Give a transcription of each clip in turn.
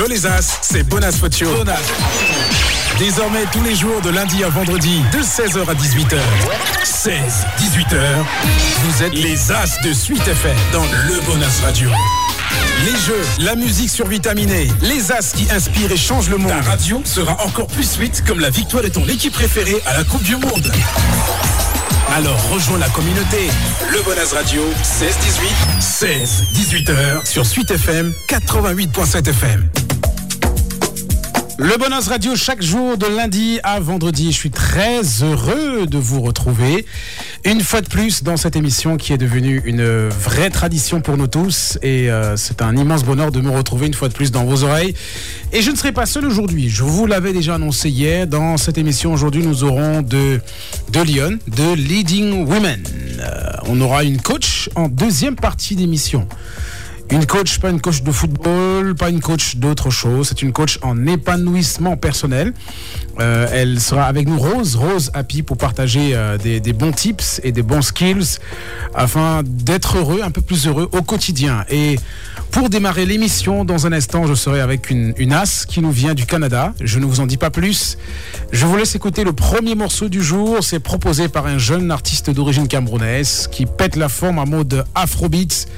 Hello les As, c'est Bonas Fotio. Désormais tous les jours de lundi à vendredi de 16h à 18h. 16, 18h. Vous êtes les As de Suite FM dans le Bonas Radio. Les jeux, la musique survitaminée, les As qui inspirent et changent le monde. Ta radio sera encore plus suite comme la victoire de ton équipe préférée à la Coupe du Monde. Alors rejoins la communauté. Le Bonaz Radio, 16-18, 16-18h sur Suite FM, 88.7 FM. Le Bonheur Radio chaque jour de lundi à vendredi. Je suis très heureux de vous retrouver une fois de plus dans cette émission qui est devenue une vraie tradition pour nous tous. Et euh, c'est un immense bonheur de me retrouver une fois de plus dans vos oreilles. Et je ne serai pas seul aujourd'hui. Je vous l'avais déjà annoncé hier. Dans cette émission aujourd'hui, nous aurons de, de Lyon, de Leading Women. Euh, on aura une coach en deuxième partie d'émission. Une coach, pas une coach de football, pas une coach d'autre chose. C'est une coach en épanouissement personnel. Euh, elle sera avec nous, Rose, Rose Happy, pour partager euh, des, des, bons tips et des bons skills afin d'être heureux, un peu plus heureux au quotidien. Et pour démarrer l'émission, dans un instant, je serai avec une, une as qui nous vient du Canada. Je ne vous en dis pas plus. Je vous laisse écouter le premier morceau du jour. C'est proposé par un jeune artiste d'origine camerounaise qui pète la forme en mode afrobeat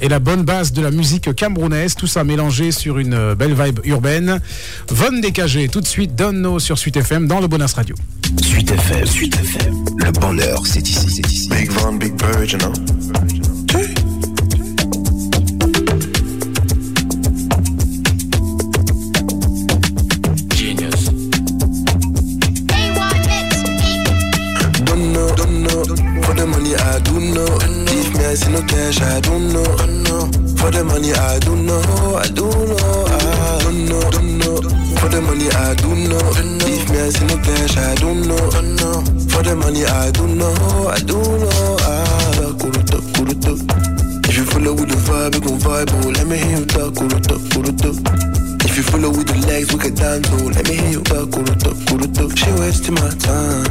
et la bonne base de la musique camerounaise. Tout ça mélangé sur une belle vibe urbaine. Von Décagé, tout de suite, Donno sur Suite FM dans le Bonus Radio. Suite FM, Suite FM. Le bonheur, c'est ici, c'est ici. Big Von, Big Bird, you know. Money, I do know. If me, I see no cash, I don't know. For the money, I do know. I do know. I don't know, don't know. For the money, I do know. If me, I see no cash, I don't know. For the money, I do know. I do know. Ah, kuruto, kuruto. If you follow with the vibe, we gon' vibe. Oh, let me hear you talk, kuruto, kuruto. If you follow with the legs, we can dance. Oh, let me hear you talk, kuruto, kuruto. She wasting my time.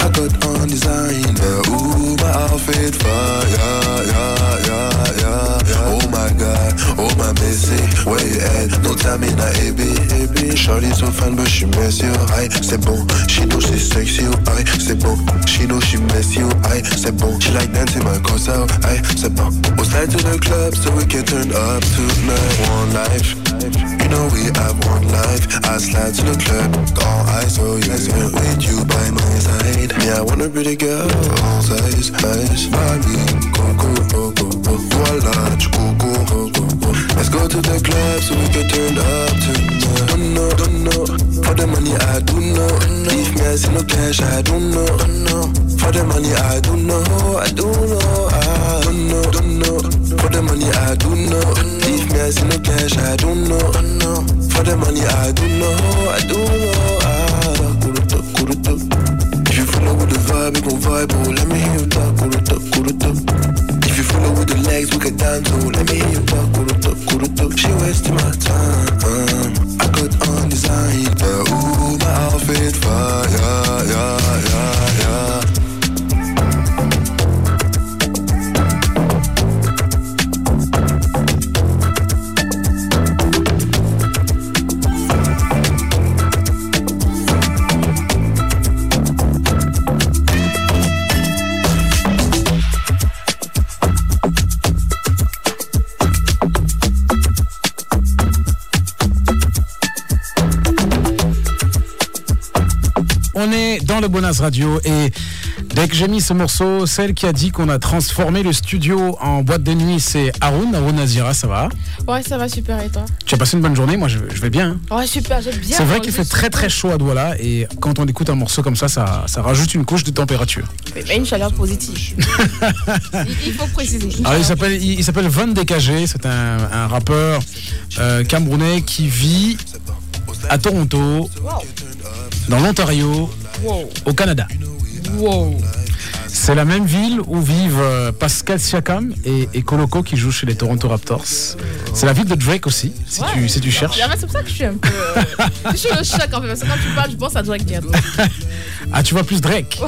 I got on design. Yeah, ooh, my outfit fire. Yeah, yeah, yeah, yeah. Oh my god, oh my messy. Where you at? No time in a AB, AB. Shorty so fine, but she mess you. Aïe, c'est bon. She know she's sexy. Oh, aïe, c'est bon. She know she mess you. Aïe, c'est bon. She like dancing my cause out. C'est bon. We'll slide to the club so we can turn up tonight. One life. You know we have one life. I slide to the club, all eyes on you. And with you by my side. Yeah, I want a pretty girl, all size, eyes. Bobby, go, go, go, go, go. Voila, go, go, go, go, go. Let's go to the club so we can turn up tonight. Don't know, don't know. For the money, I do know. If me, I see no cash, I don't know. For the money, I do know. I do know. I don't know, don't know. For the money, I do know. If me, I see no cash, I don't know. For the money, I do know. I do know. Ah. If you follow with the vibe, we gon' vibe. Oh, let me hear you talk, kuruto, kuruto. If you follow with the legs, we can dance. Oh, let me Radio et dès que j'ai mis ce morceau, celle qui a dit qu'on a transformé le studio en boîte de nuit, c'est Haroun. Haroun Azira, ça va Ouais, ça va super et toi Tu as passé une bonne journée Moi, je, je vais bien. hein. Ouais, super, j'aime bien. C'est vrai qu'il fait très très chaud à Douala et quand on écoute un morceau comme ça, ça, ça rajoute une couche de température. Mais une chaleur positive. il, faut préciser. Alors, il s'appelle il, il s'appelle Von Décagé, c'est un, un rappeur euh, camerounais qui vit à Toronto, Wow. dans l'Ontario, Wow. au Canada. Wow. C'est la même ville où vivent euh, Pascal Siakam et, et Koloko qui jouent chez les Toronto Raptors. C'est la ville de Drake aussi, si, Ouais. tu, si tu cherches. C'est pour ça que je suis un peu. euh, je suis le choc en fait, parce que quand tu parles, je pense à Drake. Ah, tu vois plus Drake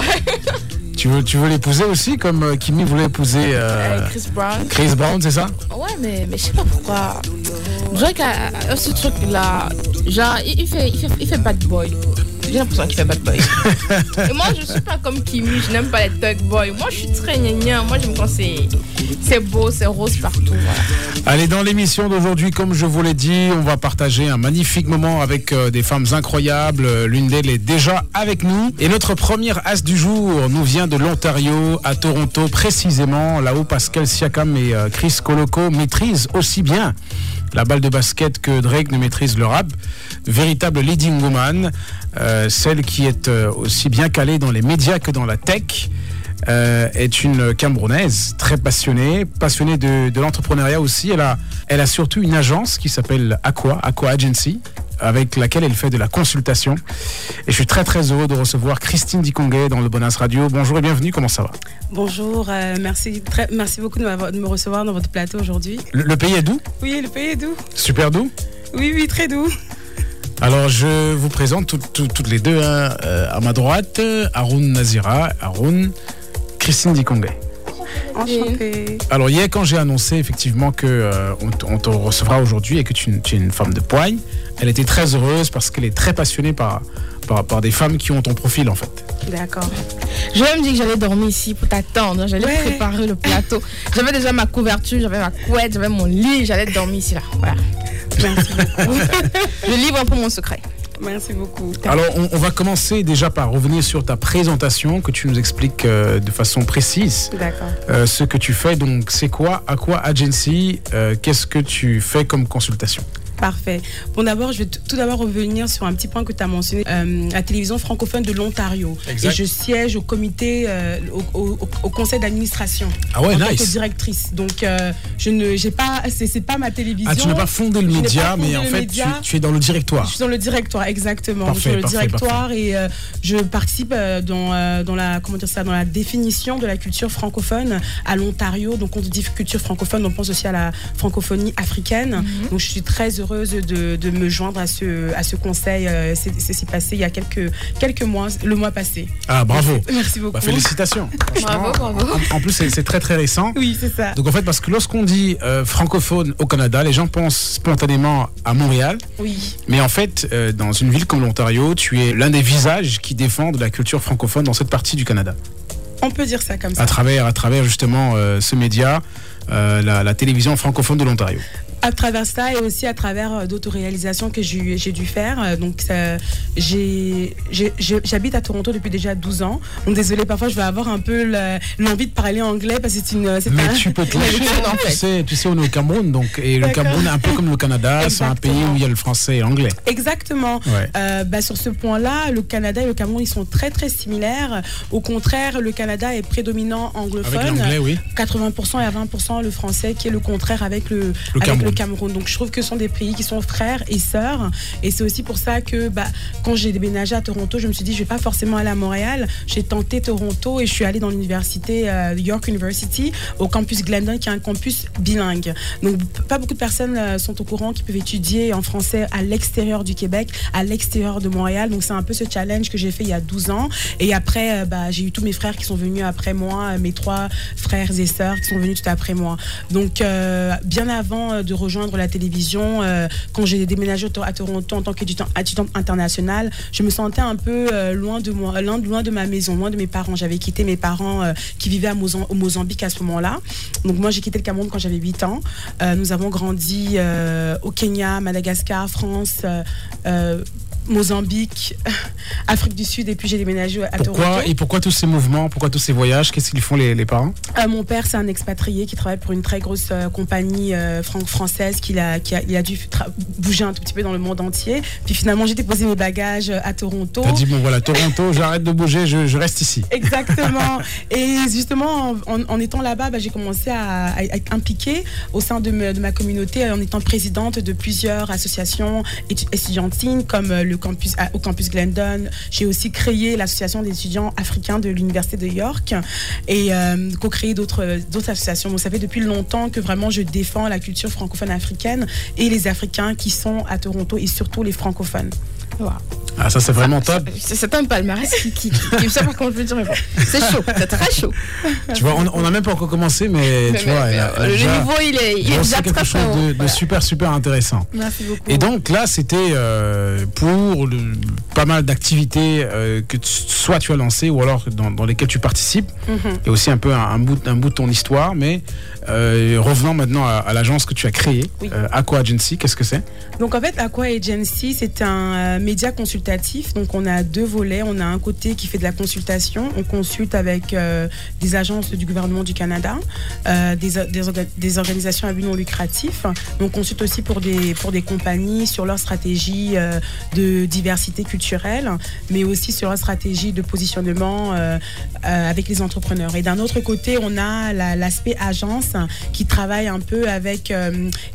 Tu veux, tu veux l'épouser aussi, comme euh, Kimi voulait épouser euh, Chris Brown. Chris Brown, c'est ça? Ouais, mais, mais je sais pas pourquoi. Dirais que ce truc-là, genre, il, il fait, il, fait, il fait bad boy. J'ai l'impression qu'il fait bad boy. Et moi, je suis pas comme Kimi, je n'aime pas les thug boys. Moi, je suis très gnagna. Moi, j'aime quand c'est c'est beau, c'est rose partout. Voilà. Allez, dans l'émission d'aujourd'hui, comme je vous l'ai dit, on va partager un magnifique moment avec euh, des femmes incroyables. L'une d'elles est déjà avec nous. Et notre première as du jour nous vient de l'Ontario, à Toronto précisément, là où Pascal Siakam et euh, Chris Coloco maîtrisent aussi bien la balle de basket que Drake ne maîtrise le rap. Véritable leading woman, euh, celle qui est euh, aussi bien calée dans les médias que dans la tech. euh, est une Camerounaise très passionnée, passionnée de, l'entrepreneuriat aussi. Elle a, elle a surtout une agence qui s'appelle Aqua, Aqua Agency, avec laquelle elle fait de la consultation. Et je suis très très heureux de recevoir Christine Dikongue dans le Bonas Radio. Bonjour et bienvenue, comment ça va? Bonjour, euh, merci, très, merci beaucoup de, me recevoir dans votre plateau aujourd'hui. le, le pays est doux? Oui, le pays est doux. Super doux? Oui, oui, très doux. Alors je vous présente tout- tout- toutes les deux. hein. Euh, à ma droite, Haroun Nazira, Haroun, Christine Dikongue. Enchantée. Alors hier, quand j'ai annoncé effectivement que euh, on te recevra aujourd'hui et que tu, tu es une femme de poigne, elle était très heureuse parce qu'elle est très passionnée par, par, par des femmes qui ont ton profil en fait. D'accord. Je même dit que j'allais dormir ici pour t'attendre. J'allais Ouais. préparer le plateau. J'avais déjà ma couverture, j'avais ma couette, j'avais mon lit. J'allais dormir ici là. Voilà. Merci beaucoup. Je livre un peu mon secret. merci beaucoup. Alors on, on va commencer déjà par revenir sur ta présentation, que tu nous expliques euh, de façon précise D'accord. euh, ce que tu fais. Donc c'est quoi Aqua Agency Euh, Qu'est-ce que tu fais comme consultation? Parfait. Bon, d'abord, je vais tout d'abord revenir sur un petit point que tu as mentionné, euh, la télévision francophone de l'Ontario. Et je siège au comité, euh, au, au- au conseil d'administration. Ah ouais, en tant que nice. directrice. Donc, euh, je ne, j'ai pas, c'est, pas ma télévision. Ah, tu n'as pas fondé le Je média, mais en fait tu, tu es dans le directoire. Je suis dans le directoire, exactement. Parfait, je suis dans le parfait, directoire et euh, je participe euh, dans, dans, la, comment dire ça, dans la définition de la culture francophone à l'Ontario. Donc, quand on dit culture francophone, on pense aussi à la francophonie africaine. Donc, je suis très heureuse de, de me joindre à ce, à ce conseil. euh, c'est, passé il y a quelques, quelques mois, le mois passé. Ah bravo. Merci beaucoup. Bah, félicitations. Bravo, bravo. En, en plus c'est c'est très très récent. Oui, c'est ça. Donc en fait, parce que lorsqu'on dit euh, francophone au Canada, les gens pensent spontanément à Montréal. Oui. Mais en fait, euh, dans une ville comme l'Ontario, tu es l'un des visages qui défendent la culture francophone dans cette partie du Canada. On peut dire ça comme ça. À travers, à travers justement euh, ce média, euh, la, la télévision francophone de l'Ontario. À travers ça et aussi à travers euh, d'autres réalisations que j'ai dû faire. Euh, Donc, j'ai- j'habite à Toronto depuis déjà 12 ans. Donc, désolé, parfois je vais avoir un peu le- l'envie de parler anglais parce que c'est une. Mais un- tu peux te lâcher. en Tu sais, tu sais, on est au Cameroun, donc et le. Cameroun, un peu comme le Canada, c'est un pays où il y a le français et l'anglais. Exactement. Ouais. Euh, bah, sur ce point-là, le Canada et le Cameroun, ils sont très très similaires. Au contraire, le Canada est prédominant anglophone. Avec l'anglais, oui. 80% et à 20% le français, qui est le contraire avec le, Le avec Cameroun. Cameroun. Donc je trouve que ce sont des pays qui sont frères et sœurs. Et c'est aussi pour ça que bah, quand j'ai déménagé à Toronto, je me suis dit, je vais pas forcément aller à Montréal. J'ai tenté Toronto et je suis allée dans l'université euh, York University, au campus Glendon, qui est un campus bilingue. Donc pas beaucoup de personnes euh, sont au courant qui peuvent étudier en français à l'extérieur du Québec, à l'extérieur de Montréal. Donc c'est un peu ce challenge que j'ai fait il y a 12 ans. Et après, euh, bah, j'ai eu tous mes frères qui sont venus après moi, mes trois frères et sœurs qui sont venus tout après moi. Donc, bien avant de rejoindre la télévision, euh, quand j'ai déménagé à Toronto en tant qu'étudiante étudiante internationale, je me sentais un peu euh, loin de moi, loin, de ma maison, loin de mes parents. J'avais quitté mes parents euh, qui vivaient à Mozam- au Mozambique à ce moment-là. Donc, moi, j'ai quitté le Cameroun quand j'avais 8 ans. Nous avons grandi au Kenya, Madagascar, France. Mozambique, Afrique du Sud et puis j'ai déménagé à Toronto. Pourquoi et pourquoi tous ces mouvements, pourquoi tous ces voyages Qu'est-ce qu'ils font les, les parents Euh, mon père, c'est un expatrié qui travaille pour une très grosse euh, compagnie euh, fran- française qui a, qui a, il a dû bouger un tout petit peu dans le monde entier. Puis finalement, j'ai déposé mes bagages euh, à Toronto. T'as dit bon voilà Toronto, j'arrête de bouger, je, je reste ici. Exactement. Et justement, en, en- en étant là-bas, bah, j'ai commencé à, à être impliquée au sein de, me- de ma communauté en étant présidente de plusieurs associations étu- étudiantines comme euh, le au campus Glendon. J'ai aussi créé l'association des étudiants africains de l'Université de York et euh, co-créé d'autres associations. Ça fait depuis longtemps que vraiment je défends la culture francophone africaine et les Africains qui sont à Toronto et surtout les francophones. Ah, ça, c'est vraiment top. C'est un palmarès qui, qui, qui, sais pas comment je veux dire, mais bon, c'est chaud, c'est très chaud. Tu vois, on n'a même pas encore commencé, mais, Mais- tu mais- vois, mais, elle a- elle a le déjà niveau, il est, il est déjà quelque très chose haut. de, de Voilà. super, super intéressant. Merci beaucoup. Et donc là, c'était euh, pour le- pas mal d'activités euh, que tu- soit tu as lancées ou alors dans, dans lesquelles tu participes. Mhm. Et aussi un peu un, un bout, un bout de ton histoire. Mais euh, revenons maintenant à, à l'agence que tu as créée, Oui. euh, Aqua Agency. Qu'est-ce que c'est? Donc en fait, Aqua Agency, c'est un euh, média consultatif. Donc on a deux volets. On a un côté qui fait de la consultation. On consulte avec euh, des agences du gouvernement du Canada, euh, des, des orga- des organisations à but non lucratif. On consulte aussi pour des, pour des compagnies sur leur stratégie euh, de diversité culturelle, mais aussi sur leur stratégie de positionnement avec les entrepreneurs. Et d'un autre côté, on a la- l'aspect agence qui travaille un peu avec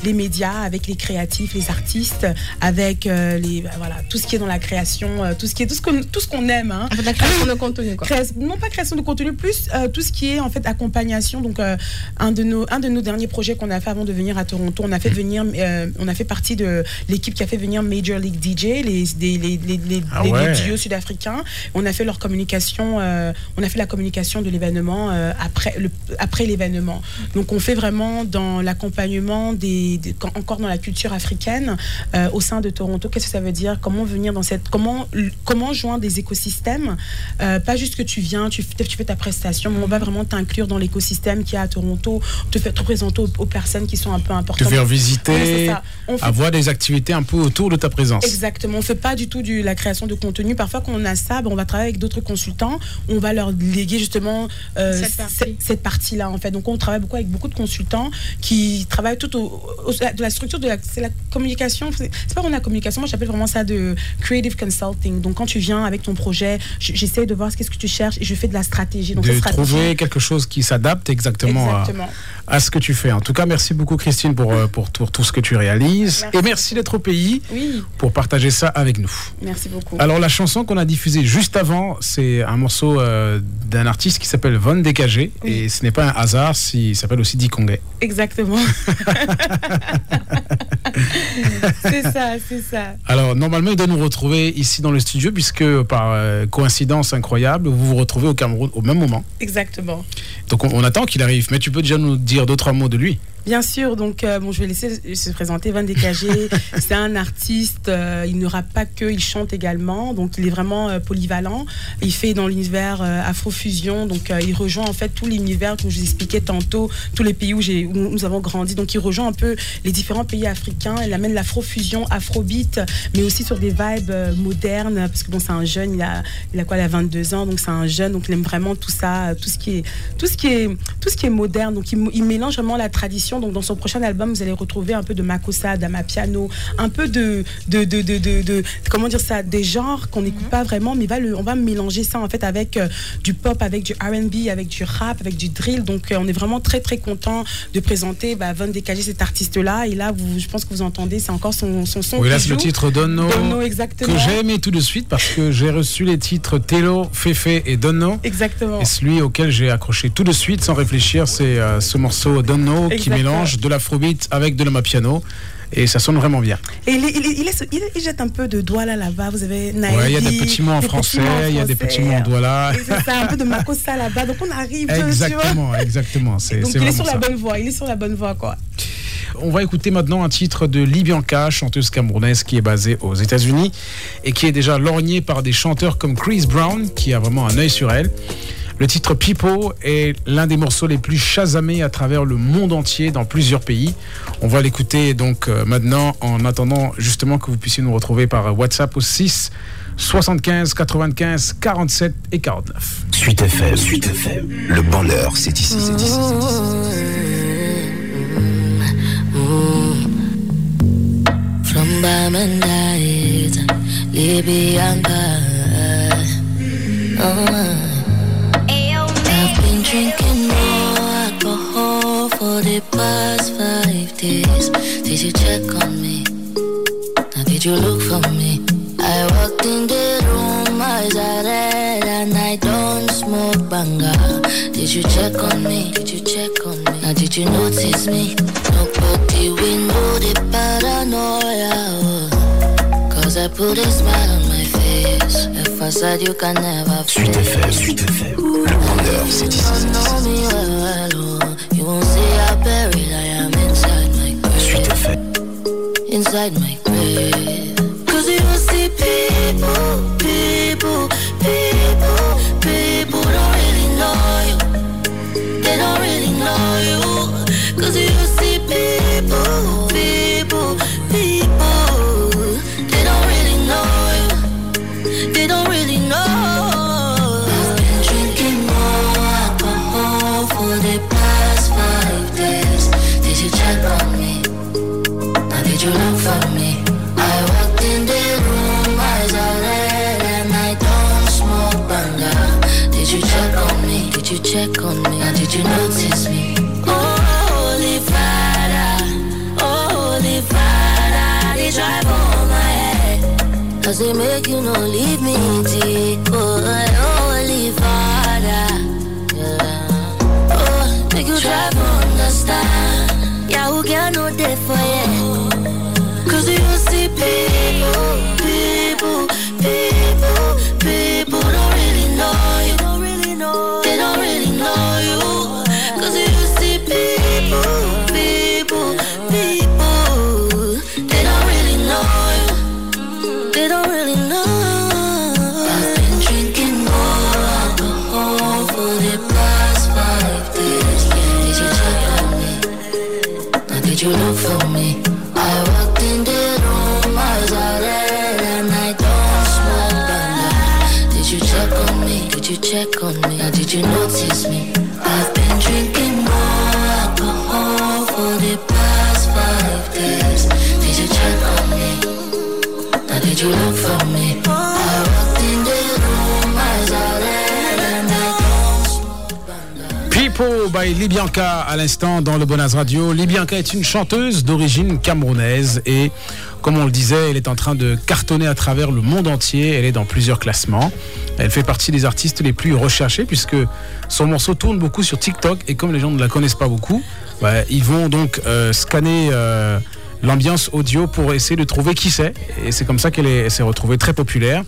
les médias, avec les créatifs, les artistes, avec les voilà tout ce qui est dans la création, euh, tout ce qui est tout ce qu'on tout ce qu'on aime. Hein. En fait, la création de contenu, quoi. Créa- non pas création de contenu, plus euh, tout ce qui est en fait accompagnation. Donc euh, un de nos un de nos derniers projets qu'on a fait avant de venir à Toronto, on a fait venir, euh, on a fait partie de l'équipe qui a fait venir Major League DJ, les des- les, les, les, Ah les- les ouais. duos sud-africains. On a fait leur communication, euh, on a fait la communication de l'événement euh, après le après l'événement. Donc on fait vraiment dans l'accompagnement des, encore dans la culture africaine euh, au sein de Toronto. Qu'est-ce que ça veut dire? Comment venir dans cette comment comment joindre des écosystèmes Euh, Pas juste que tu viens, tu, fais- tu fais ta prestation, mais on va vraiment t'inclure dans l'écosystème qui est à Toronto, te faire te présenter aux, aux personnes qui sont un peu Te importantes. faire Ouais, c'est visiter, fait avoir des activités un peu autour de ta présence. Exactement. On fait pas du tout du, la création de contenu. Parfois, quand on a ça, ben, on va travailler avec d'autres consultants. On va leur léguer justement euh, Cette partie. cette- partie-là, en fait. Donc, on travaille beaucoup avec beaucoup de consultants qui travaillent tout au, au- de la structure de la, c'est la communication. C'est c'est pas vraiment la communication. Moi, j'appelle vraiment ça de creative consulting. Donc, quand tu viens avec ton projet, j'essaie de voir ce qu'est-ce que tu cherches et je fais de la stratégie. Donc, de stratégie- trouver quelque chose qui s'adapte exactement, à- Exactement. À, ce que tu fais. En tout cas, merci beaucoup Christine pour, euh, pour, tout- ce que tu réalises. Merci. Et merci d'être au pays Oui, pour partager ça avec nous. merci beaucoup. Alors la chanson qu'on a diffusée juste avant, c'est un morceau euh, d'un artiste qui s'appelle Von Dégagé. Oui. Et ce n'est pas un hasard s'il s'appelle aussi Dikongé. Exactement. c'est ça, c'est ça. Alors normalement il doit nous retrouver ici dans le studio puisque par euh, coïncidence incroyable, vous vous retrouvez au Cameroun au même moment. Exactement. Donc on, on attend qu'il arrive. Mais tu peux déjà nous dire d'autres mots de lui. Bien sûr, donc euh, bon, je vais laisser se présenter Van Décagé. c'est un artiste, euh, il ne rappe pas que, il chante également, donc il est vraiment euh, polyvalent. Il fait dans l'univers Afrofusion, donc il rejoint en fait tout l'univers que je vous expliquais tantôt, tous les pays où, nous avons grandi. Donc il rejoint un peu les différents pays africains, il amène l'Afrofusion, Afrobeat, mais aussi sur des vibes modernes, parce que bon, c'est un jeune, il a, il a quoi, il a 22 ans, donc c'est un jeune, donc il aime vraiment tout ça, tout ce qui est, tout ce qui est, tout ce qui est moderne. Donc il, il mélange vraiment la tradition. Donc dans son prochain album, vous allez retrouver un peu de Makossa, d'Amapiano, un peu de, de, de, de, de- de- comment dire ça, des genres qu'on n'écoute pas vraiment, mais va le, on va mélanger ça en fait avec euh, du pop, avec du R&B, avec du rap, avec du drill. Donc euh, on est vraiment très très content de présenter bah, Von Décagé, cet artiste-là. Et là, vous, je pense que vous entendez, c'est encore son, son son. Oui, là c'est le titre Donno. Donno, exactement. Que j'ai aimé tout de suite parce que j'ai reçu les titres Telo, Fefe et Donno. Exactement. Et celui auquel j'ai accroché tout de suite sans réfléchir, c'est euh, ce morceau Donno qui Exactement. mélange de l'afrobeat avec de l'amapiano. Et ça sonne vraiment bien. Et il, jette un peu de là là-bas. Vous avez Ouais, il y a des Naïdi, petits mots en français, il y a des petits mots en douala. C'est un peu de Makossa là-bas. Donc on arrive. tu vois. Exactement, exactement. C'est Donc c'est il est sur la bonne voie. Il est sur la bonne voie quoi. On va écouter maintenant un titre de Libianca, chanteuse camerounaise qui est basée aux États-Unis et qui est déjà lorgnée par des chanteurs comme Chris Brown, qui a vraiment un œil sur elle. Le titre People est l'un des morceaux les plus chasamés à travers le monde entier dans plusieurs pays. On va l'écouter donc euh, maintenant en attendant justement que vous puissiez nous retrouver par WhatsApp au 6 75 95 47 et 49. Suite FM, Suite FM. Le bonheur, c'est ici, c'est ici, c'est ici. From been drinking more alcohol for the past five days. Did you check on me? Now did you look for me? I walked in the room, eyes are red, and I don't smoke banga. Did you check on me? Did you check on me? Now did you notice me? Nobody will know the paranoia. oh. Cause I put a smile on my face. I said you can never Suite. FM, Suite FM. Le bonheur, c'est ici. Oh. You won't see how buried I am inside my grave. Suite FM. inside my grave. Cause you see people, people, check on me? Now did you notice me? Oh, holy Father, oh, holy Father, they drive on my head. Cause they make you not leave me deep. People by Libianca à l'instant dans le Bonaz Radio. Libianca est une chanteuse d'origine camerounaise et comme on le disait, elle est en train de cartonner à travers le monde entier. Elle est dans plusieurs classements. Elle fait partie des artistes les plus recherchés puisque son morceau tourne beaucoup sur TikTok et comme les gens ne la connaissent pas beaucoup, bah, ils vont donc euh, scanner euh, l'ambiance audio pour essayer de trouver qui c'est. Et c'est comme ça qu'elle est- elle s'est retrouvée très populaire.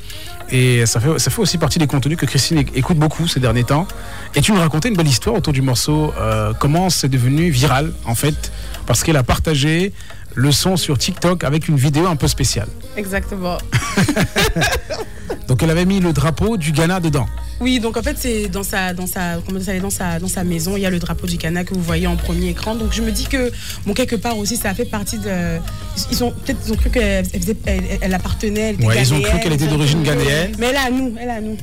Et ça fait, aussi partie des contenus que Christine éc- écoute beaucoup ces derniers temps. Et tu nous racontais une belle histoire autour du morceau, euh, comment c'est devenu viral en fait, parce qu'elle a partagé le son sur TikTok avec une vidéo un peu spéciale. Exactement. Donc elle avait mis le drapeau du Ghana dedans. Oui, donc en fait, c'est dans sa, dans sa, comment ça, dans sa, dans sa maison, il y a le drapeau du Ghana que vous voyez en premier écran. Donc je me dis que, bon, quelque part aussi, ça fait partie de. Ils ont peut-être ils ont cru qu'elle elle elle, elle appartenait. Elle était Ouais, ils ont cru qu'elle était d'origine ghanéenne. Mais elle est à nous, elle à nous.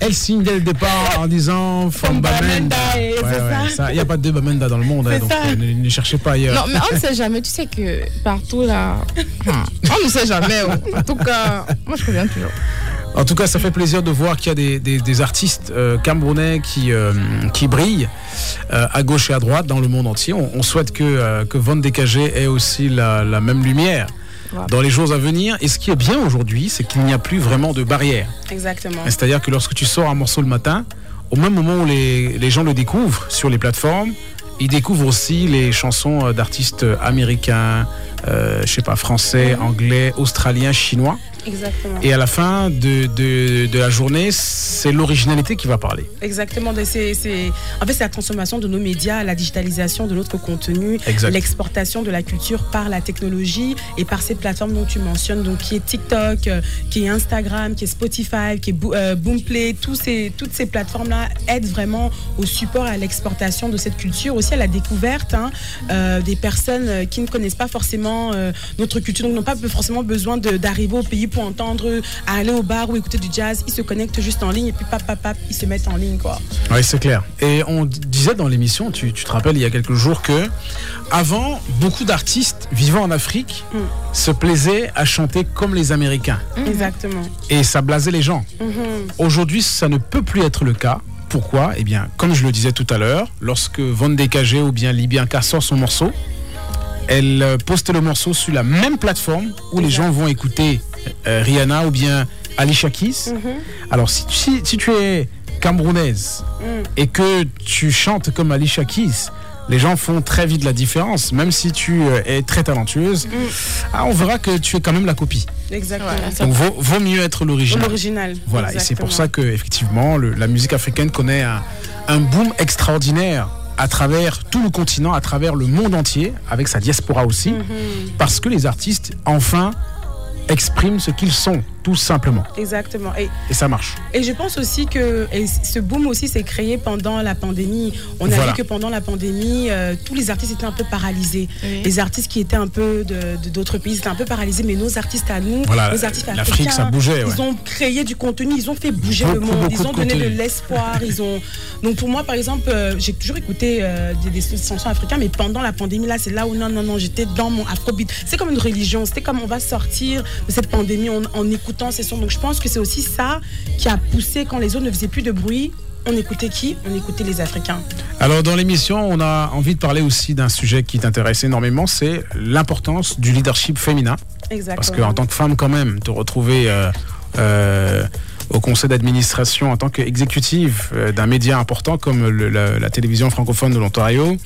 Elle signe dès le départ en disant From Bamenda. C'est ça. Il n'y a pas de deux Bamenda dans le monde, hein, donc euh, ne, ne cherchez pas ailleurs. Non, mais on ne sait jamais. Tu sais que partout là. Hmm, On ne sait jamais. En tout cas, moi je reviens toujours. En tout cas, ça fait plaisir de voir qu'il y a des, des- des artistes euh, camerounais qui, euh, qui brillent euh, à gauche et à droite dans le monde entier. On, on souhaite que, que Von Décagé ait aussi la, la même lumière dans les jours à venir. Et ce qui est bien aujourd'hui, c'est qu'il n'y a plus vraiment de barrière. Exactement. C'est-à-dire que lorsque tu sors un morceau le matin, au même moment où les, les gens le découvrent sur les plateformes, ils découvrent aussi les chansons d'artistes américains, je sais pas, français, anglais, australiens, chinois. Exactement. Et à la fin de, de, de la journée, c'est l'originalité qui va parler. Exactement. de- c'est- c'est- en fait, c'est la transformation de nos médias, la digitalisation de notre contenu, Exact. l'exportation de la culture par la technologie et par ces plateformes dont tu mentionnes, donc qui est TikTok, euh, qui est Instagram, qui est Spotify, qui est Bo- euh, Boomplay. Tous ces, toutes ces plateformes-là aident vraiment au support et à l'exportation de cette culture, aussi à la découverte hein, euh, des personnes qui ne connaissent pas forcément euh, notre culture, donc n'ont pas forcément besoin de- d'arriver au pays pour entendre, aller au bar ou écouter du jazz. Ils se connectent juste en ligne et puis pap, pap, pap, ils se mettent en ligne. quoi. Oui, c'est clair. Et on disait dans l'émission, tu, tu te rappelles il y a quelques jours que avant, beaucoup d'artistes vivant en Afrique Mm. se plaisaient à chanter comme les Américains. Exactement. Et ça blasait les gens. Aujourd'hui, ça ne peut plus être le cas. Pourquoi? Eh bien, comme je le disais tout à l'heure, lorsque Von Décagé ou bien Libianca sort son morceau, elle euh, poste le morceau sur la même plateforme où les gens vont écouter euh, Rihanna ou bien Alicia Keys. Alors, si, tu- si, si tu es camerounaise et que tu chantes comme Alicia Keys, Les gens font très vite la différence. Même si tu euh, es très talentueuse, ah, on verra que tu es quand même la copie. Exactement. Donc vaut, vaut mieux être l'original. L'original. Voilà, et c'est pour ça que effectivement le- la musique africaine connaît un, un boom extraordinaire à travers tout le continent, à travers le monde entier, avec sa diaspora aussi, Mhm. parce que les artistes enfin expriment ce qu'ils sont, tout simplement. Exactement. Et, Et ça marche. et je pense aussi que et ce boom aussi s'est créé pendant la pandémie. On a vu que pendant la pandémie, euh, tous les artistes étaient un peu paralysés. Oui. Les artistes qui étaient un peu de de- d'autres pays étaient un peu paralysés, mais nos artistes à nous, Voilà, nos artistes l'Afrique, africains, ça bougeait, ouais. Ils ont créé du contenu, ils ont fait bouger le monde, ils ont de donné de l'espoir. ils ont donc pour moi par exemple, euh, j'ai toujours écouté euh, des, des chansons africaines, mais pendant la pandémie là, c'est là où non non non, j'étais dans mon afrobeat. C'est comme une religion. C'était comme on va sortir de cette pandémie en, en écoutant ces sons. Donc je pense que c'est aussi ça qui a poussé quand les autres ne faisaient plus de bruit. On écoutait qui? On écoutait les Africains. Alors dans l'émission, on a envie de parler aussi d'un sujet qui t'intéresse énormément, c'est l'importance du leadership féminin. Exactement. Parce qu'en tant que femme, quand même, te retrouver euh, euh, au conseil d'administration en tant qu'exécutive euh, d'un média important comme le- la, la télévision francophone de l'Ontario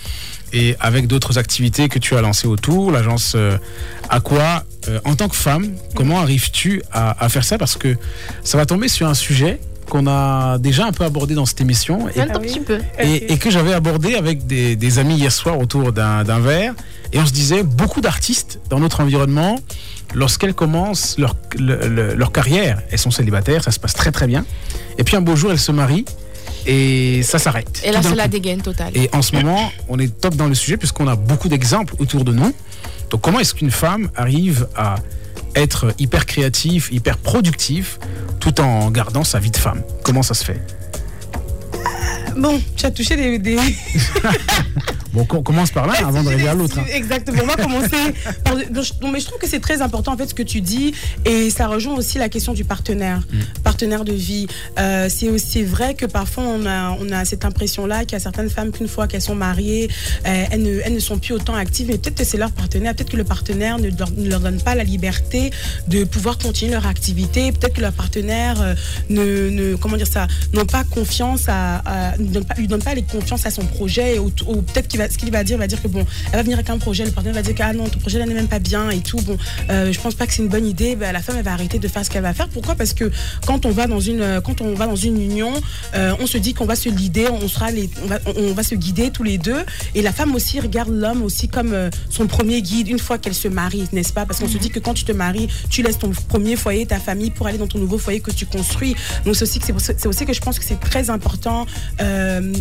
et avec d'autres activités que tu as lancées autour, l'agence euh, Aqua, euh, en tant que femme, comment arrives-tu à, à faire ça? Parce que ça va tomber sur un sujet qu'on a déjà un peu abordé dans cette émission et Ah oui. petit peu. et, et que j'avais abordé avec des, des amis hier soir autour d'un d'un verre. Et on se disait, beaucoup d'artistes dans notre environnement, lorsqu'elles commencent leur, le- le- leur carrière, elles sont célibataires, ça se passe très très bien. Et puis un beau jour, elles se marient et ça s'arrête. Et là, c'est la dégaine totale. Et en ce moment, on est top dans le sujet puisqu'on a beaucoup d'exemples autour de nous. Donc comment est-ce qu'une femme arrive à être hyper créative, hyper productive, tout en gardant sa vie de femme? Comment ça se fait? Bon, tu as touché des- des, Bon, on commence par l'un avant de à l'autre. hein. Exactement. On va commencer. par- donc, mais je trouve que c'est très important en fait ce que tu dis et ça rejoint aussi la question du partenaire, Mm. partenaire de vie. Euh, c'est aussi vrai que parfois on a, on a cette impression-là qu'il y a certaines femmes qu'une fois qu'elles sont mariées, euh, elles, ne, elles ne sont plus autant actives, mais peut-être que c'est leur partenaire, peut-être que le partenaire ne leur, ne leur donne pas la liberté de pouvoir continuer leur activité, peut-être que leur partenaire euh, ne, ne comment dire ça, n'ont pas confiance à, à- ne lui donne pas les confiance à son projet ou, peut-être qu'il va, ce qu'il va dire, va dire que bon, elle va venir avec un projet, le partenaire va dire que ah non, ton projet là n'est même pas bien et tout. Bon, euh, je pense pas que c'est une bonne idée. Ben, la femme elle va arrêter de faire ce qu'elle va faire. Pourquoi? Parce que quand on va dans une, quand on va dans une union, euh, on se dit qu'on va se leader, on sera les, on va, on va se guider tous les deux. Et la femme aussi regarde l'homme aussi comme euh, son premier guide une fois qu'elle se marie, n'est-ce pas? Parce qu'on se dit que quand tu te maries, tu laisses ton premier foyer, ta famille pour aller dans ton nouveau foyer que tu construis. Donc c'est aussi c'est aussi que je pense que c'est très important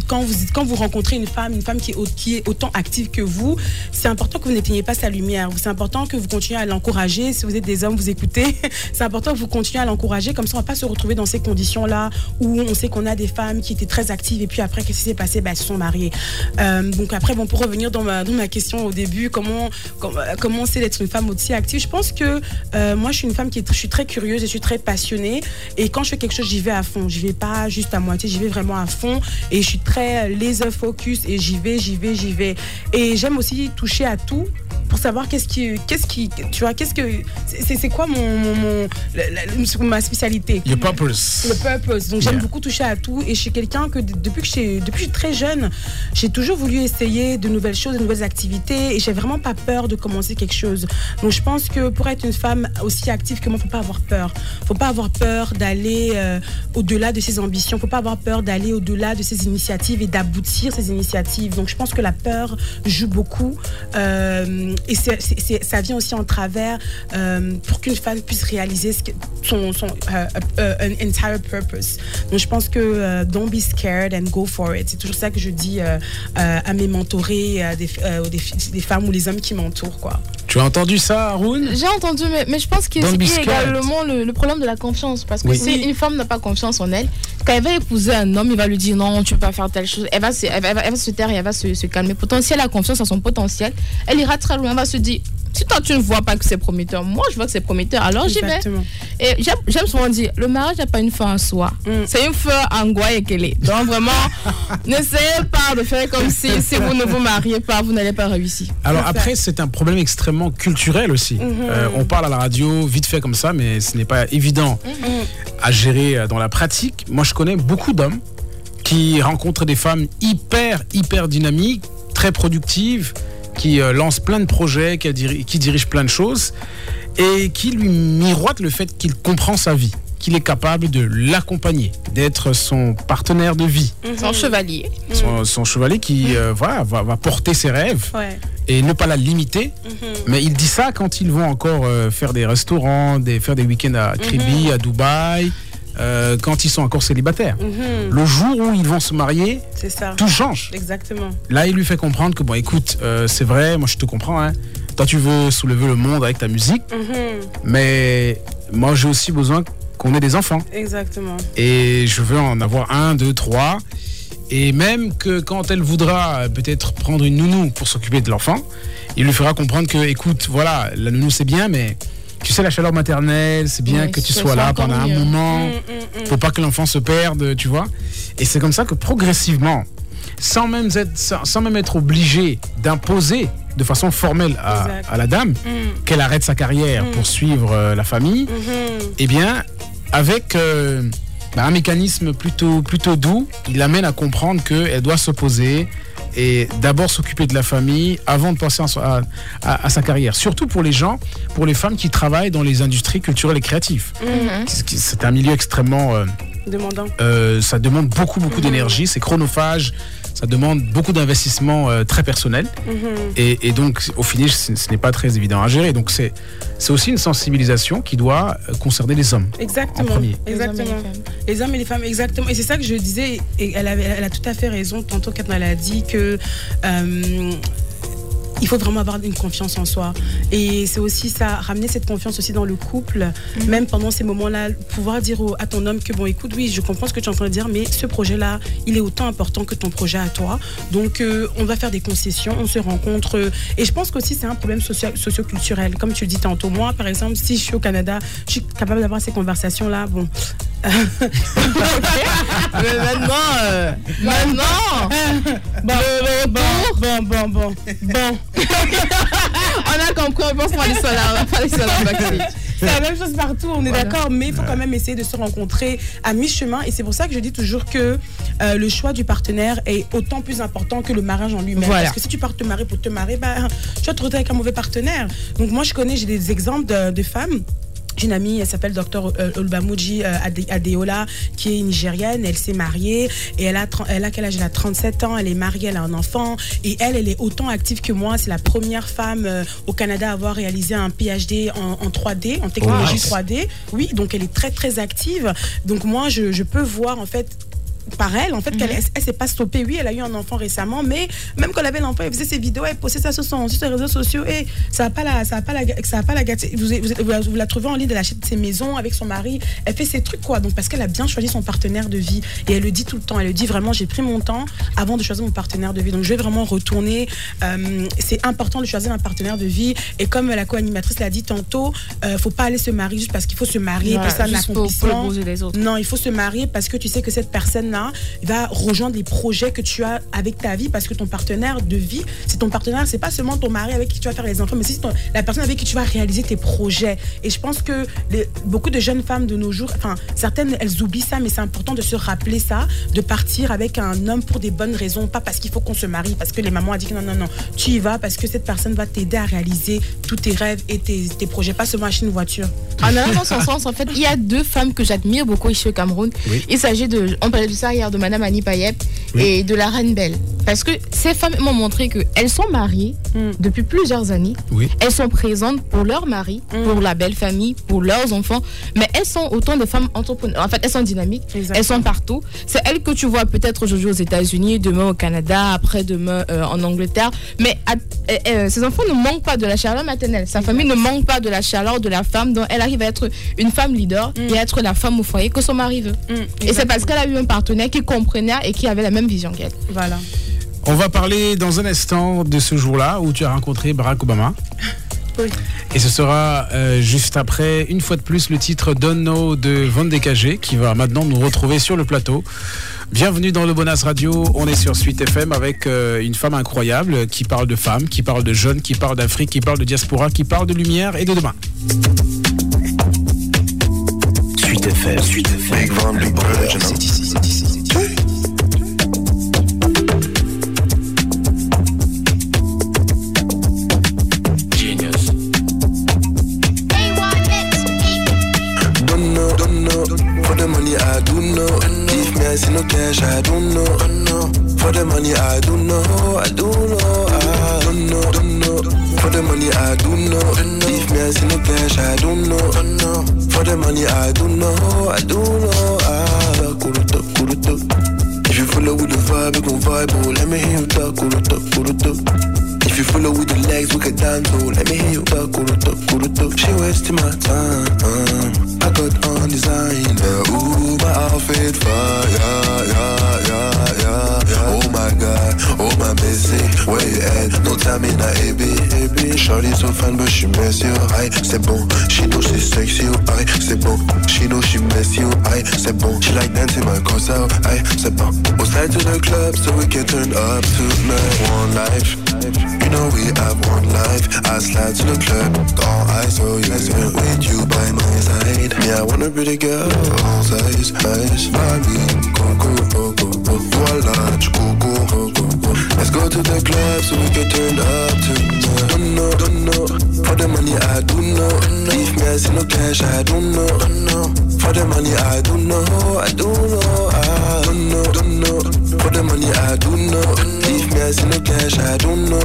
quand vous quand vous rencontrez une femme, une femme qui est, autant active que vous, c'est important que vous n'éteignez pas sa lumière. C'est important que vous continuez à l'encourager. Si vous êtes des hommes, vous écoutez. C'est important que vous continuez à l'encourager. Comme ça, on va pas se retrouver dans ces conditions-là où on sait qu'on a des femmes qui étaient très actives et puis après, qu'est-ce qui s'est passé? Ben, Elles se sont mariées. Euh, donc après, bon, pour revenir dans ma, dans ma question au début, comment, comment, comment c'est d'être une femme aussi active? Je pense que euh, moi, je suis une femme qui est, je suis très curieuse et je suis très passionnée. Et quand je fais quelque chose, j'y vais à fond. J'y vais pas juste à moitié, j'y vais vraiment à fond. Et je suis très laser focus et j'y vais, j'y vais, j'y vais. Et j'aime aussi toucher à tout pour savoir qu'est-ce qui, qu'est-ce qui, tu vois, qu'est-ce que, c'est c'est quoi mon, mon, mon- la- la- ma spécialité? Your purpose. Le purpose. Donc j'aime beaucoup toucher à tout et je suis quelqu'un que depuis que j'ai depuis que je suis très jeune, j'ai toujours voulu essayer de nouvelles choses, de nouvelles activités et j'ai vraiment pas peur de commencer quelque chose. Donc je pense que pour être une femme aussi active que moi, faut pas avoir peur. Faut pas avoir peur d'aller euh, au-delà de ses ambitions. Faut pas avoir peur d'aller au-delà de ses initiatives et d'aboutir ses initiatives. Donc je pense que la peur joue beaucoup euh, et ça vient aussi en travers euh, pour qu'une femme puisse réaliser son, son euh, un entire purpose. Donc je pense que don't be scared and go for it. C'est toujours ça que je dis à mes mentorés, à des, des, des femmes ou les hommes qui m'entourent quoi. Tu as entendu ça, Haroun? J'ai entendu, mais, mais je pense qu'il y a également le, le problème de la confiance. Parce que Oui. si une femme n'a pas confiance en elle, quand elle va épouser un homme, il va lui dire non, tu peux pas faire telle chose. Elle va se, elle va, elle va- elle va se taire et elle va se, se calmer. Pourtant, si elle a confiance en son potentiel, elle ira très loin. Elle va se dire si toi tu ne vois pas que c'est prometteur, moi je vois que c'est prometteur, alors j'y vais. Et j'aime souvent dire le mariage n'est pas une fin en soi. Mm. C'est une fin en goi et qu'elle est. Donc vraiment, n'essayez pas de faire comme si, si vous ne vous mariez pas, vous n'allez pas réussir. Alors après, c'est un problème extrêmement culturel aussi. Euh, on parle à la radio vite fait comme ça, mais ce n'est pas évident à gérer euh, dans la pratique. Moi, je connais beaucoup d'hommes qui rencontrent des femmes hyper, hyper dynamiques, très très productive, qui euh, lance plein de projets, qui, diri- qui dirige plein de choses, et qui lui miroite le fait qu'il comprend sa vie, qu'il est capable de l'accompagner, d'être son partenaire de vie, Son chevalier. son, son chevalier qui euh, voilà, va, va porter ses rêves Ouais. et ne pas la limiter. Mais il dit ça quand ils vont encore euh, faire des restaurants, des, faire des week-ends à Kribi, à Dubaï, euh, quand ils sont encore célibataires. Mhm. Le jour où ils vont se marier, ça. tout change. Exactement. Là, il lui fait comprendre que, bon, écoute, euh, c'est vrai, moi je te comprends, hein. toi tu veux soulever le monde avec ta musique, Mhm. mais moi j'ai aussi besoin qu'on ait des enfants. Exactement. Et je veux en avoir un, deux, trois. Et même que quand elle voudra peut-être prendre une nounou pour s'occuper de l'enfant, il lui fera comprendre que, écoute, voilà, la nounou c'est bien, mais tu sais, la chaleur maternelle, c'est bien Ouais, que tu sois là pendant un moment. Mm, mm, mm. Faut pas que l'enfant se perde, tu vois. Et c'est comme ça que progressivement, sans même être, sans, sans même être obligé d'imposer de façon formelle à, la dame Mm, qu'elle arrête sa carrière pour suivre euh, la famille, mhm. eh bien, avec euh, bah, un mécanisme plutôt, plutôt doux, il l'amène à comprendre qu'elle doit se poser et d'abord s'occuper de la famille avant de passer à, à- à- à sa carrière. Surtout pour les gens, pour les femmes qui travaillent dans les industries culturelles et créatives. Mhm. C'est- C'est un milieu extrêmement... euh, Demandant. euh, ça demande beaucoup, beaucoup d'énergie, c'est chronophage, ça demande beaucoup d'investissement euh, très personnel. Mhm. Et, et donc, au finish, ce, ce n'est pas très évident à gérer. Donc, c'est c'est aussi une sensibilisation qui doit euh, concerner les hommes. Exactement. En premier. Exactement. Les hommes et les femmes. Les hommes et les femmes, exactement. Et c'est ça que je disais, et elle, avait- elle a tout à fait raison tantôt quand elle a dit que. euh, il faut vraiment avoir une confiance en soi. Et c'est aussi ça, ramener cette confiance aussi dans le couple, même pendant ces moments-là, pouvoir dire au- à ton homme que, bon, écoute, oui, je comprends ce que tu es en train de dire, mais ce projet-là, il est autant important que ton projet à toi. Donc, euh, on va faire des concessions, on se rencontre. euh, et je pense qu'aussi, c'est un problème socio- socioculturel. Comme tu le dis tantôt, moi, par exemple, si je suis au Canada, je suis capable d'avoir ces conversations-là. Bon, Mais maintenant, euh, maintenant, Bon, bon, bon, bon, bon, bon. on a compris. On pense qu'on va va aller sur la backstage. C'est la même chose partout, on est Voilà. d'accord, mais il faut quand même essayer de se rencontrer à mi-chemin. Et c'est pour ça que je dis toujours que euh, le choix du partenaire est autant plus important que le mariage en lui-même. Voilà. Parce que si tu pars te marier pour te marier, bah, tu vas te retrouver avec un mauvais partenaire. Donc moi, je connais, j'ai des exemples de, de femmes. J'ai une amie, elle s'appelle Dr euh, Olbamuji euh, Ade- Adeola, qui est nigérienne. Elle s'est mariée et elle a, elle a quel âge? Elle a 37 ans. Elle est mariée, elle a un enfant. Et elle, elle est autant active que moi. C'est la première femme euh, au Canada à avoir réalisé un PhD en, en 3D, en technologie nice. 3D. Oui, donc elle est très très active. Donc moi, je, je peux voir en fait par elle, en fait, qu'elle elle, s'est pas stoppée. Oui, elle a eu un enfant récemment, mais même quand elle avait l'enfant, elle faisait ses vidéos, elle postait ça sur, son, sur ses réseaux sociaux et ça va pas la, ça pas la, ça pas la. Vous, vous, vous la- vous la trouvez en ligne, elle achète ses maisons avec son mari, elle fait ses trucs quoi. Donc parce qu'elle a bien choisi son partenaire de vie et elle le dit tout le temps. Elle le dit vraiment, j'ai pris mon temps avant de choisir mon partenaire de vie. Donc je vais vraiment retourner. Euh, c'est important de choisir un partenaire de vie et comme la co-animatrice l'a dit tantôt, euh, faut pas aller se marier juste parce qu'il faut se marier, pour- le yeux des autres. Non, il faut se marier parce que tu sais que cette va rejoindre les projets que tu as avec ta vie parce que ton partenaire de vie, c'est ton partenaire, c'est pas seulement ton mari avec qui tu vas faire les enfants, mais c'est la personne avec qui tu vas réaliser tes projets. Et je pense que les- beaucoup de jeunes femmes de nos jours, enfin, certaines, elles oublient ça, mais c'est important de se rappeler ça, de partir avec un homme pour des bonnes raisons, pas parce qu'il faut qu'on se marie, parce que les mamans ont dit que non, non, non, tu y vas parce que cette personne va t'aider à réaliser tous tes rêves et tes, tes projets, pas seulement acheter une voiture. En allant dans son sens, en fait, il y a deux femmes que j'admire beaucoup ici au Cameroun. Oui. Il s'agit de, on parlait de ça hier, de Madame Annie Payet Oui. et de la Reine Belle. Parce que ces femmes m'ont montré qu'elles sont mariées Mm. depuis plusieurs années. Oui. Elles sont présentes pour leur mari, Mm. pour la belle famille, pour leurs enfants. Mais elles sont autant de femmes entrepreneurs. En fait, elles sont dynamiques. Exactement. Elles sont partout. C'est elles que tu vois peut-être aujourd'hui aux États-Unis, demain au Canada, après-demain euh, en Angleterre. Mais à- euh, euh, ces enfants ne manquent pas de la chaleur maternelle. Sa famille ne manque pas de la chaleur de la femme. Donc elle arrive à être une femme leader et à être la femme au foyer que son mari veut. Et c'est parce qu'elle a eu un partenaire qui comprenait et qui avait la même vision qu'elle. Voilà. On va parler dans un instant de ce jour-là où tu as rencontré Barack Obama. Oui. Et ce sera euh, juste après, une fois de plus, le titre Don't Know de Von Décagé qui va maintenant nous retrouver sur le plateau. Bienvenue dans le Bonas Radio. On est sur Suite FM avec euh, une femme incroyable qui parle de femmes, qui parle de jeunes, qui parle d'Afrique, qui parle de diaspora, qui parle de lumière et de demain. Suite FM. Suite FM. Big Van, Big Brother. C'est ici, c'est ici, c'est ici. Oui. For the money I do know, leave me I see no cash I don't know. I know. For the money, I don't know, I don't know, I don't know, don't know. For the money, I don't know. If me, I see no cash, I don't know. For the money, I don't know, I don't know, I kuruto, kuruto. If you follow with the vibe, we gon' vibe, oh. Let me hear you talk, kuruto, kuruto. If you follow with the legs, we can dance, oh. Let me hear you talk, kuruto, kuruto. She wasting my time. I got on design, yeah. Ooh, my outfit fire, yeah, yeah, yeah, yeah. Oh my god, oh my messy, where you at? No time in a AB, AB. Shorty so fine, but she messy, oh aïe, c'est bon. She know she sexy, oh aïe, c'est bon. She know she messy, you. aïe, c'est bon. She like dancing my cosa, oh aïe, c'est bon. We'll slide to the club so we can turn up tonight. One life. You know we have one life. I slide to the club, all eyes oh on you. With you by my side. Yeah, I wanna be the girl, all size, eyes. Voila, tu go, go, go, go, go. Let's go to the club so we can turn up tonight. Don't know, don't know. For the money, I do know. If me, I see no cash, I don't know. For the money, I do know, I do know, I don't know, don't know. For the money, I do know. If me, I see no cash, I don't know.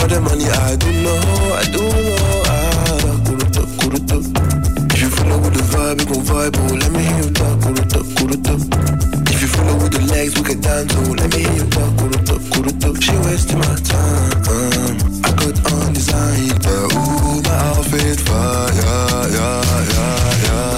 For the money, I do know, I do know, I kuruto, kuruto. If you follow with the vibe, we gon' vibe, oh. Let me hear you talk, kuruto, kuruto. If you follow with the legs, we can dance, oh. Let me hear you talk, kuruto, kuruto. She wasting my time. I got on design. Ooh, my outfit fire, yeah, yeah, yeah.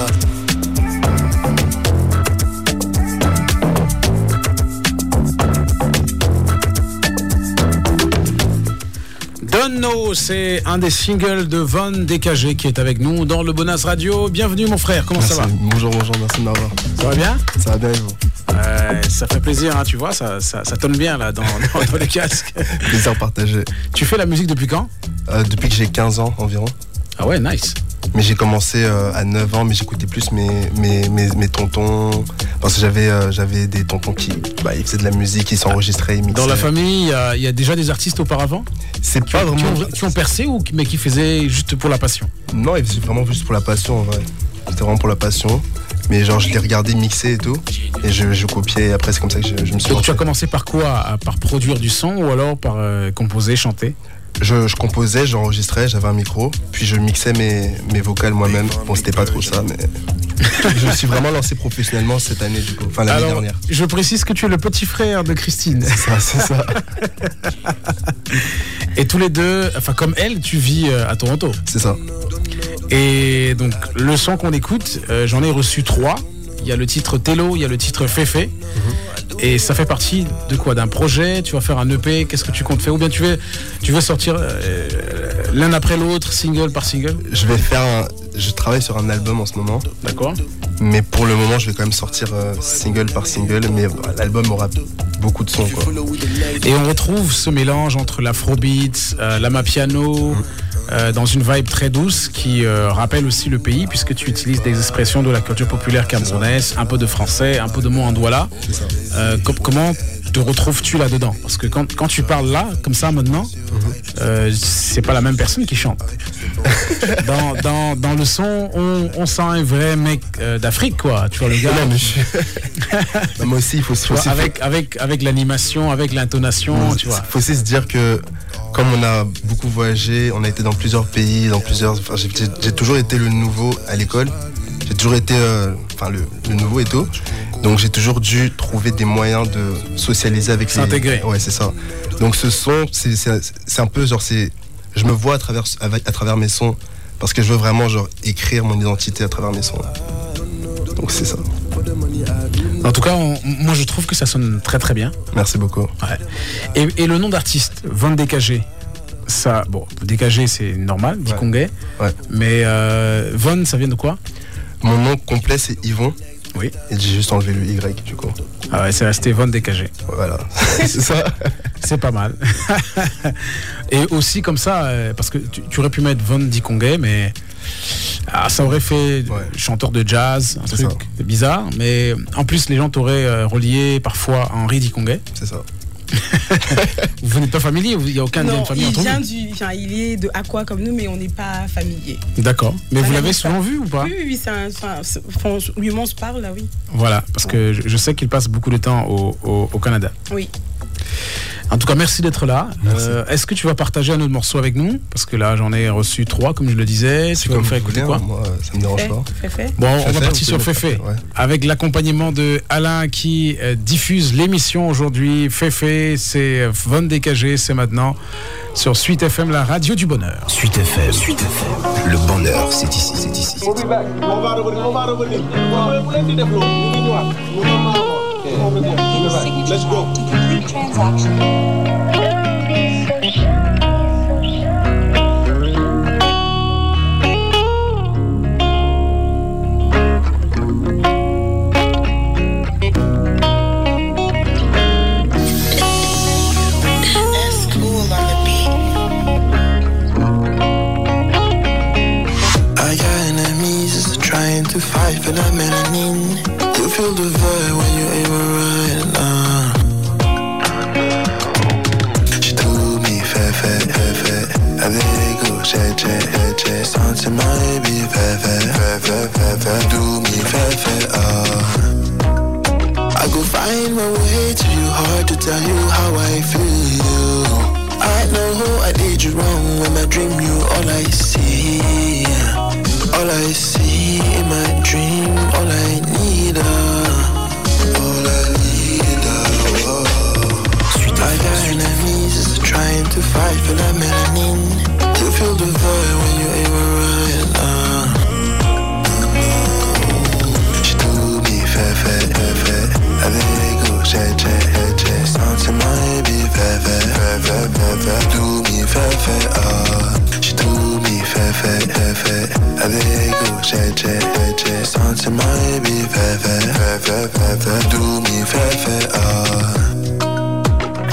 Don't Know, c'est un des singles de Von DKG qui est avec nous dans le Bonas Radio. Bienvenue mon frère, comment ça va. Bonjour, bonjour, merci de m'avoir. Ça va bien? Ça va bien vous? Ça fait plaisir, hein, tu vois, ça, ça, ça tonne bien là dans, dans, dans les casques. Plaisir partagé. Tu fais la musique depuis quand? Euh, depuis que j'ai 15 ans environ. Ah ouais, nice. Mais j'ai commencé euh, à 9 ans, mais j'écoutais plus mes, mes, mes, mes tontons. Parce que j'avais euh, j'avais des tontons qui bah, ils faisaient de la musique, ils s'enregistraient, ils mixaient. Dans la famille, il y a- il y, a déjà des artistes auparavant C'est pas qui vraiment. ont- qui ont percé ou mais qui faisaient juste pour la passion? Non, ils faisaient vraiment juste pour la passion en vrai. C'était vraiment pour la passion. Mais genre, je les regardais mixer et tout. Et je, je copiais. Et après, c'est comme ça que je, je me suis Donc tu as commencé par quoi? Par produire du son ou alors par euh, composer, chanter? Je, je composais, j'enregistrais, j'avais un micro. Puis je mixais mes, mes vocales moi-même. Bon, c'était pas trop ça, mais. je me suis vraiment lancé professionnellement cette année, du coup. Enfin, l'année Alors, dernière. je précise que tu es le petit frère de Christine. C'est ça, c'est ça. Et tous les deux, enfin comme elle, tu vis euh, à Toronto. C'est ça. Et donc le son qu'on écoute, euh, j'en ai reçu trois. Il y a le titre Tello, il y a le titre Féfé. Et ça fait partie de quoi? D'un projet? Tu vas faire un EP Qu'est-ce que tu comptes faire? Ou bien tu veux, tu veux sortir euh, l'un après l'autre, single par single? Je vais faire un... Je travaille sur un album en ce moment. D'accord Mais pour le moment, je vais quand même sortir euh, single par single. Mais l'album aura beaucoup de sons, quoi. Et on retrouve ce mélange entre l'afrobeat, euh, l'amapiano, euh, dans une vibe très douce qui euh, rappelle aussi le pays, puisque tu utilises des expressions de la culture populaire camerounaise, un peu de français, un peu de mots en douala. Euh, com- comment te retrouves-tu là-dedans? Parce que quand, quand tu parles là, comme ça maintenant, euh, c'est pas la même personne qui chante. Dans, dans, dans le son, on, on sent un vrai mec euh, d'Afrique, quoi. Tu vois, le gars. Non, mais je- moi aussi, il faut, faut avec, avec, avec l'animation, avec l'intonation, tu vois. faut aussi se dire que comme on a beaucoup voyagé, on a été dans plusieurs pays, dans plusieurs. Enfin, j'ai- toujours été le nouveau à l'école. J'ai toujours été, euh, enfin le, le nouveau et tout. Donc j'ai toujours dû trouver des moyens de socialiser avec les. S'intégrer. Ouais, c'est ça. Donc ce son, c'est- un peu genre c'est, je me vois à travers à travers mes sons parce que je veux vraiment genre écrire mon identité à travers mes sons. Donc c'est ça. En tout cas, on- moi je trouve que ça sonne très très bien. Merci beaucoup. Ouais. Et, et le nom d'artiste, Von DKG, ça, bon, DKG c'est normal, dit Ouais. Ouais. mais euh, Von ça vient de quoi? Mon nom complet c'est Yvon Oui. et j'ai juste enlevé le Y du coup. Ah ouais, c'est resté Von DKG. Voilà. c'est ça. C'est pas mal. et aussi comme ça, euh, parce que tu, tu aurais pu mettre Von Dikongé, mais ah, ça aurait fait Ouais. chanteur de jazz, un C'est truc bizarre. Mais en plus, les gens t'auraient euh, relié parfois à Henri Dikongé. C'est ça. Vous n'êtes pas familier Il n'y a aucun Non, de famille il entre vient vous du, enfin, il est de Aqua comme nous, mais on n'est pas familier. D'accord. Mais vous Voilà, l'avez souvent vu ou pas Oui, oui, oui, c'est un, lui, on se parle là, oui. Voilà, parce que je, je sais qu'il passe beaucoup de temps au, au- au Canada. Oui. En tout cas, merci d'être là. Euh, Est-ce que tu vas partager un autre morceau avec nous? Parce que là, j'en ai reçu trois, comme je le disais. Tu vas me comme faire écouter quoi? hein, Moi, ça me dérange Fait, pas. fait, fait. Bon, on va partir sur Féfé, ouais. avec l'accompagnement de Alain qui euh, diffuse l'émission aujourd'hui. Féfé, c'est euh, Von DKG, c'est maintenant sur Suite FM, la radio du bonheur. Suite FM. Suite FM. Le bonheur, c'est ici, c'est ici. C'est ici. Let's go. To complete transaction. That's cool on the beat. I got enemies just trying to fight for that melanin. You feel the vibe Sentiment, baby, fair, fair, fair, fair, fair, fair. Do me fair, ah. I go find my way to you, hard to tell you how I feel. I know I did you wrong when I dream you all I see. All I see in my dream, all I need, uh, all I need, uh, oh. I got enemies trying to fight for that melanin. You feel the vibe when you ain't right, uh. She do me fair, fair, fair, fair. Avec go, check, check, check, check. Sentiment, baby, fair, fair, fair, fair, fair, fair. Do me fair, fair, ah. She do me fair, fair, fair, fair. Avec go, check, check, check, check. Sentiment, baby, fair, fair, fair, fair, fair, fair. Do me fair, fair, ah.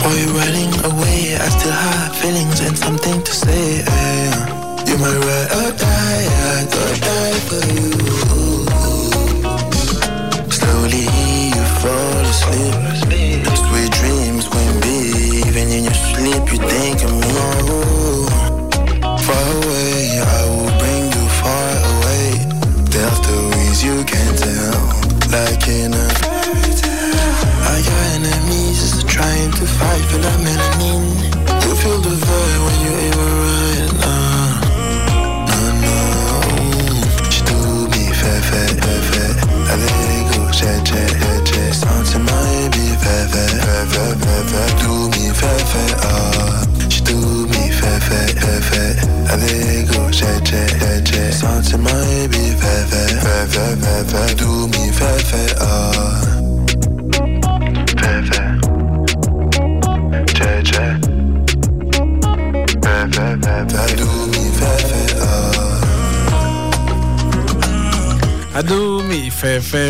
While you're running away, I still have feelings and something to say. You might ride or die, I could die for you. Slowly you fall asleep.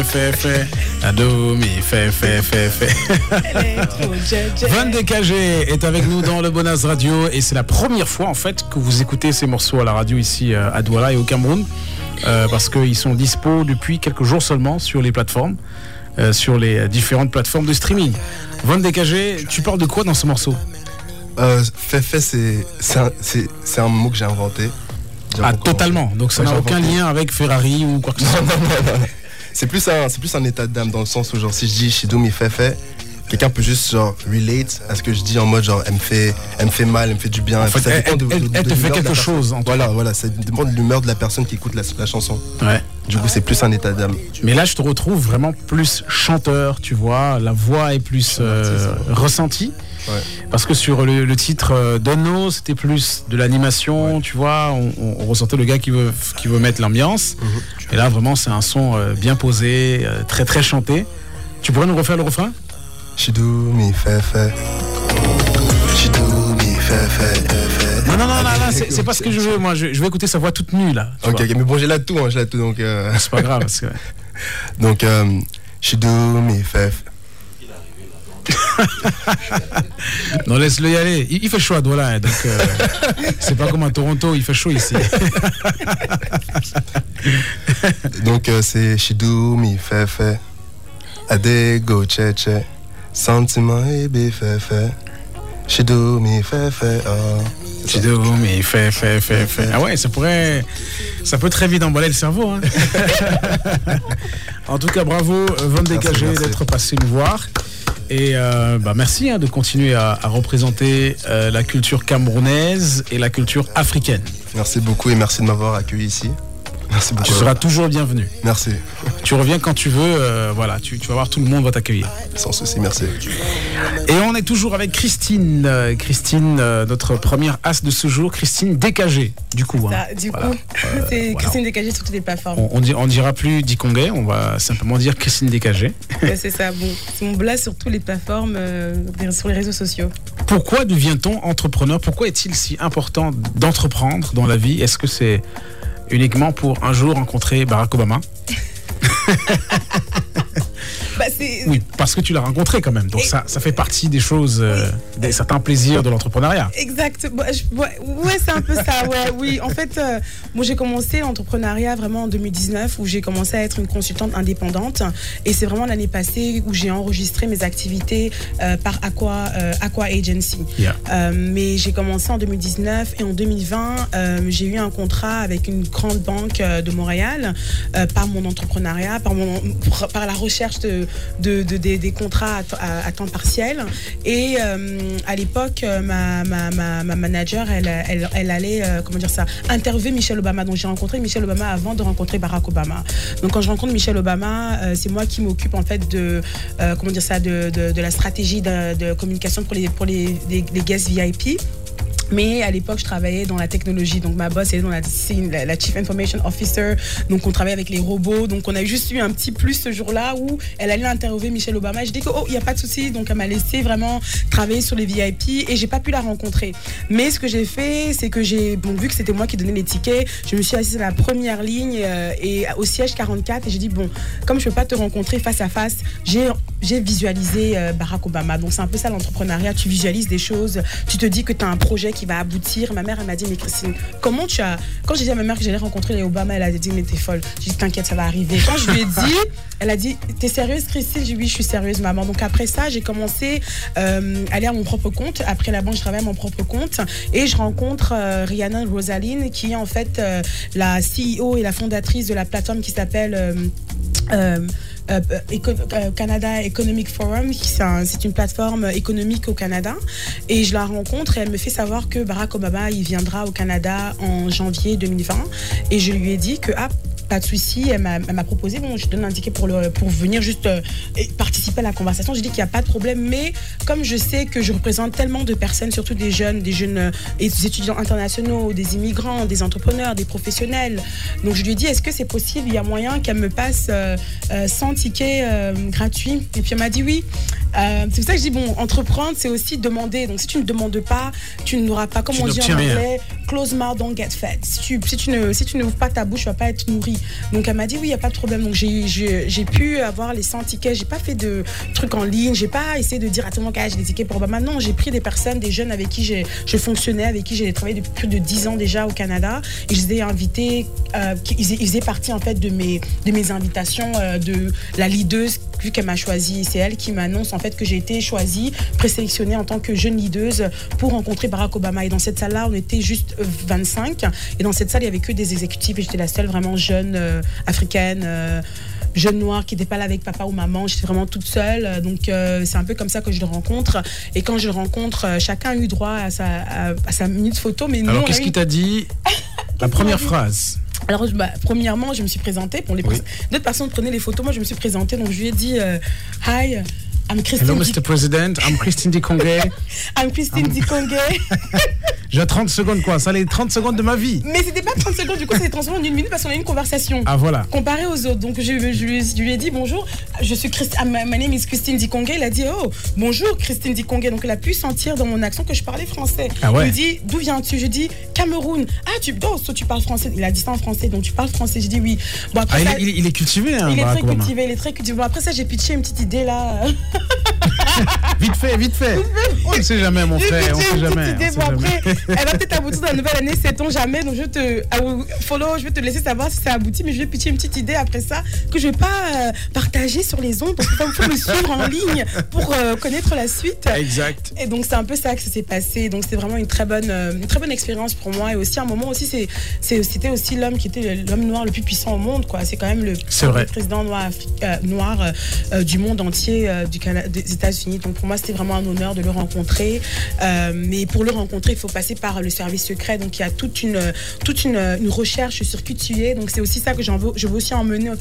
Fait, fait, fait. Adoumi, fait, fait, fait, fait. Elle est trop jet, jet. Van DKG est avec nous dans le Bonaz Radio et c'est la première fois en fait que vous écoutez ces morceaux à la radio ici euh, à Douala et au Cameroun euh, parce qu'ils sont dispo depuis quelques jours seulement sur les plateformes, euh, sur les différentes plateformes de streaming. Van DKG, tu parles de quoi dans ce morceau? Euh, Féfé, c'est c'est un, mot que j'ai inventé. Ah, totalement. Donc ça Ouais, n'a aucun lien avec Ferrari ou quoi que ce soit. C'est plus un, c'est plus un état d'âme dans le sens où genre si je dis Shidoumi Féfé, quelqu'un peut juste genre relate à ce que je dis en mode genre elle me fait, elle me fait mal, elle me fait du bien. En fait, Ça elle- dépend de- elle- de- elle de te fait quelque chose, en Voilà, voilà, ça dépend de l'humeur de la personne qui écoute la, la chanson. Ouais. Du coup, c'est plus un état d'âme. Mais là, je te retrouve vraiment plus chanteur, tu vois. La voix est plus euh, ressentie. Ouais. Parce que sur le, le titre euh, Dono, c'était plus de l'animation, tu vois. On, on- on ressentait le gars qui veut, qui veut mettre l'ambiance. Mhm. Et là, vraiment, c'est un son euh, bien posé, euh, très très chanté. Tu pourrais nous refaire le refrain? Shidoumi Féfé. Shidoumi Féfé. Féfé. Non, non, non, non, non, c'est c'est pas ce que je veux. Moi, je, je vais écouter sa voix toute nue là. Ok, mais bon, j'ai là tout, hein, j'ai là tout, donc. euh, C'est pas grave. Parce que... donc, euh, Shidoumi Féfé. Non, laisse-le y aller. Il, il fait chaud à Douala, hein, donc euh, c'est pas comme à Toronto, il fait chaud ici. Donc euh, c'est Shidoumi Fefe Adego Cheche Sentiment fait. Chez Domi fait fait. Oh. Fait, fait, fait. Ah ouais, ça pourrait. Ça peut très vite emballer le cerveau. hein. en tout cas, bravo, euh, Van Dégagé, merci. d'être passé nous voir. Et euh, bah, merci hein, de continuer à, représenter euh, la culture camerounaise et la culture africaine. Merci beaucoup et merci de m'avoir accueilli ici. Merci beaucoup. Tu seras toujours bienvenu. Merci. Tu reviens quand tu veux. euh, voilà, tu, tu vas voir, tout le monde va t'accueillir. Sans souci, merci. Et on est toujours avec Christine. Euh, Christine, euh, notre première as de ce jour, Christine Décagé, du coup. hein. Ça, du Voilà. coup, c'est voilà. Christine Dégagée sur toutes les plateformes. On, on, dit- on dira plus Dikongé, on va simplement dire Christine Décagé. Ouais, c'est ça, bon. C'est mon blast sur toutes les plateformes, euh, sur les réseaux sociaux. Pourquoi devient-on entrepreneur? Pourquoi est-il si important d'entreprendre dans la vie? Est-ce que c'est uniquement pour un jour rencontrer Barack Obama Bah. Oui, parce que tu l'as rencontré quand même. Donc ça, ça fait partie des choses, euh, des certains plaisirs de l'entrepreneuriat. Exact. Bon, je- ouais, ouais, c'est un peu ça. Ouais, oui. En fait, euh, moi, j'ai commencé l'entrepreneuriat vraiment en 2019, où j'ai commencé à être une consultante indépendante. Et c'est vraiment l'année passée où j'ai enregistré mes activités euh, par Aqua, Aqua Agency. Yeah. Mais j'ai commencé en 2019 et en 2020, euh, j'ai eu un contrat avec une grande banque de Montréal par mon entrepreneuriat, par, mon, par la recherche de, de- de- des, contrats à, temps partiel. Et euh, à l'époque, euh, ma, ma, ma, ma manager, elle, elle, elle allait, euh, comment dire ça, interviewer Michelle Obama. Donc j'ai rencontré Michelle Obama avant de rencontrer Barack Obama. Donc quand je rencontre Michelle Obama, c'est moi qui m'occupe en fait de, comment dire ça, de, de, la stratégie de, communication pour les, pour les, les guests VIP. Mais à l'époque, je travaillais dans la technologie. Donc, ma boss, est dans la, Chief Information Officer. Donc, on travaillait avec les robots. Donc, on a juste eu un petit plus ce jour-là où elle allait interviewer Michelle Obama. Je dis que, oh, il n'y a pas de souci. Donc, elle m'a laissé vraiment travailler sur les VIP et j'ai pas pu la rencontrer. Mais ce que j'ai fait, c'est que j'ai, vu que c'était moi qui donnais les tickets, je me suis assise à la première ligne euh, et au siège 44 et j'ai dit, bon, comme je peux pas te rencontrer face à face, j'ai, j'ai visualisé euh, Barack Obama. Donc, c'est un peu ça l'entrepreneuriat. Tu visualises des choses. Tu te dis que tu as un projet qui va aboutir. Ma mère, elle m'a dit, mais Christine, comment tu as. Quand j'ai dit à ma mère que j'allais rencontrer les Obama, elle a dit, mais t'es folle. J'ai dit, t'inquiète, ça va arriver. Quand je lui ai dit, elle a dit, t'es sérieuse, Christine? J'ai dit, oui, je suis sérieuse, maman. Donc après ça, j'ai commencé euh, à aller à mon propre compte. Après la banque, je travaille à mon propre compte. Et je rencontre euh, Rhiannon Rosaline, qui est en fait euh, la CEO et la fondatrice de la plateforme qui s'appelle. Euh, euh, Canada Economic Forum, c'est un- c'est une plateforme économique au Canada. Et je la rencontre et elle me fait savoir que Barack Obama, viendra au Canada en janvier 2020. Et je lui ai dit que, ah, pas de souci, elle m'a proposé, bon, je te donne un ticket pour, le, pour venir juste euh, participer à la conversation. J'ai dit qu'il n'y a pas de problème, mais comme je sais que je représente tellement de personnes, surtout des jeunes, des jeunes euh, des étudiants internationaux, des immigrants, des entrepreneurs, des professionnels, donc je lui ai dit, est-ce que c'est possible, il y a moyen qu'elle me passe euh, euh, 100 tickets euh, gratuits? Et puis elle m'a dit oui. C'est pour ça que je dis, bon, entreprendre, c'est aussi demander. Donc si tu ne demandes pas, tu n'auras pas, comme Tu on dit en anglais, close mouth, don't get fed. Si tu, si tu ne si tu n'ouvres pas ta bouche, tu vas pas être nourri. Donc elle m'a dit oui, il n'y a pas de problème. Donc j'ai- pu avoir les 100 tickets. J'ai pas fait de trucs en ligne. J'ai pas essayé de dire à tout le monde j'ai des tickets pour Obama. Non, j'ai pris des personnes, des jeunes avec qui je fonctionnais, avec qui j'ai travaillé depuis plus de 10 ans déjà au Canada. Invités. euh, ils, faisaient partie en fait de mes, de mes invitations euh, de la leaduse vu qu'elle m'a choisi. C'est elle qui m'annonce en fait que j'ai été choisie, présélectionnée en tant que jeune leaduse pour rencontrer Barack Obama. Et dans cette salle-là, on était juste euh, 25. Et dans cette salle, il y avait que des exécutifs et j'étais la seule vraiment jeune euh, africaine. euh, jeune noire qui n'était pas là avec papa ou maman, j'étais vraiment toute seule. Donc euh, c'est un peu comme ça que je le rencontre. Et quand je le rencontre, chacun a eu droit à sa, à, à sa minute photo. Mais Alors qu'est-ce qu'il t'a dit? La première phrase. Alors, je- bah, premièrement, je me suis présentée. Pour les Oui. pers- d'autres personnes prenaient les photos. Moi, je me suis présentée. Donc, je lui ai dit euh, Hi, I'm Christine, Hello, Mr. President, I'm Christine Dikongé. I'm Christine Dikongé. J'ai 30 secondes, quoi. Ça, les 30 secondes de ma vie. Mais c'était pas 30 secondes. Du coup, c'était 30 secondes en une minute parce qu'on a eu une conversation. Ah, voilà. Comparé aux autres. Donc, je, je lui, je lui ai dit bonjour. Je suis Christine. My my name is Christine Dikongé. Il a dit oh, bonjour Christine Dikongé. Donc, il a pu sentir dans mon accent que je parlais français. Ah ouais. Il me dit d'où viens-tu? Je dis Cameroun. Ah, tu, oh, so tu parles français. Il a dit ça en français. Donc, tu parles français. Je dis oui. Bon, après Ah, il, ça- est, il est- il est cultivé, hein, Il est très cultivé, il est très cultivé. Bon, après ça, j'ai pitché une petite idée là. vite fait, vite fait. On ne sait jamais, mon frère. On j'ai sait jamais. elle va peut-être aboutir dans la nouvelle année, sait-on jamais. Donc, je te follow, je vais te laisser savoir si ça aboutit, mais je vais pitcher une petite idée après ça que je vais pas euh, partager sur les ondes. Donc, il faut me suivre en ligne pour euh, connaître la suite. Exact. Et donc c'est un peu ça que ça s'est passé. Donc c'était vraiment une très bonne, euh, une très bonne expérience pour moi. Et aussi un moment aussi, c'est, c'est- c'était aussi l'homme qui était l'homme noir le plus puissant au monde. Quoi. C'est quand même le C'est président noir, du monde entier, du des États-Unis. Donc pour moi c'était vraiment un honneur de le rencontrer. Euh, mais pour le rencontrer, il faut passer par le service secret. Donc il y a toute une, toute une, une recherche sur qui tu es. Donc c'est aussi ça que j'en veux, je veux aussi emmener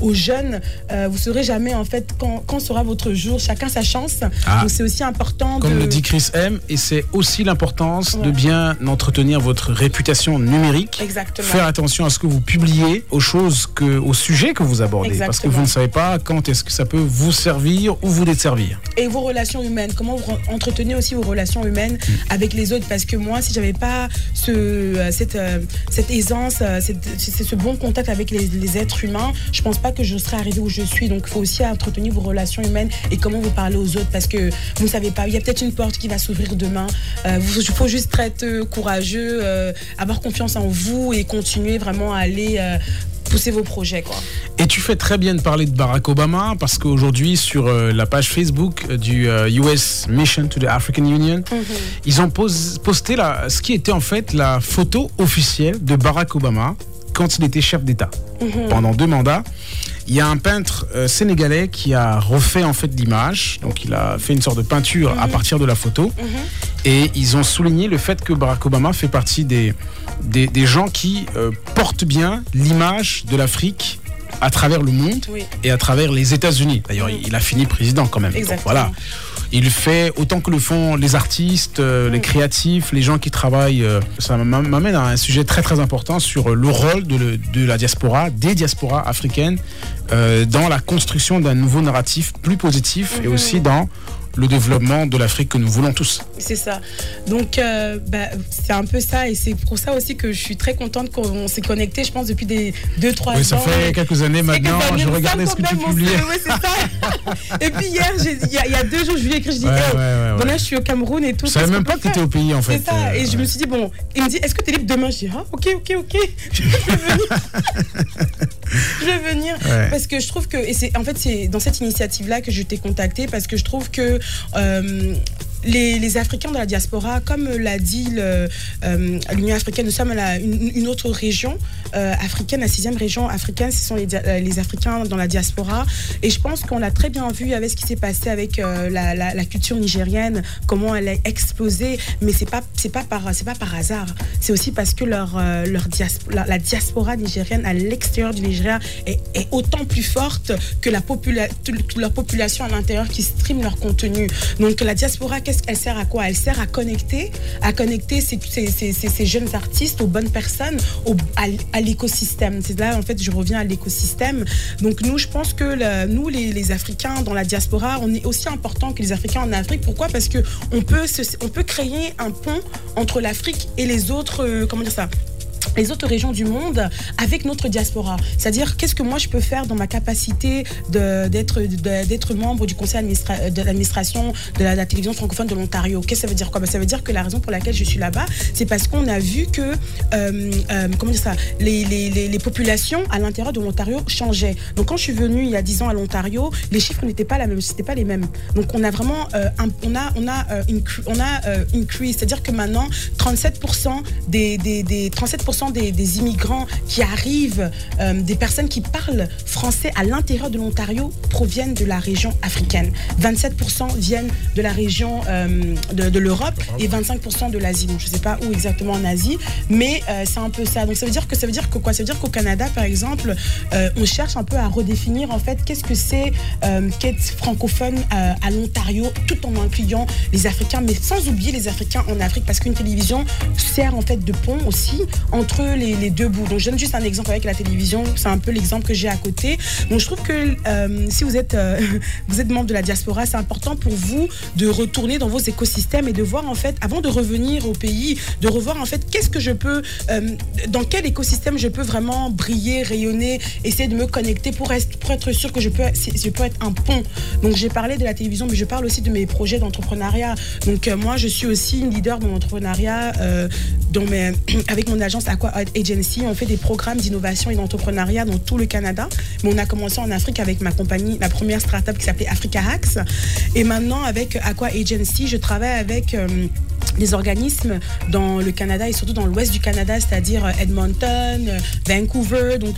aux jeunes. Euh, vous saurez jamais en fait quand, quand sera votre jour. Chacun sa chance. Ah. Donc c'est aussi important Comme de le dit Chris M, et c'est aussi l'importance de bien entretenir votre réputation numérique. Exactement. Faire attention à ce que vous publiez, aux choses que, aux sujets que vous abordez, parce que vous ne savez pas quand est-ce que ça peut vous servir ou vous desservir. et vos relations humaines. Comment vous re- entretenez aussi vos relations humaines Mm. avec les autres? Parce que moi, si j'avais pas ce, euh, cette, euh, cette aisance, euh, cette- ce bon contact avec les, les êtres humains, je pense pas que je serais arrivée où je suis. Donc, il faut aussi entretenir vos relations humaines et comment vous parlez aux autres. Parce que vous ne savez pas, il y a peut-être une porte qui va s'ouvrir demain. Euh, Il faut juste être courageux, euh, avoir confiance en vous et continuer vraiment à aller euh, pousser vos projets. Quoi. Et tu fais très bien de parler de Barack Obama parce qu'aujourd'hui sur euh, la page Facebook euh, du euh, US Mission to the African Union, ils ont pos- posté la, ce qui était en fait la photo officielle de Barack Obama quand il était chef d'État pendant deux mandats. Il y a un peintre euh, sénégalais qui a refait en fait l'image, donc il a fait une sorte de peinture à partir de la photo, et ils ont souligné le fait que Barack Obama fait partie des, des, des gens qui euh, portent bien l'image de l'Afrique à travers le monde Oui. et à travers les États-Unis. D'ailleurs, il a fini président quand même. Donc, voilà. Il fait autant que le font les artistes, euh, les créatifs, les gens qui travaillent. euh, ça m'am- m'amène à un sujet très très important sur le rôle de, le- de la diaspora, des diasporas africaines, euh, dans la construction d'un nouveau narratif plus positif et aussi dans le développement de l'Afrique que nous voulons tous. C'est ça. Donc, euh, bah, c'est un peu ça. Et c'est pour ça aussi que je suis très contente qu'on s'est connecté, je pense, depuis des 2-3 ans. Oui, ça fait quelques années maintenant. Quelques années, Je regardais ce que tu publiais. ouais, ça. et puis hier, il y, a- il y a deux jours, je lui ai écrit, je dis, Ouais, hey, ouais, ouais, bon là, je suis au Cameroun et tout. Je savais même pas que tu étais au pays en fait. C'est ça. Euh, Et je me suis dit, bon, il me dit, est-ce que tu es libre demain? Je dis, ah, ok, ok, ok. Je vais venir. je vais venir. Parce que je trouve que, et c'est en fait, c'est dans cette initiative-là que je t'ai contacté parce que je trouve que. Euh, les, Africains de la diaspora, comme l'a dit euh, l'Union africaine, nous sommes une, autre région euh, africaine, la sixième région africaine, ce sont euh, les Africains dans la diaspora. Et je pense qu'on l'a très bien vu avec ce qui s'est passé avec la, culture nigérienne, comment elle a explosé. Mais c'est pas pas par pas par hasard. C'est aussi parce que leur leur la, diaspora nigérienne à l'extérieur du Nigeria est, autant plus forte que la popula- leur population à l'intérieur qui stream leur contenu. Donc la diaspora, qu'est-ce qu'elle sert à quoi? Elle sert à connecter, à connecter ces, jeunes artistes aux bonnes personnes, au- à, à l'écosystème. C'est là en fait je reviens à l'écosystème. Donc nous, je pense que nous les, Africains dans la diaspora, on est aussi important que les Africains en Afrique. Pourquoi? Parce que on peut on peut créer un pont entre l'Afrique et les autres euh, comment dire ça? Les autres régions du monde avec notre diaspora. C'est-à-dire, qu'est-ce que moi je peux faire dans ma capacité d'être membre du conseil de l'administration de la, télévision francophone de l'Ontario? Qu'est-ce que ça veut dire? Quoi? Ben, Ça veut dire que la raison pour laquelle je suis là-bas, c'est parce qu'on a vu que, euh, euh, comment dire ça, les, les- les- populations à l'intérieur de l'Ontario changeaient. Donc, quand je suis venue il y a 10 ans à l'Ontario, les chiffres n'étaient pas, pas les mêmes. Donc, on a vraiment euh, un- on a, on a, euh, une, on a une crise. C'est-à-dire que maintenant, 37% des, des, des 37% des, immigrants qui arrivent, euh, des personnes qui parlent français à l'intérieur de l'Ontario proviennent de la région africaine. 27% viennent de la région euh, de, l'Europe et 25% de l'Asie. Donc, je ne sais pas où exactement en Asie, mais euh, c'est un peu ça. Donc ça veut dire que ça veut dire que quoi? Ça veut dire qu'au Canada, par exemple, on cherche un peu à redéfinir en fait qu'est-ce que c'est qu'être francophone à l'Ontario, tout en incluant les Africains, mais sans oublier les Africains en Afrique, parce qu'une télévision sert en fait de pont aussi entre entre les, deux bouts. Donc je donne juste un exemple avec la télévision, c'est un peu l'exemple que j'ai à côté. Donc je trouve que euh, si vous êtes, euh, vous êtes membre de la diaspora, c'est important pour vous de retourner dans vos écosystèmes et de voir en fait, avant de revenir au pays, de revoir en fait qu'est-ce que je peux, euh, dans quel écosystème je peux vraiment briller, rayonner, essayer de me connecter pour, être- sûr que je peux, je peux être un pont. Donc j'ai parlé de la télévision, mais je parle aussi de mes projets d'entrepreneuriat. Donc moi, je suis aussi une leader dans l'entrepreneuriat. dans avec mon agence Aqua Agency, on fait des programmes d'innovation et d'entrepreneuriat dans tout le Canada. Mais on a commencé en Afrique avec ma compagnie, la première startup qui s'appelait Africa Hacks. Et maintenant, avec Aqua Agency, je travaille avec euh, des organismes dans le Canada et surtout dans l'ouest du Canada, c'est-à-dire euh, Edmonton, euh, Vancouver, donc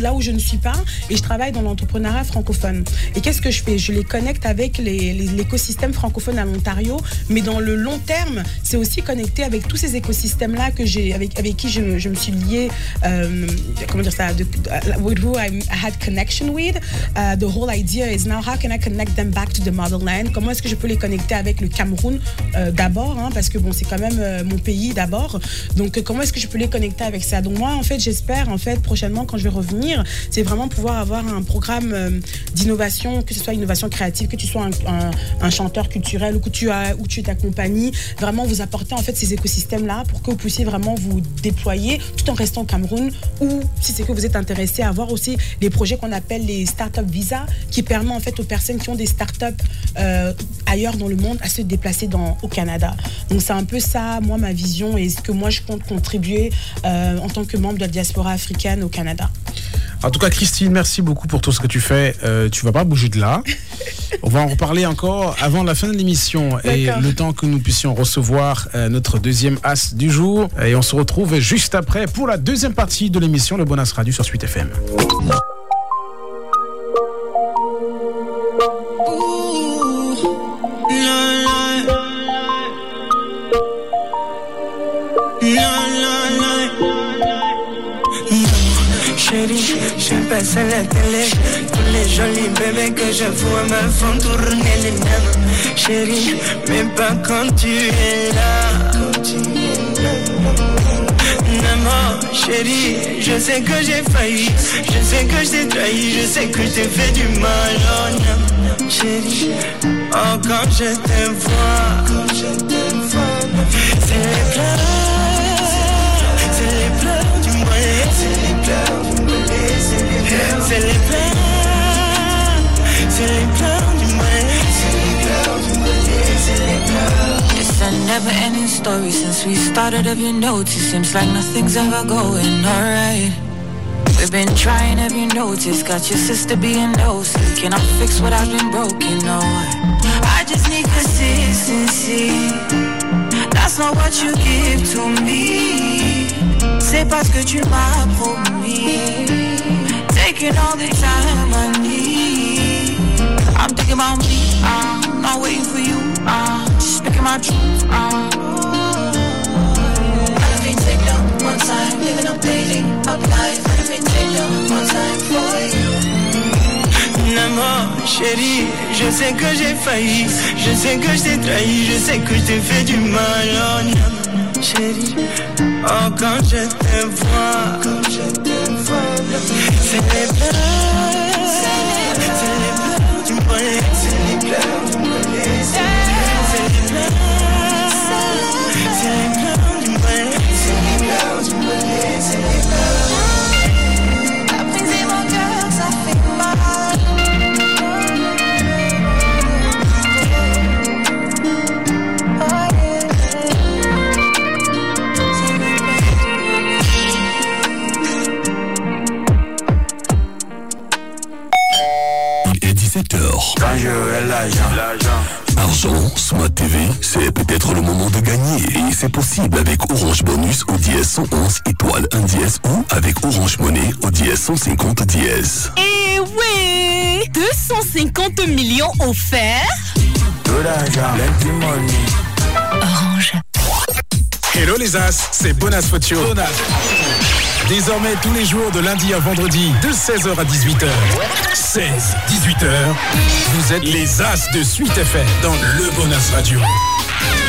là, où je ne suis pas. Et je travaille dans l'entrepreneuriat francophone. Et qu'est-ce que je fais? Je les connecte avec l'écosystème francophone à l'Ontario, mais dans le long terme, c'est aussi connecté avec tous ces écosystèmes-là avec, avec qui je, je me suis liée, euh, comment dire ça, de- with who I, had connection with. Uh, the whole idea is now how can I connect them back to the motherland? Comment est-ce que je peux les connecter avec le Cameroun euh, d'abord, hein, parce que bon, c'est quand même euh, mon pays d'abord. Donc euh, comment est-ce que je peux les connecter avec ça? Donc moi, en fait, j'espère en fait prochainement quand je vais revenir, c'est vraiment pouvoir avoir un programme euh, d'innovation, que ce soit innovation créative, que tu sois un, chanteur culturel ou que tu as ou tu t'accompagnes, vraiment vous apporter en fait ces écosystèmes-là pour que vous puissiez vraiment vous déployer tout en restant au Cameroun ou si c'est que vous êtes intéressé à voir aussi les projets qu'on appelle les startup visa qui permet en fait aux personnes qui ont des startups euh, ailleurs dans le monde à se déplacer au Canada. Donc c'est un peu ça, moi, ma vision et ce que moi je compte contribuer euh, en tant que membre de la diaspora africaine au Canada. En tout cas, Christine, merci beaucoup pour tout ce que tu fais. Euh, tu vas pas bouger de là. On va en reparler encore avant la fin de l'émission et le temps que nous puissions recevoir euh, notre deuxième as du jour. Et on se retrouve juste après pour la deuxième partie de l'émission Le Bonus Radio sur Suite FM. À la télé. Tous les jolis bébés que je vois me font tourner les nerfs Chérie, même pas quand tu es là. Maman, chérie, je sais que j'ai failli. Je sais que je t'ai trahi. Je sais que je t'ai fait du mal. Oh, non. Chérie, oh quand je te vois. C'est les pleurs. C'est les pleurs du moyen. C'est les pleurs C'est les pleurs C'est les pleurs du moyen C'est les pleurs du moyen C'est les pleurs It's a never ending story since we started. Have you noticed? Seems like nothing's ever going alright. We've been trying, have you noticed? Got your sister being nosy. I fix what I've been broken, no. I just need consistency. That's not what you give to me. C'est parce que tu m'as promis. Taking all the time I need. I'm thinking about me, I'm not waiting for you, I'm just speaking my truth, I'm taken up one time, living up dating, up life, I've been taken up one time for you. Maman, chérie, je sais que j'ai failli, je sais que je t'ai trahi, je sais que je t'ai fait du mal, oh. Chérie, oh quand je te vois, c'est les pleurs, c'est les pleurs du moyen, c'est les pleurs Argent, Smart TV, c'est peut-être le moment de gagner. Et c'est possible avec Orange Bonus au dièse 111 étoile 1 dièse ou avec Orange Monnaie au dièse 150 dièse. Et oui 250 millions offerts Orange. Hello les As, c'est Bonas Fotio. Désormais tous les jours de lundi à vendredi de 16h à 18h. 16, 18h, vous êtes les As de Suite FM dans le Bonas Radio.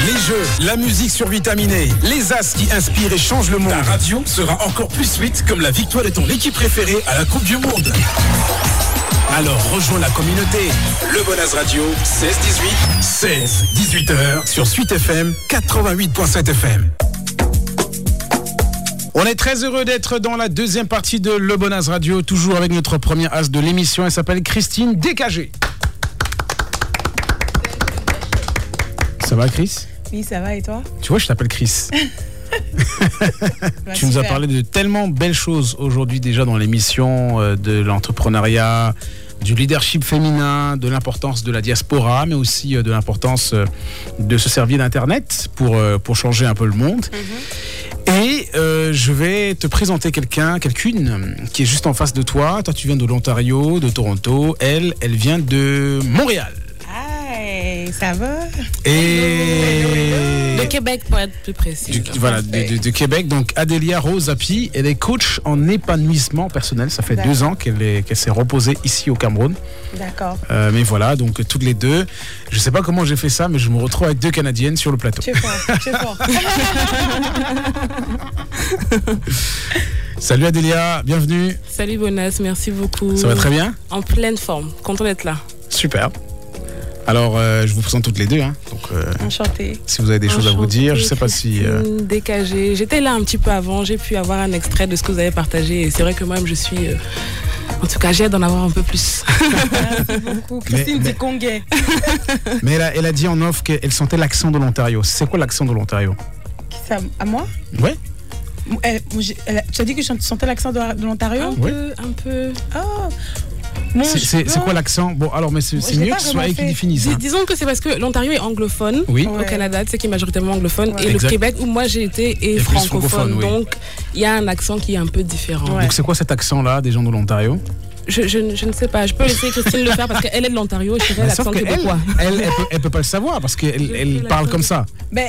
Les jeux, la musique survitaminée, les as qui inspirent et changent le monde. Ta radio sera encore plus sweet comme la victoire de ton équipe préférée à la Coupe du Monde. Alors rejoins la communauté. Le Bonaz Radio, 16-18, 16-18h sur Suite FM, 88.7 FM. On est très heureux d'être dans la deuxième partie de Le Bonaz Radio, toujours avec notre première as de l'émission. Elle s'appelle Christine Décagé. Ça va, Chris? Oui, ça va et toi? Tu vois, je t'appelle Chris. Bah, tu nous as parlé de tellement belles choses aujourd'hui déjà dans l'émission, euh, de l'entrepreneuriat, du leadership féminin, de l'importance de la diaspora, mais aussi euh, de l'importance euh, de se servir d'Internet pour, pour changer un peu le monde. Et euh, je vais te présenter quelqu'un, quelqu'une qui est juste en face de toi. Toi, tu viens de l'Ontario, de Toronto. Elle, elle vient de Montréal. Ça va Et De Québec, pour être plus précis. du- voilà, de, de- de Québec. Donc Adélia Rose Api, elle est coach en épanouissement personnel. Ça fait deux ans qu'elle est- qu'elle s'est reposée ici au Cameroun. D'accord. Euh, mais voilà, donc toutes les deux. Je sais pas comment j'ai fait ça, mais je me retrouve avec deux Canadiennes sur le plateau. Tu es fort, tu es fort. Salut Adélia, bienvenue. Salut Bonas, merci beaucoup. Ça va très bien? En pleine forme, content d'être là. Super. Alors, euh, je vous présente toutes les deux. hein. Donc, euh, Enchantée. si vous avez des choses à vous dire, je sais pas si. euh, Décagé. J'étais là un petit peu avant, j'ai pu avoir un extrait de ce que vous avez partagé. Et c'est vrai que moi-même, je suis. euh, en tout cas, j'ai hâte d'en avoir un peu plus. Merci beaucoup. Christine mais- Dicongé. Mais elle a, elle a dit en off qu'elle sentait l'accent de l'Ontario. C'est quoi l'accent de l'Ontario? Ça, à moi? Ouais. Elle- moi, j'ai- elle- Tu as dit que je sentais l'accent de, de l'Ontario? Un Ouais. peu, un peu. Oh C'est- quoi l'accent Bon, alors, mais c'est mieux que ce soit elle qui définisse. Dis- hein. disons que c'est parce que l'Ontario est anglophone. Oui. Au. Canada, c'est qui est majoritairement anglophone. Ouais. Et Exact. le Québec, où moi j'ai été, est Et francophone. francophone, oui. Donc, il y a un accent qui est un peu différent. Ouais. Donc, c'est quoi cet accent-là des gens de l'Ontario Je, je- je ne sais pas. Je peux laisser Christine le faire parce qu'elle est de l'Ontario. Je dirais Mais l'accent québécois. elle, elle, peut, elle peut pas le savoir parce qu'elle elle parle comme ça. Ben,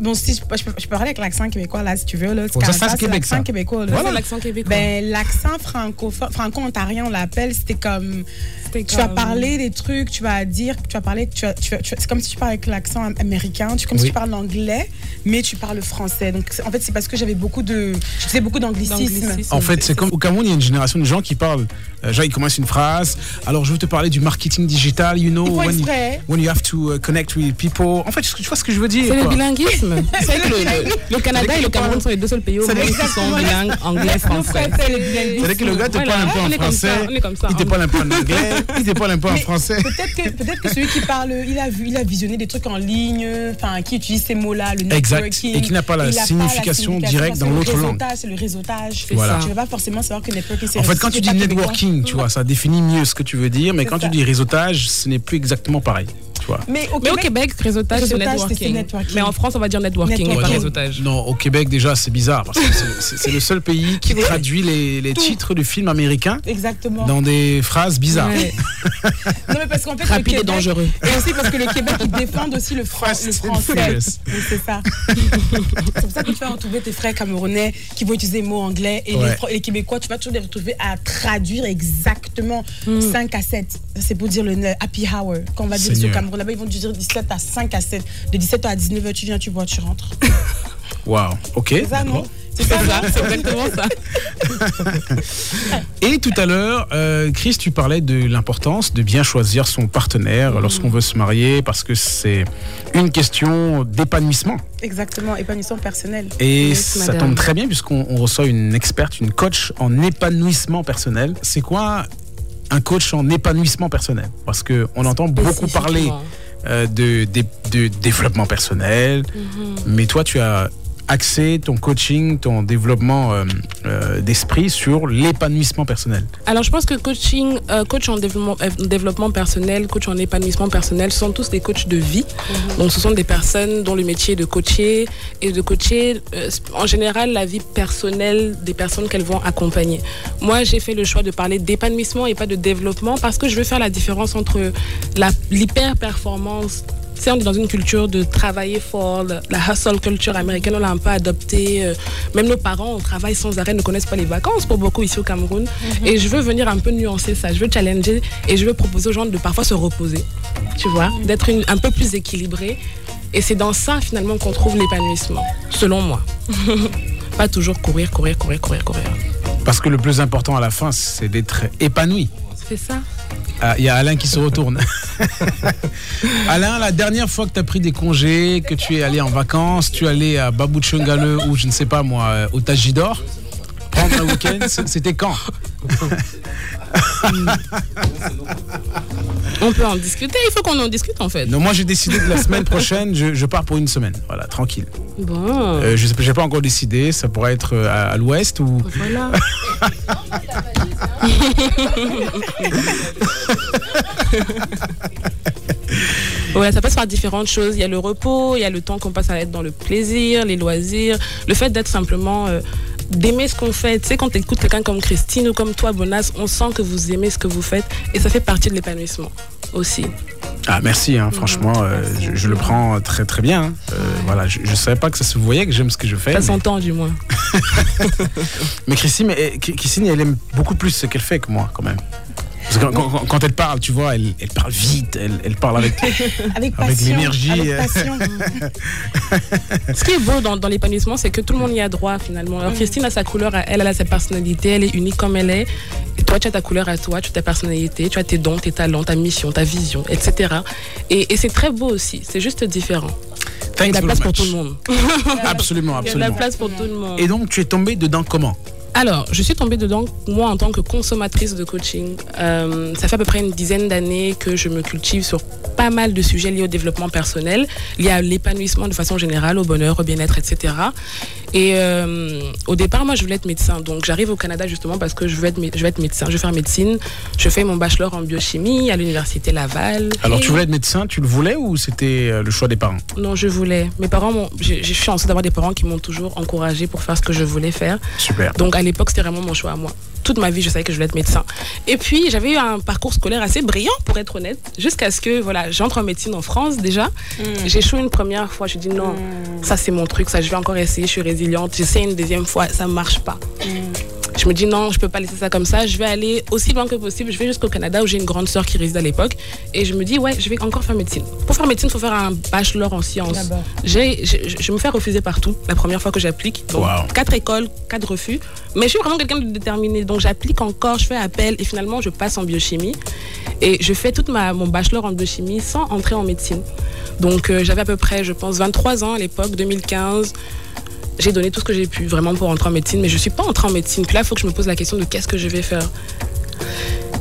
bon, si je, je peux, je peux parler avec l'accent québécois, là, si tu veux. Là, Oh, ça, ça, c'est Québec, l'accent ça. québécois. Là. Voilà. L'accent québécois. Ben, l'accent francophone, franco-ontarien, on l'appelle, c'était comme. Tu vas parler des trucs, tu vas dire, tu vas parler, tu vas, tu vas- tu vas- c'est comme si tu parles avec l'accent am- américain, tu, comme Oui. si tu parles l'anglais, mais tu parles français. Donc, en fait, c'est parce que j'avais beaucoup de. Je faisais beaucoup d'anglicisme. D'anglicisme. En fait, c'est comme au Cameroun, il y a une génération de gens qui parlent. euh, genre, ils commencent une phrase. Alors, je veux te parler du marketing digital, you know, when you, when you have to uh, connect with people. En fait, tu vois ce que je veux dire C'est le quoi. Bilinguisme. C'est que le, le- le Canada et le Cameroun sont les deux seuls pays au monde qui sont bilingues anglais-français. C'est-à-dire que le gars te Voilà, parle un peu on en est comme ça, français, on est comme ça. il te parle un peu en anglais, il te parle un peu en français. Peut-être que, celui qui parle, il a vu, il a visionné des trucs en ligne, enfin, qui utilise ces mots-là, le Exact. networking. Et qui n'a pas la signification directe dans l'autre le langue. C'est le réseautage. Voilà. Tu ne veux pas forcément savoir que networking, c'est En fait, quand tu dis networking, tu vois, ça définit mieux ce que tu veux dire, mais quand tu dis réseautage, ce n'est plus exactement pareil. Tu vois. Mais au Mais au Québec, Québec, réseautage, c'est Réseautage, c'est networking. networking. Mais en France, on va dire networking et pas Networking. réseautage. Non, au Québec déjà c'est bizarre parce que c'est- le seul pays qui traduit les, les titres de films américains exactement. dans des phrases bizarres. Ouais. Non, mais parce qu'en fait, Rapide et dangereux. Et aussi parce que le Québec, ils défendent aussi le, fran- Fast le français. C'est ça. c'est pour ça que tu vas retrouver tes frères camerounais qui vont utiliser les mots anglais et, Ouais. les, Québécois, tu vas toujours les retrouver à traduire exactement Hmm. 5 à 7. Ça, C'est pour dire le happy hour. Quand on va dire Seigneur. Cameroun, là-bas, ils vont te dire 17 à 5 à 7. De 17 à 19h, tu viens, tu bois, tu rentres. Waouh, ok. C'est ça, non? C'est ça, C'est exactement ça. Et tout à l'heure, euh, Chris, tu parlais de l'importance de bien choisir son partenaire lorsqu'on veut se marier parce que c'est une question d'épanouissement. Exactement, épanouissement personnel. Et ça madame. tombe très bien puisqu'on on reçoit une experte, une coach en épanouissement personnel. C'est quoi un coach en épanouissement personnel Parce qu'on entend beaucoup parler Spécifiquement. euh, de, de- de développement personnel, Mhm. mais toi tu as axé ton coaching, ton développement euh, euh, d'esprit sur l'épanouissement personnel? Alors, je pense que coaching, euh, coach en développement, euh, développement personnel, coach en épanouissement personnel, ce sont tous des coachs de vie. Donc, ce sont des personnes dont le métier est de coacher et de coacher, euh, en général, la vie personnelle des personnes qu'elles vont accompagner. Moi, j'ai fait le choix de parler d'épanouissement et pas de développement parce que je veux faire la différence entre l'hyper-performance c'est on est dans une culture de travailler fort, la la hustle culture américaine, on l'a un peu adoptée. euh, Même nos parents, on travaille sans arrêt, ne connaissent pas les vacances pour beaucoup ici au Cameroun. Et je veux venir un peu nuancer ça, je veux challenger et je veux proposer aux gens de parfois se reposer, tu vois, d'être une- un peu plus équilibré Et c'est dans ça finalement qu'on trouve l'épanouissement, selon moi. Pas toujours courir, courir, courir, courir, courir. Parce que le plus important à la fin, c'est d'être épanoui. C'est ça. Ah, Il y a Alain qui se retourne. Alain, la dernière fois que tu as pris des congés, que tu es allé en vacances, tu es allé à Babou Tchungale ou je ne sais pas moi, euh, au Tajidor, prendre un week-end, c'était quand? On peut en discuter, il faut qu'on en discute en fait. Non, moi j'ai décidé que la semaine prochaine, je, je pars pour une semaine. Voilà, tranquille. Bon. Euh, je n'ai pas encore décidé, ça pourrait être euh, à, à l'ouest ou. Voilà. Ouais, ça passe par différentes choses. Il y a le repos, il y a le temps qu'on passe à être dans le plaisir, les loisirs, le fait d'être simplement. euh, d'aimer ce qu'on fait. Tu sais, quand tu écoutes quelqu'un comme Christine ou comme toi, Bonas, on sent que vous aimez ce que vous faites et ça fait partie de l'épanouissement aussi. Ah, merci, hein, franchement, euh, je, je le prends très très bien. hein. Euh, voilà, je ne savais pas que ça se voyait, que j'aime ce que je fais. Ça mais- s'entend du moins. Mais Christine, eh, Christine, elle aime beaucoup plus ce qu'elle fait que moi, quand même. Parce que quand, quand- quand elle parle, tu vois, elle, elle parle vite, elle, elle parle avec, Avec l'énergie. avec passion. Ce qui est beau dans, dans l'épanouissement, c'est que tout le monde y a droit finalement. Alors Christine a sa couleur, à elle, elle a sa personnalité, elle est unique comme elle est. Et toi, tu as ta couleur à toi, tu as ta personnalité, tu as tes dons, tes talents, ta mission, ta vision, etc. Et, et c'est très beau aussi, c'est juste différent. Il y a de la place pour tout le monde. Absolument, Il y a de la absolument. place pour tout le monde. Et donc, tu es tombée dedans comment? Alors, je suis tombée dedans, moi, en tant que consommatrice de coaching. Euh, ça fait à peu près une dizaine d'années que je me cultive sur pas mal de sujets liés au développement personnel, liés à l'épanouissement de façon générale, au bonheur, au bien-être, etc. Et euh, au départ, moi, je voulais être médecin. Donc, j'arrive au Canada justement parce que je veux, être, mé- je veux être médecin. Je veux faire médecine. Je fais mon bachelor en biochimie à l'université Laval. Alors, Et- tu voulais être médecin, tu le voulais ou c'était euh, le choix des parents? Non, je voulais. Mes parents m'ont. J'ai j'ai chance d'avoir des parents qui m'ont toujours encouragé pour faire ce que je voulais faire. Super. Donc à l'époque, c'était vraiment mon choix à moi. Toute ma vie, je savais que je voulais être médecin. Et puis, j'avais eu un parcours scolaire assez brillant, pour être honnête, jusqu'à ce que, voilà, j'entre en médecine en France déjà. J'échoue une première fois, je dis non, ça c'est mon truc, ça je vais encore essayer, je suis résiliente. J'essaie une deuxième fois, ça marche pas. Je me dis non, je peux pas laisser ça comme ça. Je vais aller aussi loin que possible. Je vais jusqu'au Canada où j'ai une grande sœur qui réside à l'époque. Et je me dis, ouais, je vais encore faire médecine. Pour faire médecine, il faut faire un bachelor en sciences. D'abord. J'ai- Je, me fais refuser partout la première fois que j'applique. Donc, Wow. quatre écoles, quatre refus. Mais je suis vraiment quelqu'un de déterminé. Donc, j'applique encore, je fais appel et finalement, je passe en biochimie. Et je fais tout mon bachelor en biochimie sans entrer en médecine. Donc, euh, j'avais à peu près, je pense, 23 ans à l'époque, 2015 j'ai donné tout ce que j'ai pu vraiment pour entrer en médecine, mais je suis pas entrée en médecine. Puis là, il faut que je me pose la question de qu'est-ce que je vais faire.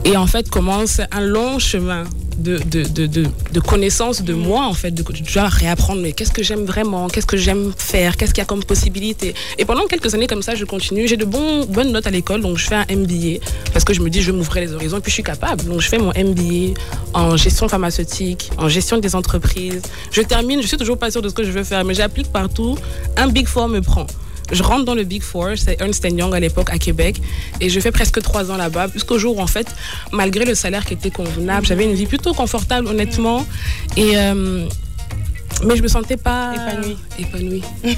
Et en fait, commence un long chemin de, de, de, de, connaissance de moi, en fait, de, devoir réapprendre, mais qu'est-ce que j'aime vraiment, qu'est-ce que j'aime faire, qu'est-ce qu'il y a comme possibilité. Et pendant quelques années comme ça, je continue. J'ai de bonnes notes à l'école, donc je fais un MBA, parce que je me dis, je vais m'ouvrir les horizons, puis je suis capable. Donc je fais mon MBA en gestion pharmaceutique, en gestion des entreprises. Je termine, je suis toujours pas sûre de ce que je veux faire, mais j'applique partout. Un Big Four me prend. Je rentre dans le Big Four, c'est Ernst Young à l'époque à Québec, et je fais presque trois ans là-bas, jusqu'au jour où, en fait, malgré le salaire qui était convenable, j'avais une vie plutôt confortable, honnêtement, et euh, mais je me sentais pas Épanouie. épanouie.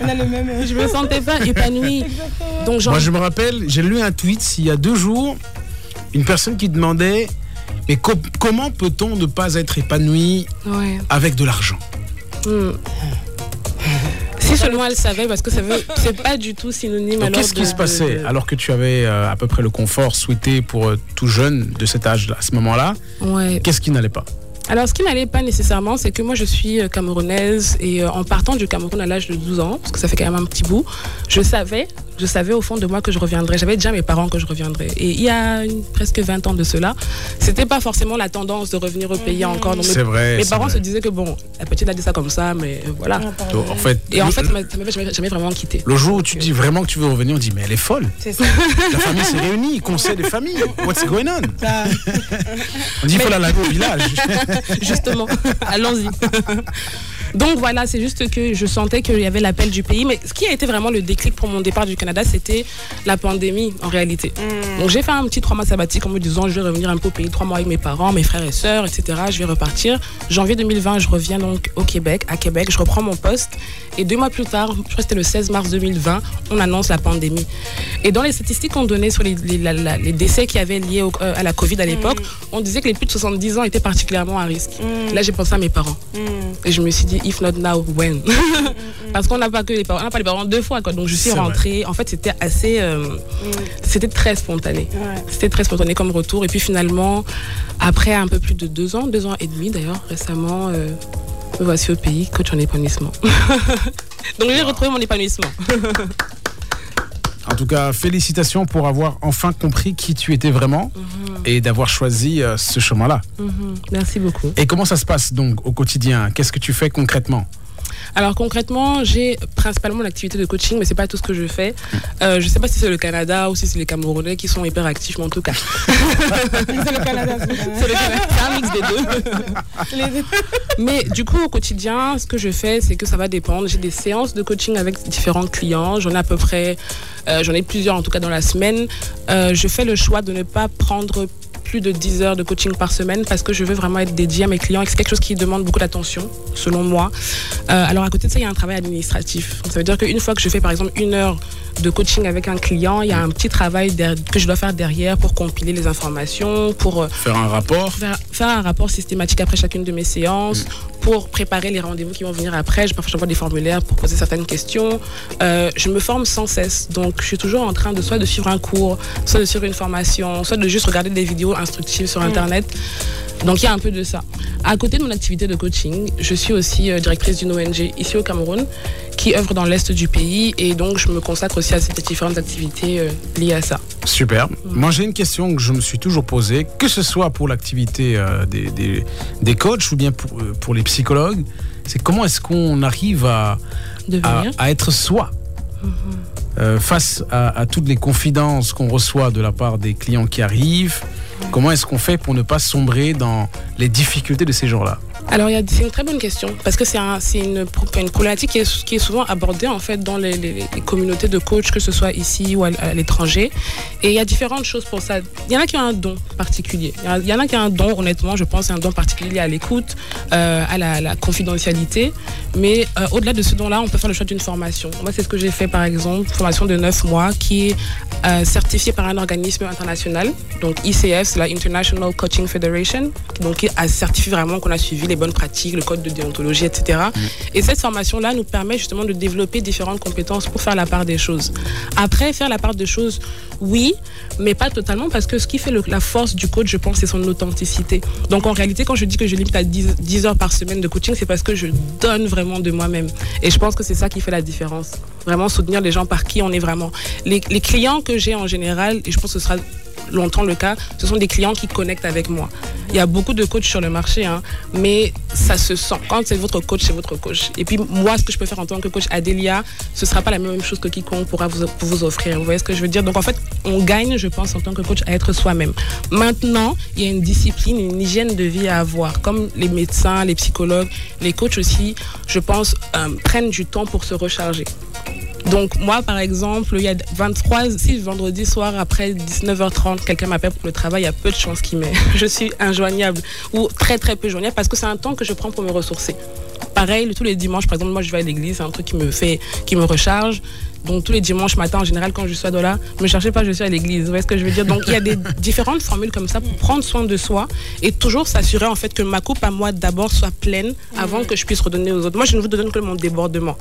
On a le même. Je me sentais pas épanouie. Donc, genre, Moi, je me rappelle, j'ai lu un tweet il y a deux jours, une personne qui demandait mais co- comment peut-on ne pas être épanoui ouais. avec de l'argent? Hmm. Si seulement elle savait, parce que ça veut, c'est pas du tout synonyme. Alors Qu'est-ce qui se passait de- alors que tu avais euh, à peu près le confort souhaité pour euh, tout jeune de cet âge à ce moment-là Ouais. Qu'est-ce qui n'allait pas? Alors, ce qui n'allait pas nécessairement, c'est que moi, je suis euh, camerounaise et euh, en partant du Cameroun à l'âge de 12 ans, parce que ça fait quand même un petit bout, je savais, je savais au fond de moi que je reviendrais. J'avais déjà mes parents que je reviendrais. Et il y a une- presque 20 ans de cela, c'était pas forcément la tendance de revenir au pays encore. Donc, mes- C'est vrai, Mes parents vrai. se disaient que bon, la petite a dit ça comme ça, mais euh, voilà. Donc, En fait, Et en fait, ça m'a- ça m'avait jamais, jamais vraiment quitté. le jour où tu dis vraiment que tu veux revenir, on dit mais elle est folle. C'est ça. La famille s'est réunie, conseil des familles. What's going on? Ça- On dit il faut la laver au village. Justement, allons-y. Donc voilà, c'est juste que je sentais qu'il y avait l'appel du pays. Mais ce qui a été vraiment le déclic pour mon départ du Canada, c'était la pandémie en réalité. Mm. Donc j'ai fait un petit trois mois sabbatique en me disant je vais revenir un peu au pays trois mois avec mes parents, mes frères et sœurs, etc. Je vais repartir. Janvier 2020, je reviens donc au Québec, à Québec, je reprends mon poste. Et deux mois plus tard, je crois que c'était le 16 mars 2020, on annonce la pandémie. Et dans les statistiques qu'on donnait sur les, les- la- la- les décès qui avaient liés au- euh, à la Covid à l'époque, on disait que les plus de 70 ans étaient particulièrement à risque. Là, j'ai pensé à mes parents. Et je me suis dit, if not now, when? Parce qu'on n'a pas que les parents, on n'a pas les parents deux fois. Quoi. Donc je suis vrai. rentrée. En fait, c'était assez. euh, C'était très spontané. C'était très spontané comme retour. Et puis finalement, après un peu plus de deux ans, deux ans et demi d'ailleurs, récemment, euh, me voici au pays, coach en épanouissement. Donc j'ai retrouvé mon épanouissement. En tout cas, félicitations pour avoir enfin compris qui tu étais vraiment et d'avoir choisi euh, ce chemin-là. Mhm. Merci beaucoup. Et comment ça se passe donc au quotidien? Qu'est-ce que tu fais concrètement? Alors concrètement, j'ai principalement l'activité de coaching, mais c'est pas tout ce que je fais. Euh, je sais pas si c'est le Canada ou si c'est les Camerounais qui sont hyper actifs, mais en tout cas. C'est le Canada. C'est le Canada, c'est un mix des deux. Mais du coup, au quotidien, ce que je fais, c'est que ça va dépendre. J'ai des séances de coaching avec différents clients. J'en ai à peu près, euh, j'en ai plusieurs en tout cas dans la semaine. Euh, je fais le choix de ne pas prendre plus de 10 heures de coaching par semaine parce que je veux vraiment être dédiée à mes clients et c'est quelque chose qui demande beaucoup d'attention, selon moi. Euh, alors à côté de ça, il y a un travail administratif. Ça veut dire qu'une fois que je fais par exemple une heure de coaching avec un client, il y a un petit travail que je dois faire derrière pour compiler les informations, pour euh, Faire un rapport faire, faire un rapport systématique après chacune de mes séances, pour préparer les rendez-vous qui vont venir après. Je, parfois, j'envoie des formulaires pour poser certaines questions. Euh, je me forme sans cesse. Donc, je suis toujours en train de soit de suivre un cours, soit de suivre une formation, soit de juste regarder des vidéos instructives sur Internet. Donc, il y a un peu de ça. À côté de mon activité de coaching, je suis aussi euh, directrice d'une ONG ici au Cameroun qui œuvre dans l'est du pays. Et donc, je me consacre aussi à ces différentes activités euh, liées à ça. Super. Moi, j'ai une question que je me suis toujours posée, que ce soit pour l'activité euh, des, des, des coachs ou bien pour, euh, pour les psychologues, c'est comment est-ce qu'on arrive à, à, Devenir. à être soi Euh, face à, à toutes les confidences qu'on reçoit de la part des clients qui arrivent? Comment est-ce qu'on fait pour ne pas sombrer dans les difficultés de ces jours-là Alors, c'est une très bonne question parce que c'est un- c'est une, une problématique qui est, souvent abordée en fait dans les, communautés de coachs, que ce soit ici ou à, l'étranger. Et il y a différentes choses pour ça. Il y en a qui ont un don particulier. Il y, en a qui ont un don, honnêtement, je pense, un don particulier à l'écoute, euh, à la, la confidentialité. Mais euh, au-delà de ce don-là, on peut faire le choix d'une formation. Moi, c'est ce que j'ai fait par exemple, formation de 9 mois qui est euh, certifiée par un organisme international, donc ICF, c'est la International Coaching Federation, donc qui a certifié vraiment qu'on a suivi les bonnes pratiques, le code de déontologie, etc. Et cette formation-là nous permet justement de développer différentes compétences pour faire la part des choses. Après, faire la part des choses, oui, mais pas totalement, parce que ce qui fait le- la force du coach, je pense, c'est son authenticité. Donc en réalité, quand je dis que je limite à 10, 10 heures par semaine de coaching, c'est parce que je donne vraiment de moi-même. Et je pense que c'est ça qui fait la différence. Vraiment soutenir les gens par qui on est vraiment. Les, les clients que j'ai en général, et je pense que ce sera longtemps le cas, ce sont des clients qui connectent avec moi. Il y a beaucoup de coachs sur le marché, hein, mais ça se sent. Quand c'est votre coach, c'est votre coach. Et puis moi, ce que je peux faire en tant que coach Adélia, ce ne sera pas la même chose que quiconque pourra vous, vous offrir. Vous voyez ce que je veux dire? Donc en fait, on gagne, je pense, en tant que coach à être soi-même. Maintenant, il y a une discipline, une hygiène de vie à avoir. Comme les médecins, les psychologues, les coachs aussi, je pense, euh, prennent du temps pour se recharger. Donc moi, par exemple, il y a 23, si vendredi soir après 19h30, quelqu'un m'appelle pour le travail, il y a peu de chances qu'il m'ait. Je suis injoignable ou très très peu joignable parce que c'est un temps que je prends pour me ressourcer. Pareil, tous les dimanches, par exemple, moi je vais à l'église, c'est un truc qui me fait, qui me recharge. Donc tous les dimanches matin, en général, quand je suis à Dola, ne me cherchez pas, je suis à l'église. Vous voyez ce que je veux dire? Donc il y a des différentes formules comme ça pour prendre soin de soi et toujours s'assurer en fait que ma coupe à moi d'abord soit pleine avant que je puisse redonner aux autres. Moi, je ne vous donne que mon débordement.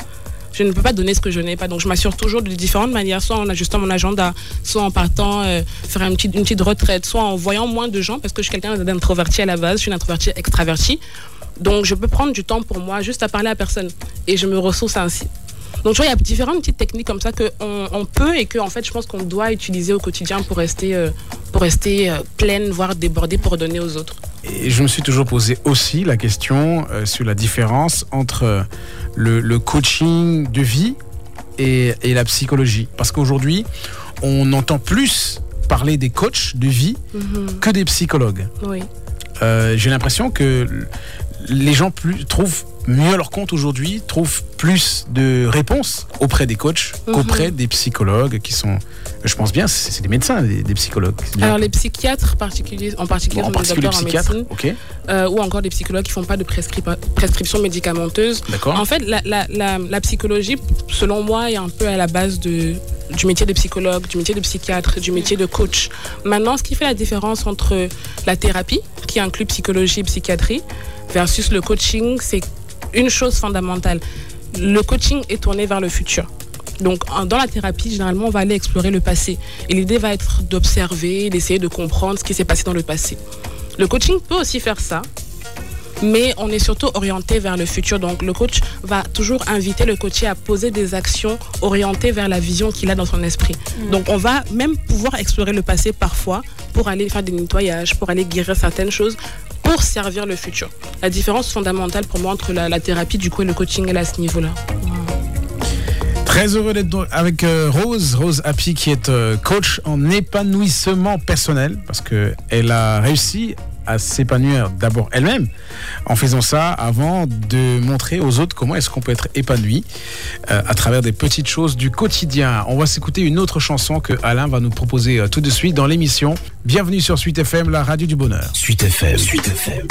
Je ne peux pas donner ce que je n'ai pas. Donc, je m'assure toujours de différentes manières, soit en ajustant mon agenda, soit en partant euh, faire une petite, une petite retraite, soit en voyant moins de gens, parce que je suis quelqu'un d'introverti à la base, je suis une introvertie extravertie. Donc, je peux prendre du temps pour moi, juste à parler à personne. Et je me ressource ainsi. Donc, tu vois, il y a différentes petites techniques comme ça qu'on on peut et que, en fait, je pense qu'on doit utiliser au quotidien pour rester, euh, pour rester euh, pleine, voire débordée pour donner aux autres. Et je me suis toujours posé aussi la question euh, sur la différence entre euh, le, le coaching de vie et, et la psychologie. Parce qu'aujourd'hui, on entend plus parler des coachs de vie Mhm. que des psychologues. Oui. Euh, J'ai l'impression que les gens plus, trouvent mieux leur compte aujourd'hui, trouvent plus de réponses auprès des coachs Mhm. qu'auprès des psychologues qui sont, je pense bien, c'est des médecins, des, des psychologues. Alors les psychiatres particuliers, en particulier, Bon, en particulier en psychiatres, médecine, euh, ou encore des psychologues qui font pas de prescrip- prescription médicamenteuse. D'accord. En fait, la, la- la- la psychologie, selon moi, est un peu à la base de, du métier de psychologue, du métier de psychiatre, du métier de coach. Maintenant, ce qui fait la différence entre la thérapie, qui inclut psychologie et psychiatrie, versus le coaching, c'est une chose fondamentale. Le coaching est tourné vers le futur. Donc, dans la thérapie, généralement, on va aller explorer le passé. Et l'idée va être d'observer, d'essayer de comprendre ce qui s'est passé dans le passé. Le coaching peut aussi faire ça, mais on est surtout orienté vers le futur. Donc, le coach va toujours inviter le coaché à poser des actions orientées vers la vision qu'il a dans son esprit. Donc, on va même pouvoir explorer le passé parfois pour aller faire des nettoyages, pour aller guérir certaines choses, pour servir le futur. La différence fondamentale pour moi entre la, thérapie, du coup, et le coaching, est à ce niveau-là. Très heureux d'être avec euh, Rose, Rose Happy, qui est euh, coach en épanouissement personnel, parce que elle a réussi à s'épanouir d'abord elle-même en faisant ça avant de montrer aux autres comment est-ce qu'on peut être épanoui euh, à travers des petites choses du quotidien. On va s'écouter une autre chanson que Alain va nous proposer euh, tout de suite dans l'émission. Bienvenue sur Suite FM, la radio du bonheur. Suite FM. Suite FM.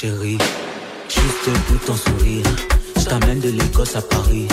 Chérie, juste pour ton sourire. Je t'amène de l'Écosse à Paris.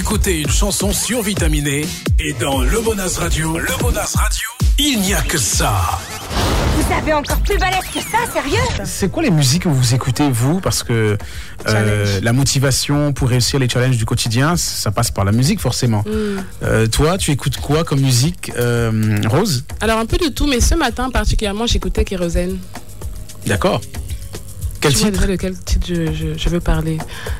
D'écouter une chanson survitaminée et dans le Bonas Radio, le Bonas Radio, il n'y a que ça. Vous avez encore plus balèze que ça, sérieux? C'est quoi les musiques que vous écoutez, vous? Parce que euh, la motivation pour réussir les challenges du quotidien, ça passe par la musique, forcément. Mm. Euh, toi, tu écoutes quoi comme musique, euh, Rose? Alors, un peu de tout, mais ce matin particulièrement, j'écoutais Kérosène. D'accord. Quel Je vois titre? de quel titre je, je- je veux parler.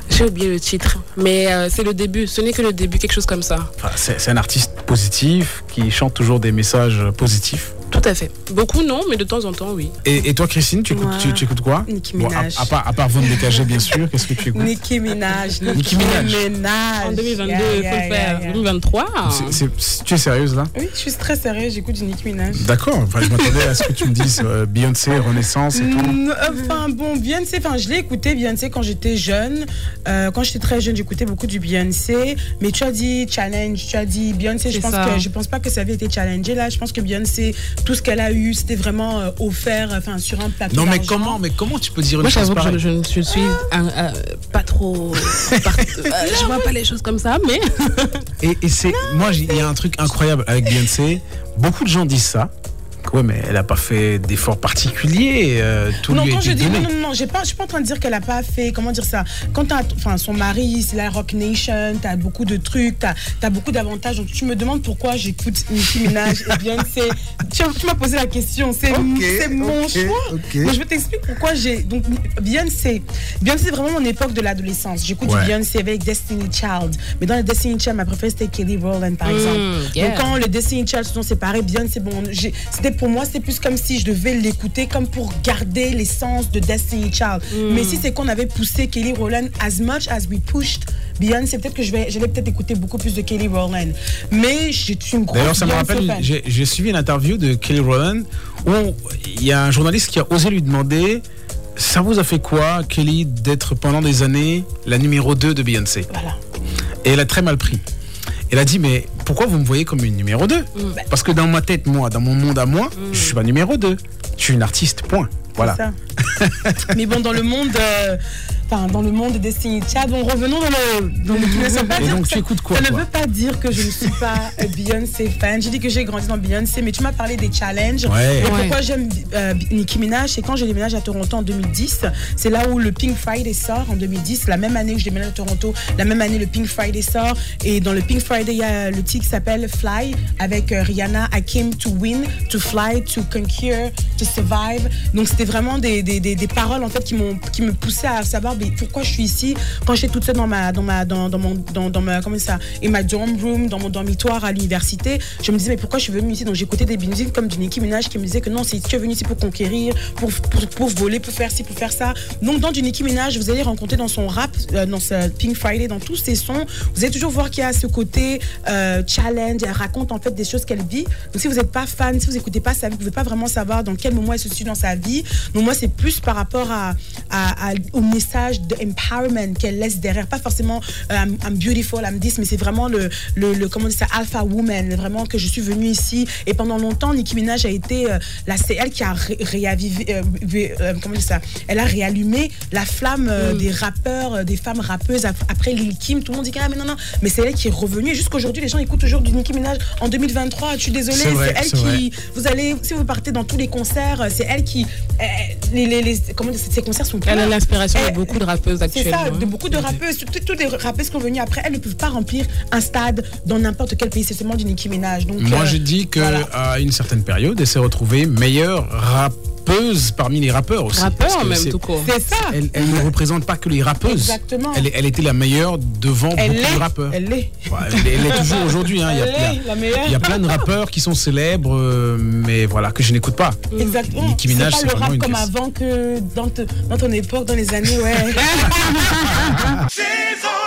J'ai oublié le titre, mais euh, c'est le début. Ce n'est que le début, quelque chose comme ça. C'est un artiste positif qui chante toujours des messages positifs. Tout à fait. Beaucoup non, mais de temps en temps, oui. Et, et toi, Christine, tu écoutes, Moi, tu, tu écoutes quoi Nicki Bon, à, Minaj. à part, à part Von bien sûr, qu'est-ce que tu écoutes Nicki Minaj. Nicki Minaj. Minaj. En 2022, Yeah, il faut yeah, le faire. yeah, yeah. 2023. C'est- c'est- Tu es sérieuse là Oui, je suis très sérieuse, j'écoute du Nicki Minaj. D'accord, enfin, je m'attendais à ce que tu me dises euh, Beyoncé, Renaissance et tout. Mm, Enfin bon, Beyoncé, enfin je l'ai écouté Beyoncé quand j'étais jeune. Euh, quand j'étais très jeune, j'écoutais beaucoup du Beyoncé. Mais tu as dit challenge, tu as dit Beyoncé. Je pense ça. que je pense pas que ça avait été challengé là. Je pense que Beyoncé, tout ce qu'elle a eu, c'était vraiment euh, offert, enfin sur un plateau. Non, mais comment, mais comment tu peux dire une Moi, chose j'avoue que pareille je, je- je suis un- un- pas trop. par- euh, je vois pas les choses comme ça, mais. Et, et c'est, moi, il y a un truc incroyable avec Beyoncé. Beaucoup de gens disent ça. Ouais, mais elle a pas fait d'efforts particuliers. euh, tout non, lui a quand été je dis donné. non, non, non, je suis pas en train de dire qu'elle a pas fait, comment dire ça. Quand enfin, son mari, c'est la Rock Nation, t'as beaucoup de trucs, t'as, as beaucoup d'avantages. Donc tu me demandes pourquoi j'écoute Nicki Minaj et Beyoncé. Tu, tu m'as posé la question, c'est, c'est mon choix. ok. Mais je vais t'expliquer pourquoi j'ai. Donc Beyoncé, Beyoncé c'est vraiment mon époque de l'adolescence. J'écoute Ouais. Beyoncé avec Destiny Child. Mais dans le Destiny Child, ma préférée c'était Kelly Rowland par Mm, exemple. yeah. Donc quand les Destiny Child se sont séparés, Beyoncé, bon, c'était pour moi, c'était plus comme si je devais l'écouter comme pour garder l'essence de Destiny Child. Mm. Mais si c'est qu'on avait poussé Kelly Rowland as much as we pushed Beyoncé, peut-être que je vais, j'allais peut-être écouter beaucoup plus de Kelly Rowland. Mais je suis une grosse D'ailleurs, ça me rappelle, j'ai j'ai suivi une interview de Kelly Rowland où il y a un journaliste qui a osé lui demander Ça vous a fait quoi, Kelly, d'être pendant des années la numéro 2 de Beyoncé? Voilà. Et elle a très mal pris. Elle a dit Mais pourquoi vous me voyez comme une numéro 2 Parce que dans ma tête, moi, dans mon monde à moi, je suis pas numéro 2. Je suis une artiste, point. Voilà. ça. Mais bon, dans le monde, euh, enfin, dans le monde de Destiny Child, bon, revenons dans le, dans le veut pas Et donc, tu écoutes quoi, Ça ne veut pas dire que je ne suis pas Beyoncé fan. J'ai dit que j'ai grandi dans Beyoncé, mais tu m'as parlé des challenges. Ouais. Et Ouais. pourquoi j'aime euh, Nicki Minaj, c'est quand j'ai déménagé à Toronto en 2010. C'est là où le Pink Friday sort en 2010. La même année où je déménage à Toronto, la même année le Pink Friday sort. Et dans le Pink Friday, il y a le titre qui s'appelle Fly avec euh, Rihanna. I came to win, to fly, to conquer, to survive. Donc c'était vraiment des, des, des, paroles en fait qui m'ont qui me poussaient à savoir mais pourquoi je suis ici quand j'étais toute seule dans ma dans ma dans, dans mon dans, dans ma comment ça et ma dorm room dans mon dormitoire à l'université. Je me disais mais pourquoi je suis venue ici? Donc j'écoutais des musiques comme du Nicki qui me disait que non c'est tu es venu ici pour conquérir pour, pour, pour voler pour faire ci pour faire ça. Donc dans du Nicki vous allez rencontrer dans son rap euh, dans ce Pink Friday dans tous ses sons vous allez toujours voir qu'il y a ce côté euh, challenge. Elle raconte en fait des choses qu'elle vit. Donc si vous n'êtes pas fan si vous écoutez pas sa vie vous pouvez pas vraiment savoir dans quel moment elle se situe dans sa vie donc moi c'est plus par rapport à, à- à- au message de empowerment qu'elle laisse derrière. Pas forcément euh, I'm, I'm beautiful I'm this mais c'est vraiment le, le, le- comment on dit ça alpha woman. Vraiment que je suis venue ici. Et pendant longtemps Nicki Minaj a été euh, la c'est elle qui a ré- réavivé euh, euh, comment on dit ça elle a réallumé la flamme euh, des rappeurs des femmes rappeuses ap- après Lil Kim. Tout le monde dit ah mais non non. Mais c'est elle qui est revenue. Et jusqu'aujourd'hui les gens écoutent toujours du Nicki Minaj en 2023 je suis désolée C'est elle vrai. qui vous allez si vous partez dans tous les concerts c'est elle qui les, les, les- comment ces concerts sont Elle a pleins. l'inspiration de Elle- beaucoup de rappeuses c'est actuellement. ça, de beaucoup de rappeuses, toutes, toutes les rappeuses qui sont venues après, elles ne peuvent pas remplir un stade dans n'importe quel pays. C'est seulement du Nicki Minaj. Donc, Moi, euh, j'ai dit que voilà. à une certaine période, elle s'est retrouvée meilleure rappeuse parmi les rappeurs aussi. Rappeur, Parce que même, tout court. C'est ça. Elle, elle ne représente pas que les rappeuses. Exactement. Elle, était la meilleure devant Elle beaucoup de rappeurs. Elle l'est. Ouais, elle, est- elle est toujours aujourd'hui. hein. Il y a- Elle il y a- est la meilleure. Il y a plein de rappeurs qui sont célèbres, euh, mais voilà, que je n'écoute pas. Exactement. Nicki Minaj, c'est c'est pas le vraiment rap une comme pièce. avant que dans, te- dans ton époque, dans les années, ouais.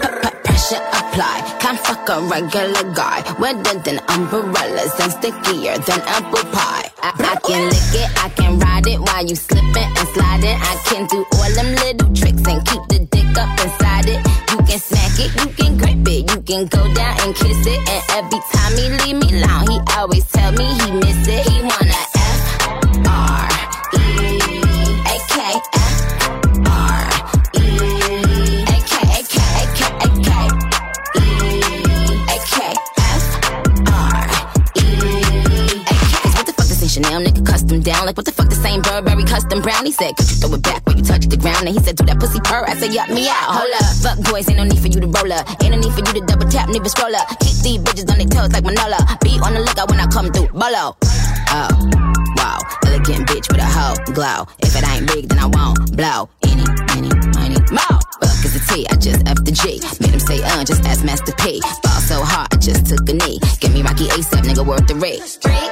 Supply. Can't fuck a regular guy. Wetter than umbrellas and stickier than apple pie. I, I can lick it, I can ride it while you slipping and sliding. I can do all them little tricks and keep the dick up inside it. You can smack it, you can grip it, you can go down and kiss it. And every time he leave me alone, he always tell me he miss it. He wanna nigga down? Like what the fuck the same Burberry custom brown? He said, throw it back when you touch the ground? And he said, do that pussy purr. I said, yup me out. Hold up, fuck boys, ain't no need for you to roll up. Ain't no need for you to double tap, to scroll up. Keep these bitches on their toes like Manola. Be on the lookout when I come through. Bolo. Oh, wow. Elegant bitch with a hoe glow. If it ain't big, then I won't blow. Any, any, money, more. Fuck is the T, I just F the G. Made him say, uh, just ask Master P. Ball so hard, I just took a knee. Give me Rocky ASAP, nigga, worth the rate. Freak,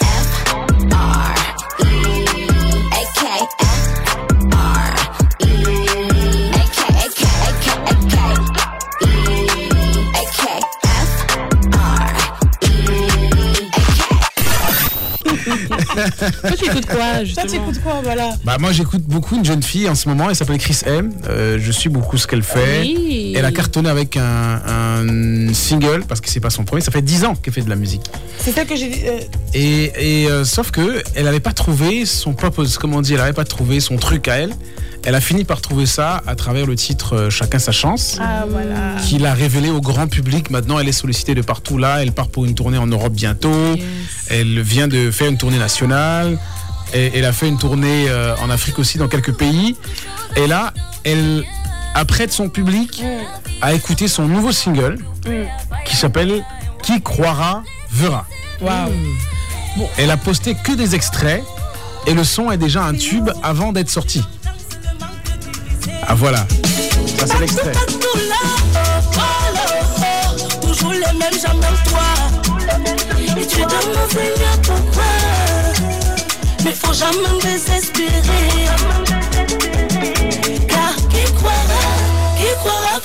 Toi, tu écoutes quoi, justement Toi, tu écoutes quoi, voilà Bah moi j'écoute beaucoup une jeune fille en ce moment, elle s'appelle Chris M. Euh, je suis beaucoup ce qu'elle fait. Oui. Elle a cartonné avec un, un single parce que c'est pas son premier. Ça fait 10 ans qu'elle fait de la musique. C'est ça que j'ai dit. euh, Et, et, euh, sauf que elle n'avait pas trouvé son purpose, comme on dit, elle n'avait pas trouvé son truc à elle. Elle a fini par trouver ça à travers le titre Chacun sa chance. Ah, voilà. qui l'a révélé au grand public. Maintenant, elle est sollicitée de partout là. Elle part pour une tournée en Europe bientôt. Elle vient de faire une tournée nationale. Et elle a fait une tournée euh, en Afrique aussi, dans quelques pays. Et là, elle apprête son public à écouter son nouveau single qui s'appelle Qui croira verra. Waouh. Elle a posté que des extraits et le son est déjà un tube avant d'être sorti. Ah voilà, ça c'est l'extrait. Toujours les mêmes, jamais toi. Et tu demandes Seigneur pourquoi. Mais faut jamais désespérer. Car qui croira, qui croira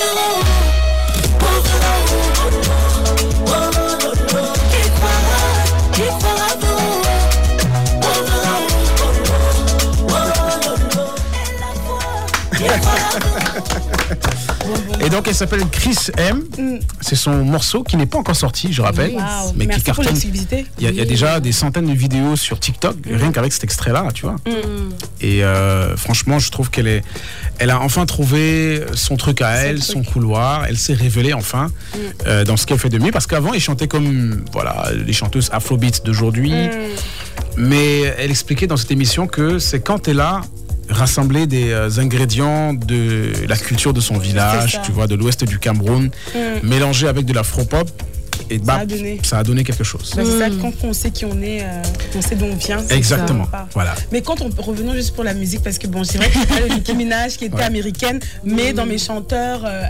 Et donc elle s'appelle Chris M. C'est son morceau qui n'est pas encore sorti, je rappelle, Wow. mais Merci qui cartonne. Il y, a, il y a déjà des centaines de vidéos sur TikTok, rien qu'avec cet extrait-là, tu vois. Mm. Et euh, franchement, je trouve qu'elle est, elle a enfin trouvé son truc à elle, son couloir. Elle s'est révélée enfin Mm. euh, dans ce qu'elle fait de mieux. Parce qu'avant, elle chantait comme voilà les chanteuses Afrobeat d'aujourd'hui. Mm. Mais elle expliquait dans cette émission que c'est quand elle a rassemblé des euh, ingrédients de la culture de son village, tu vois, de l'ouest du Cameroun, Mm. mélangé avec de l'afro-pop. Et bah, a donné. ça a donné quelque chose. Bah, c'est ça, quand on sait qui on est, euh, on sait d'où on vient. Exactement. ça. Voilà. Mais quand on revenons juste pour la musique, parce que bon, c'est vrai que Nicki Minaj qui était Ouais. américaine, mais dans mes chanteurs euh,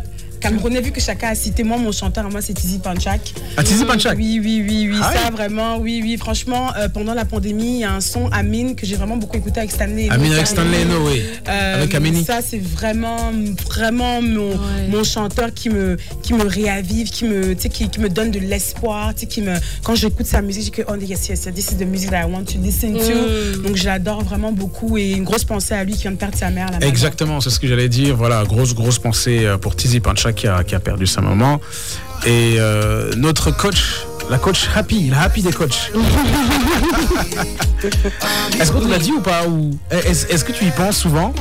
camerounais, vu que chacun a cité moi, mon chanteur moi c'est Tizi Panchak. Ah, Tizi Panchak Oui, oui, oui, oui, Ah ça vraiment, oui, oui. Franchement, euh, pendant la pandémie, il y a un son Amine que j'ai vraiment beaucoup écouté avec Stanley. Amine avec Stanley Eno, oui. Euh, Avec Amini. Ça, c'est vraiment, vraiment mon, mon chanteur qui me, qui me réavive, qui me, tu sais, qui, qui me donne de l'espoir. tu sais, Qui me, quand j'écoute sa musique, je dis que, oh, yes, yes, yes, this is the music that I want to listen to. Mm. Donc, je l'adore vraiment beaucoup et une grosse pensée à lui qui vient de perdre sa mère. là, Exactement, c'est ce que j'allais dire. Voilà, grosse, grosse pensée euh, pour Tizi Pancha qui a, perdu sa maman. Et euh, notre coach, la coach Happy, la Happy des coachs. Est-ce qu'on te l'a dit ou pas ou Est-ce que tu y penses souvent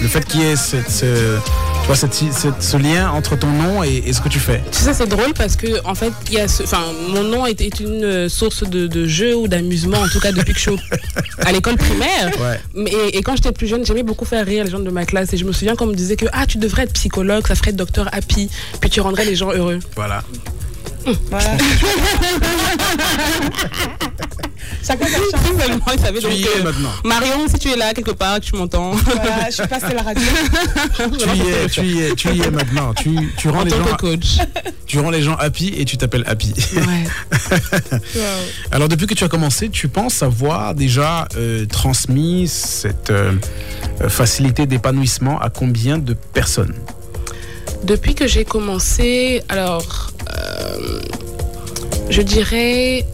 Le fait qu'il y ait cette, ce, tu vois, cette- cette- ce lien entre ton nom et, et ce que tu fais? Tu sais, c'est drôle parce que, en fait, il y a ce, mon nom est, est une euh, source de, de jeu ou d'amusement, en tout cas depuis que je suis à l'école primaire. Ouais. Mais- Et, et quand j'étais plus jeune, j'aimais beaucoup faire rire les gens de ma classe. Et je me souviens qu'on me disait que ah, tu devrais être psychologue, ça ferait être docteur happy, puis tu rendrais les gens heureux. Voilà. Voilà. Chacun. Seulement, il savait donc maintenant. Marion, si tu es là quelque part, tu m'entends. Voilà, je suis passée la radio. Tu y es, tu y es, tu y es maintenant. Tu, tu rends En les tant gens, que coach. tu rends les gens happy et tu t'appelles happy. Alors depuis que tu as commencé, tu penses avoir déjà euh, transmis cette euh, euh, facilité d'épanouissement à combien de personnes? Depuis que j'ai commencé, alors, euh, je dirais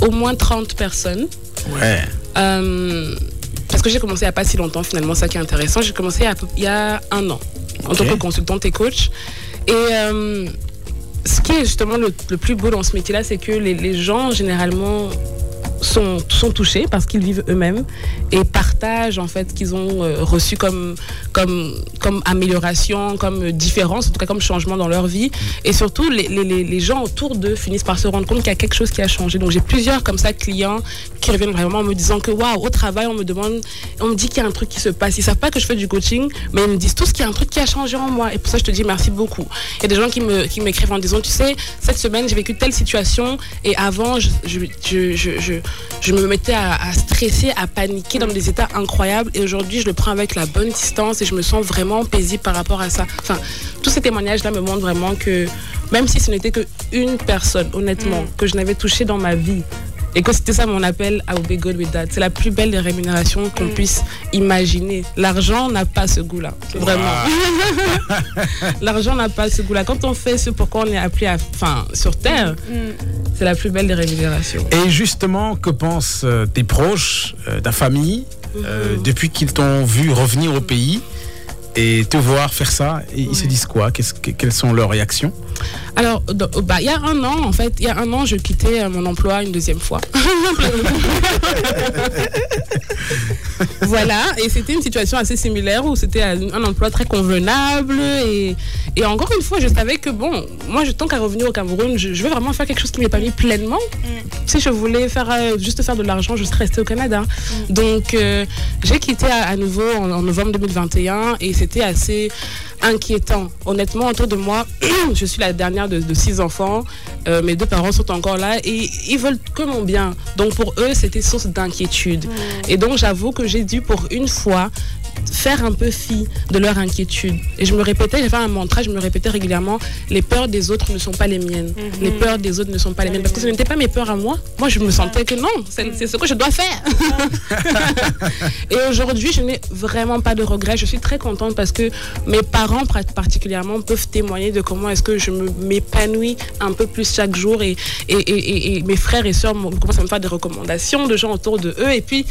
au moins 30 personnes. Ouais. Euh, parce que j'ai commencé il n'y a pas si longtemps, finalement, ça qui est intéressant. J'ai commencé il y a, un an en tant que consultante et coach. Et euh, ce qui est justement le, le plus beau dans ce métier-là, c'est que les, les gens, généralement, sont, touchés parce qu'ils vivent eux-mêmes et partagent en fait ce qu'ils ont euh, reçu comme, comme, amélioration, comme différence, en tout cas comme changement dans leur vie. Et surtout, les, gens autour d'eux finissent par se rendre compte qu'il y a quelque chose qui a changé. Donc j'ai plusieurs comme ça clients qui reviennent vraiment en me disant que waouh, au travail, on me demande, on me dit qu'il y a un truc qui se passe. Ils savent pas que je fais du coaching, mais ils me disent tous qu'il y a un truc qui a changé en moi. Et pour ça, je te dis merci beaucoup. Il y a des gens qui me qui m'écrivent en disant, tu sais, cette semaine, j'ai vécu telle situation et avant, je, je, me mettais à, à stresser, à paniquer dans des états incroyables. Et aujourd'hui, je le prends avec la bonne distance et je me sens vraiment paisible par rapport à ça. Enfin, tous ces témoignages-là me montrent vraiment que même si ce n'était que une personne, honnêtement, que je n'avais touché dans ma vie, et que c'était ça mon appel à be good with that. C'est la plus belle des rémunérations qu'on puisse imaginer. L'argent n'a pas ce goût-là. Vraiment. L'argent n'a pas ce goût-là. Quand on fait ce pourquoi on est appelé à, enfin, sur Terre, c'est la plus belle des rémunérations. Et justement, que pensent euh, tes proches, euh, ta famille, euh, depuis qu'ils t'ont vu revenir au pays? Et te voir faire ça et Ils se disent quoi? Que- Quelles sont leurs réactions? Alors, bah, il y a un an, en fait, il y a un an, je quittais euh, mon emploi une deuxième fois. voilà, et c'était une situation assez similaire où c'était un, emploi très convenable. Et, et encore une fois, je savais que, bon, moi, je, tant qu'à revenir au Cameroun, je, je veux vraiment faire quelque chose qui m'épanouit pleinement. Si je voulais faire, euh, juste faire de l'argent, je serais restée au Canada. Donc, euh, j'ai quitté à, à nouveau en, en novembre 2021 et c'était assez inquiétant. Honnêtement, autour de moi, je suis la dernière de, de six enfants. Euh, mes deux parents sont encore là et ils veulent que mon bien. Donc pour eux, c'était source d'inquiétude. Et donc j'avoue que j'ai dû pour une fois faire un peu fi de leur inquiétude. Et je me répétais, j'avais un mantra, je me répétais régulièrement, les peurs des autres ne sont pas les miennes. Les peurs des autres ne sont pas les miennes. Parce que ce n'était pas mes peurs à moi. Moi, je me sentais que non, c'est c'est ce que je dois faire. Et aujourd'hui, je n'ai vraiment pas de regrets. Je suis très contente parce que mes parents particulièrement peuvent témoigner de comment est-ce que je m'épanouis un peu plus chaque jour. Et, et, et- et- mes frères et sœurs commencent à me faire des recommandations de gens autour de eux. Et puis,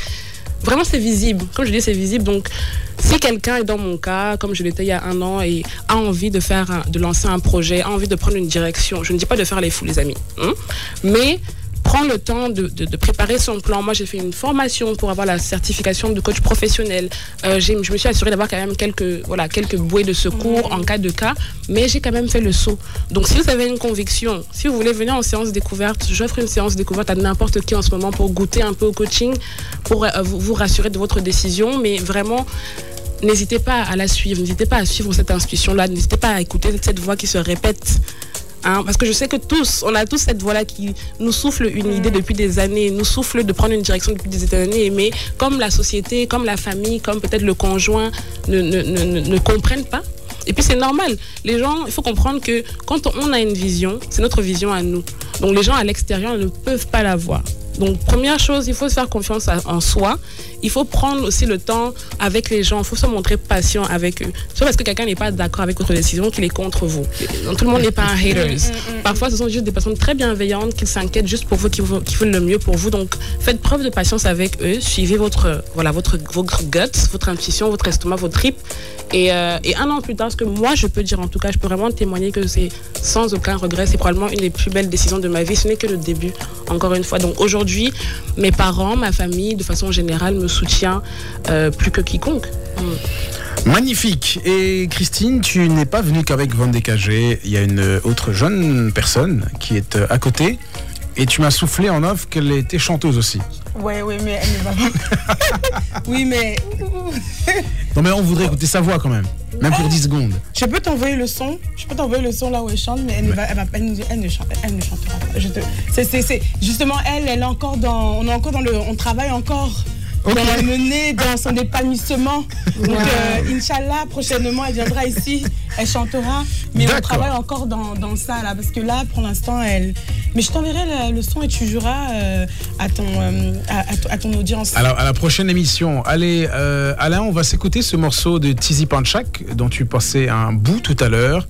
vraiment, c'est visible. Comme je dis, c'est visible. Donc, si quelqu'un est dans mon cas, comme je l'étais il y a un an, et a envie de faire, de lancer un projet, a envie de prendre une direction, je ne dis pas de faire les fous, les amis, hein, mais prend le temps de, de- de préparer son plan. Moi, j'ai fait une formation pour avoir la certification de coach professionnel. Euh, je me suis assurée d'avoir quand même quelques, voilà, quelques bouées de secours en cas de cas, mais j'ai quand même fait le saut. Donc, si vous avez une conviction, si vous voulez venir en séance découverte, j'offre une séance découverte à n'importe qui en ce moment pour goûter un peu au coaching, pour euh, vous, vous rassurer de votre décision, mais vraiment, n'hésitez pas à la suivre, n'hésitez pas à suivre cette intuition-là, n'hésitez pas à écouter cette voix qui se répète. Hein, parce que je sais que tous, on a tous cette voix-là qui nous souffle une idée depuis des années, nous souffle de prendre une direction depuis des années, mais comme la société, comme la famille, comme peut-être le conjoint ne, ne, ne, ne- ne comprennent pas. Et puis c'est normal. Les gens, il faut comprendre que quand on a une vision, c'est notre vision à nous. Donc les gens à l'extérieur ne peuvent pas la voir. Donc première chose, il faut se faire confiance en soi. Il faut prendre aussi le temps avec les gens. Il faut se montrer patient avec eux. C'est pas parce que quelqu'un n'est pas d'accord avec votre décision qu'il est contre vous. Donc, tout le monde n'est pas un haters. Parfois, ce sont juste des personnes très bienveillantes qui s'inquiètent juste pour vous, qui, vous- qui veulent le mieux pour vous. Donc faites preuve de patience avec eux. Suivez votre, voilà, votre, votre guts, votre intuition, votre estomac, vos tripes. Et, euh, et un an plus tard, ce que moi je peux dire en tout cas, je peux vraiment témoigner que c'est sans aucun regret, c'est probablement une des plus belles décisions de ma vie. Ce n'est que le début, encore une fois. Donc aujourd'hui, mes parents, ma famille, de façon générale, me soutient euh, plus que quiconque. Mm. Magnifique. Et Christine, tu n'es pas venue qu'avec Van Décagé. Il y a une autre jeune personne qui est euh, à côté. Et tu m'as soufflé en off qu'elle était chanteuse aussi. Ouais, ouais, mais elle ne va pas. oui, mais. Non mais on voudrait écouter sa voix quand même. Même pour 10 secondes. Je peux t'envoyer le son. Je peux t'envoyer le son là où elle chante, mais elle ne, va, elle, va- elle ne- elle ne chante- elle ne chantera pas. Je te- c'est- c'est- c'est- justement elle, elle est encore dans, on est encore dans le, on travaille encore. Dans le nez, dans son épanouissement. Donc, euh, Inch'Allah, prochainement, elle viendra ici, elle chantera. Mais on travaille encore dans, dans ça, là. Parce que là, pour l'instant, elle. Mais je t'enverrai le, le son et tu joueras euh, à, ton, euh, à, à ton- audience. Alors, à la prochaine émission, allez, euh, Alain, on va s'écouter ce morceau de Tizi Panchak, dont tu passais un bout tout à l'heure.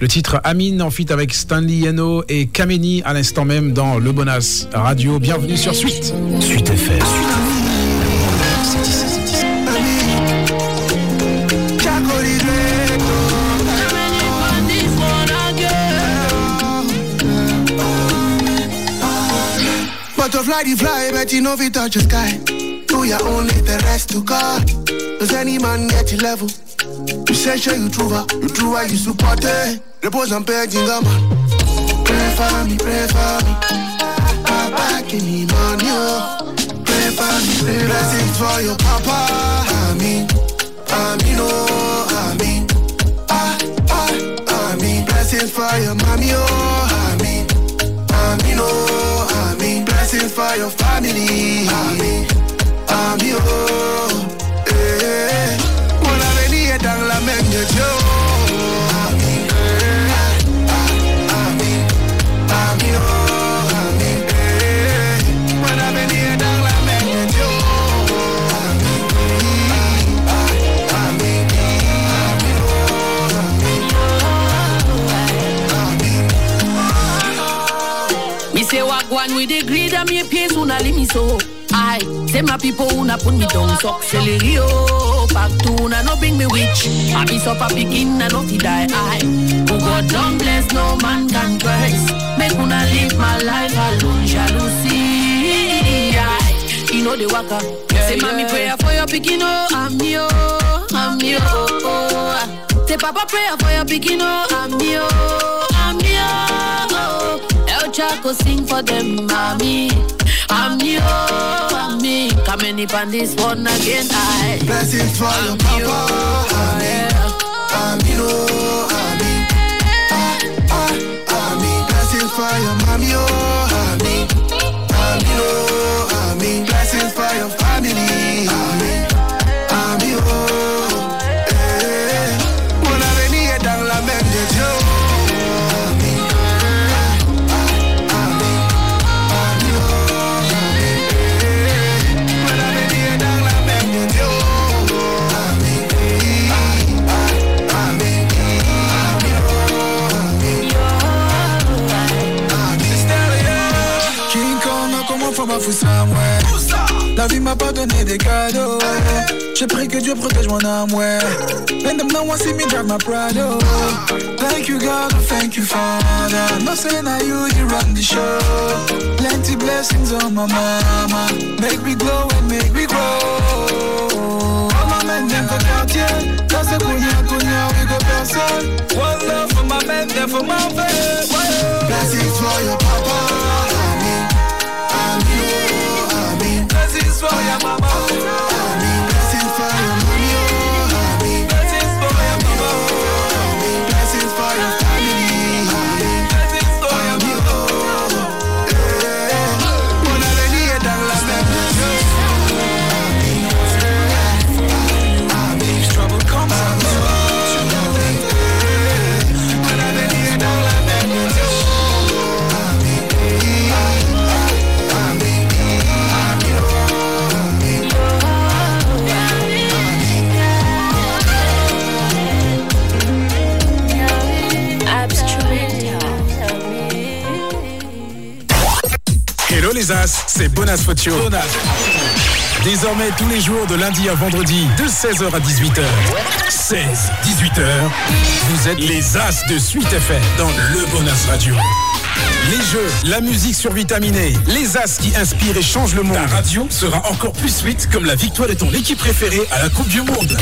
Le titre Amine en feat avec Stanley Yano et Kameni à l'instant même dans Le Bonas Radio. Bienvenue sur Suite. Suite FM. Butterfly the fly, but you know if you touch the sky. Do your own, leave the rest to God. Does any man get your level? You say, sure you true, ah, you true, ah, you support it. Repose and pay, jingle man. Pray for me, pray for me. Papa, give me money, oh. Pray for me, pray Blessings for your papa. Amen. Amen, oh, amen. Ah, ah, amen. Blessings for your mommy, oh, amen. Amen, oh, amen. Blessings for your family. Amen. Amen, oh, me pace una leave me so. I say my people una put me down so celery oh back to una no bring me witch. I be so pa begin and not die. I who oh God don't bless no man can curse. Make una live my life alone jealousy. I, you know the waka. say mommy prayer for your picking oh I'm me oh I'm me oh. oh. Say papa prayer for your picking oh I'm me oh I'm me oh. El Chaco sing for them, mommy. I'm you, I'm me. Coming up on this one again, I. Blessings for your papa. Amen. Amen, oh, amen. Ah, ah, amen. Blessings for your mommy, oh, amen. Amen, oh, amen. Blessings for your family. Amen. Amen, La vie m'a pas donné des cadeaux J'ai pris que Dieu protège mon âme ouais. And them now want see me drive my Prado. Thank you God, thank you Father. No say now you, you run the show. Plenty blessings on my mama. Make me glow and make me grow. My One love for my men, for my Blessings for your papa. Blessings for your mama. Bonas Fotio. Désormais tous les jours de lundi à vendredi de 16h à 18h. 16, 18h, vous êtes les As de Suite FM dans le Bonas Radio. Les jeux, la musique survitaminée, les As qui inspirent et changent le monde. Ta radio sera encore plus suite comme la victoire de ton équipe préférée à la Coupe du Monde.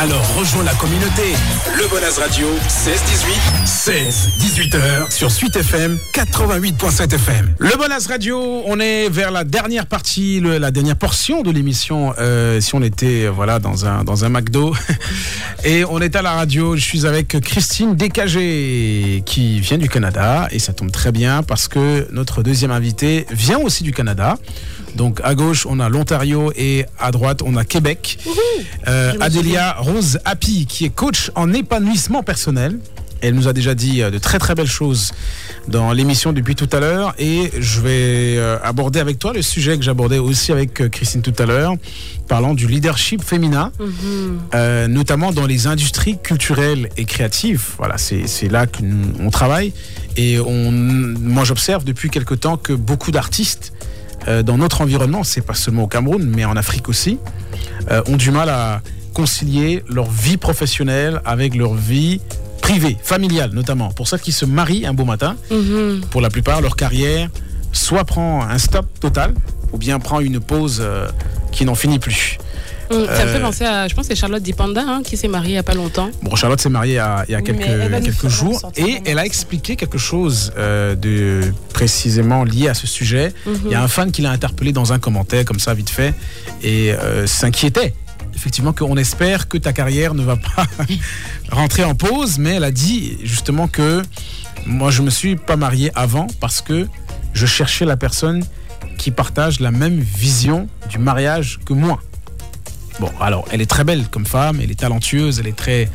Alors rejoins la communauté. Le Bonaz Radio, 16-18, 16-18h sur Suite FM, 88.7 FM. Le Bonaz Radio, on est vers la dernière partie, le- la dernière portion de l'émission. euh, si on était euh, voilà dans un dans un McDo et on est à la radio, je suis avec Christine Descagé qui vient du Canada et ça tombe très bien parce que notre deuxième invité vient aussi du Canada. Donc à gauche on a l'Ontario et à droite on a Québec. Euh, Adélia Rose Happy qui est coach en épanouissement personnel. Elle nous a déjà dit euh, de très très belles choses dans l'émission depuis tout à l'heure. Et je vais euh, aborder avec toi le sujet que j'abordais aussi avec euh, Christine tout à l'heure, parlant du leadership féminin, euh, notamment dans les industries culturelles et créatives. Voilà, c'est c'est là qu'on travaille. Et on, moi j'observe depuis quelque temps que beaucoup d'artistes euh, dans notre environnement, c'est pas seulement au Cameroun, mais en Afrique aussi, euh, ont du mal à concilier leur vie professionnelle avec leur vie privée, familiale notamment. Pour ceux qui se marient un beau matin, Mhm. pour la plupart, leur carrière soit prend un stop total, ou bien prend une pause euh, qui n'en finit plus. Mm, Ça me fait Euh, penser à, je pense que c'est Charlotte Dipanda hein, qui s'est mariée il n'y a pas longtemps. Bon, Charlotte s'est mariée il y a, il y a Oui, quelques, jours et elle a expliqué quelque chose euh, de précisément lié à ce sujet. Mhm. Il y a un fan qui l'a interpellé dans un commentaire comme ça vite fait et euh, s'inquiétait. Effectivement, qu'on espère que ta carrière ne va pas rentrer en pause, mais elle a dit justement que moi je me suis pas marié avant parce que je cherchais la personne qui partage la même vision du mariage que moi. Bon, alors, elle est très belle comme femme, elle est talentueuse, elle est très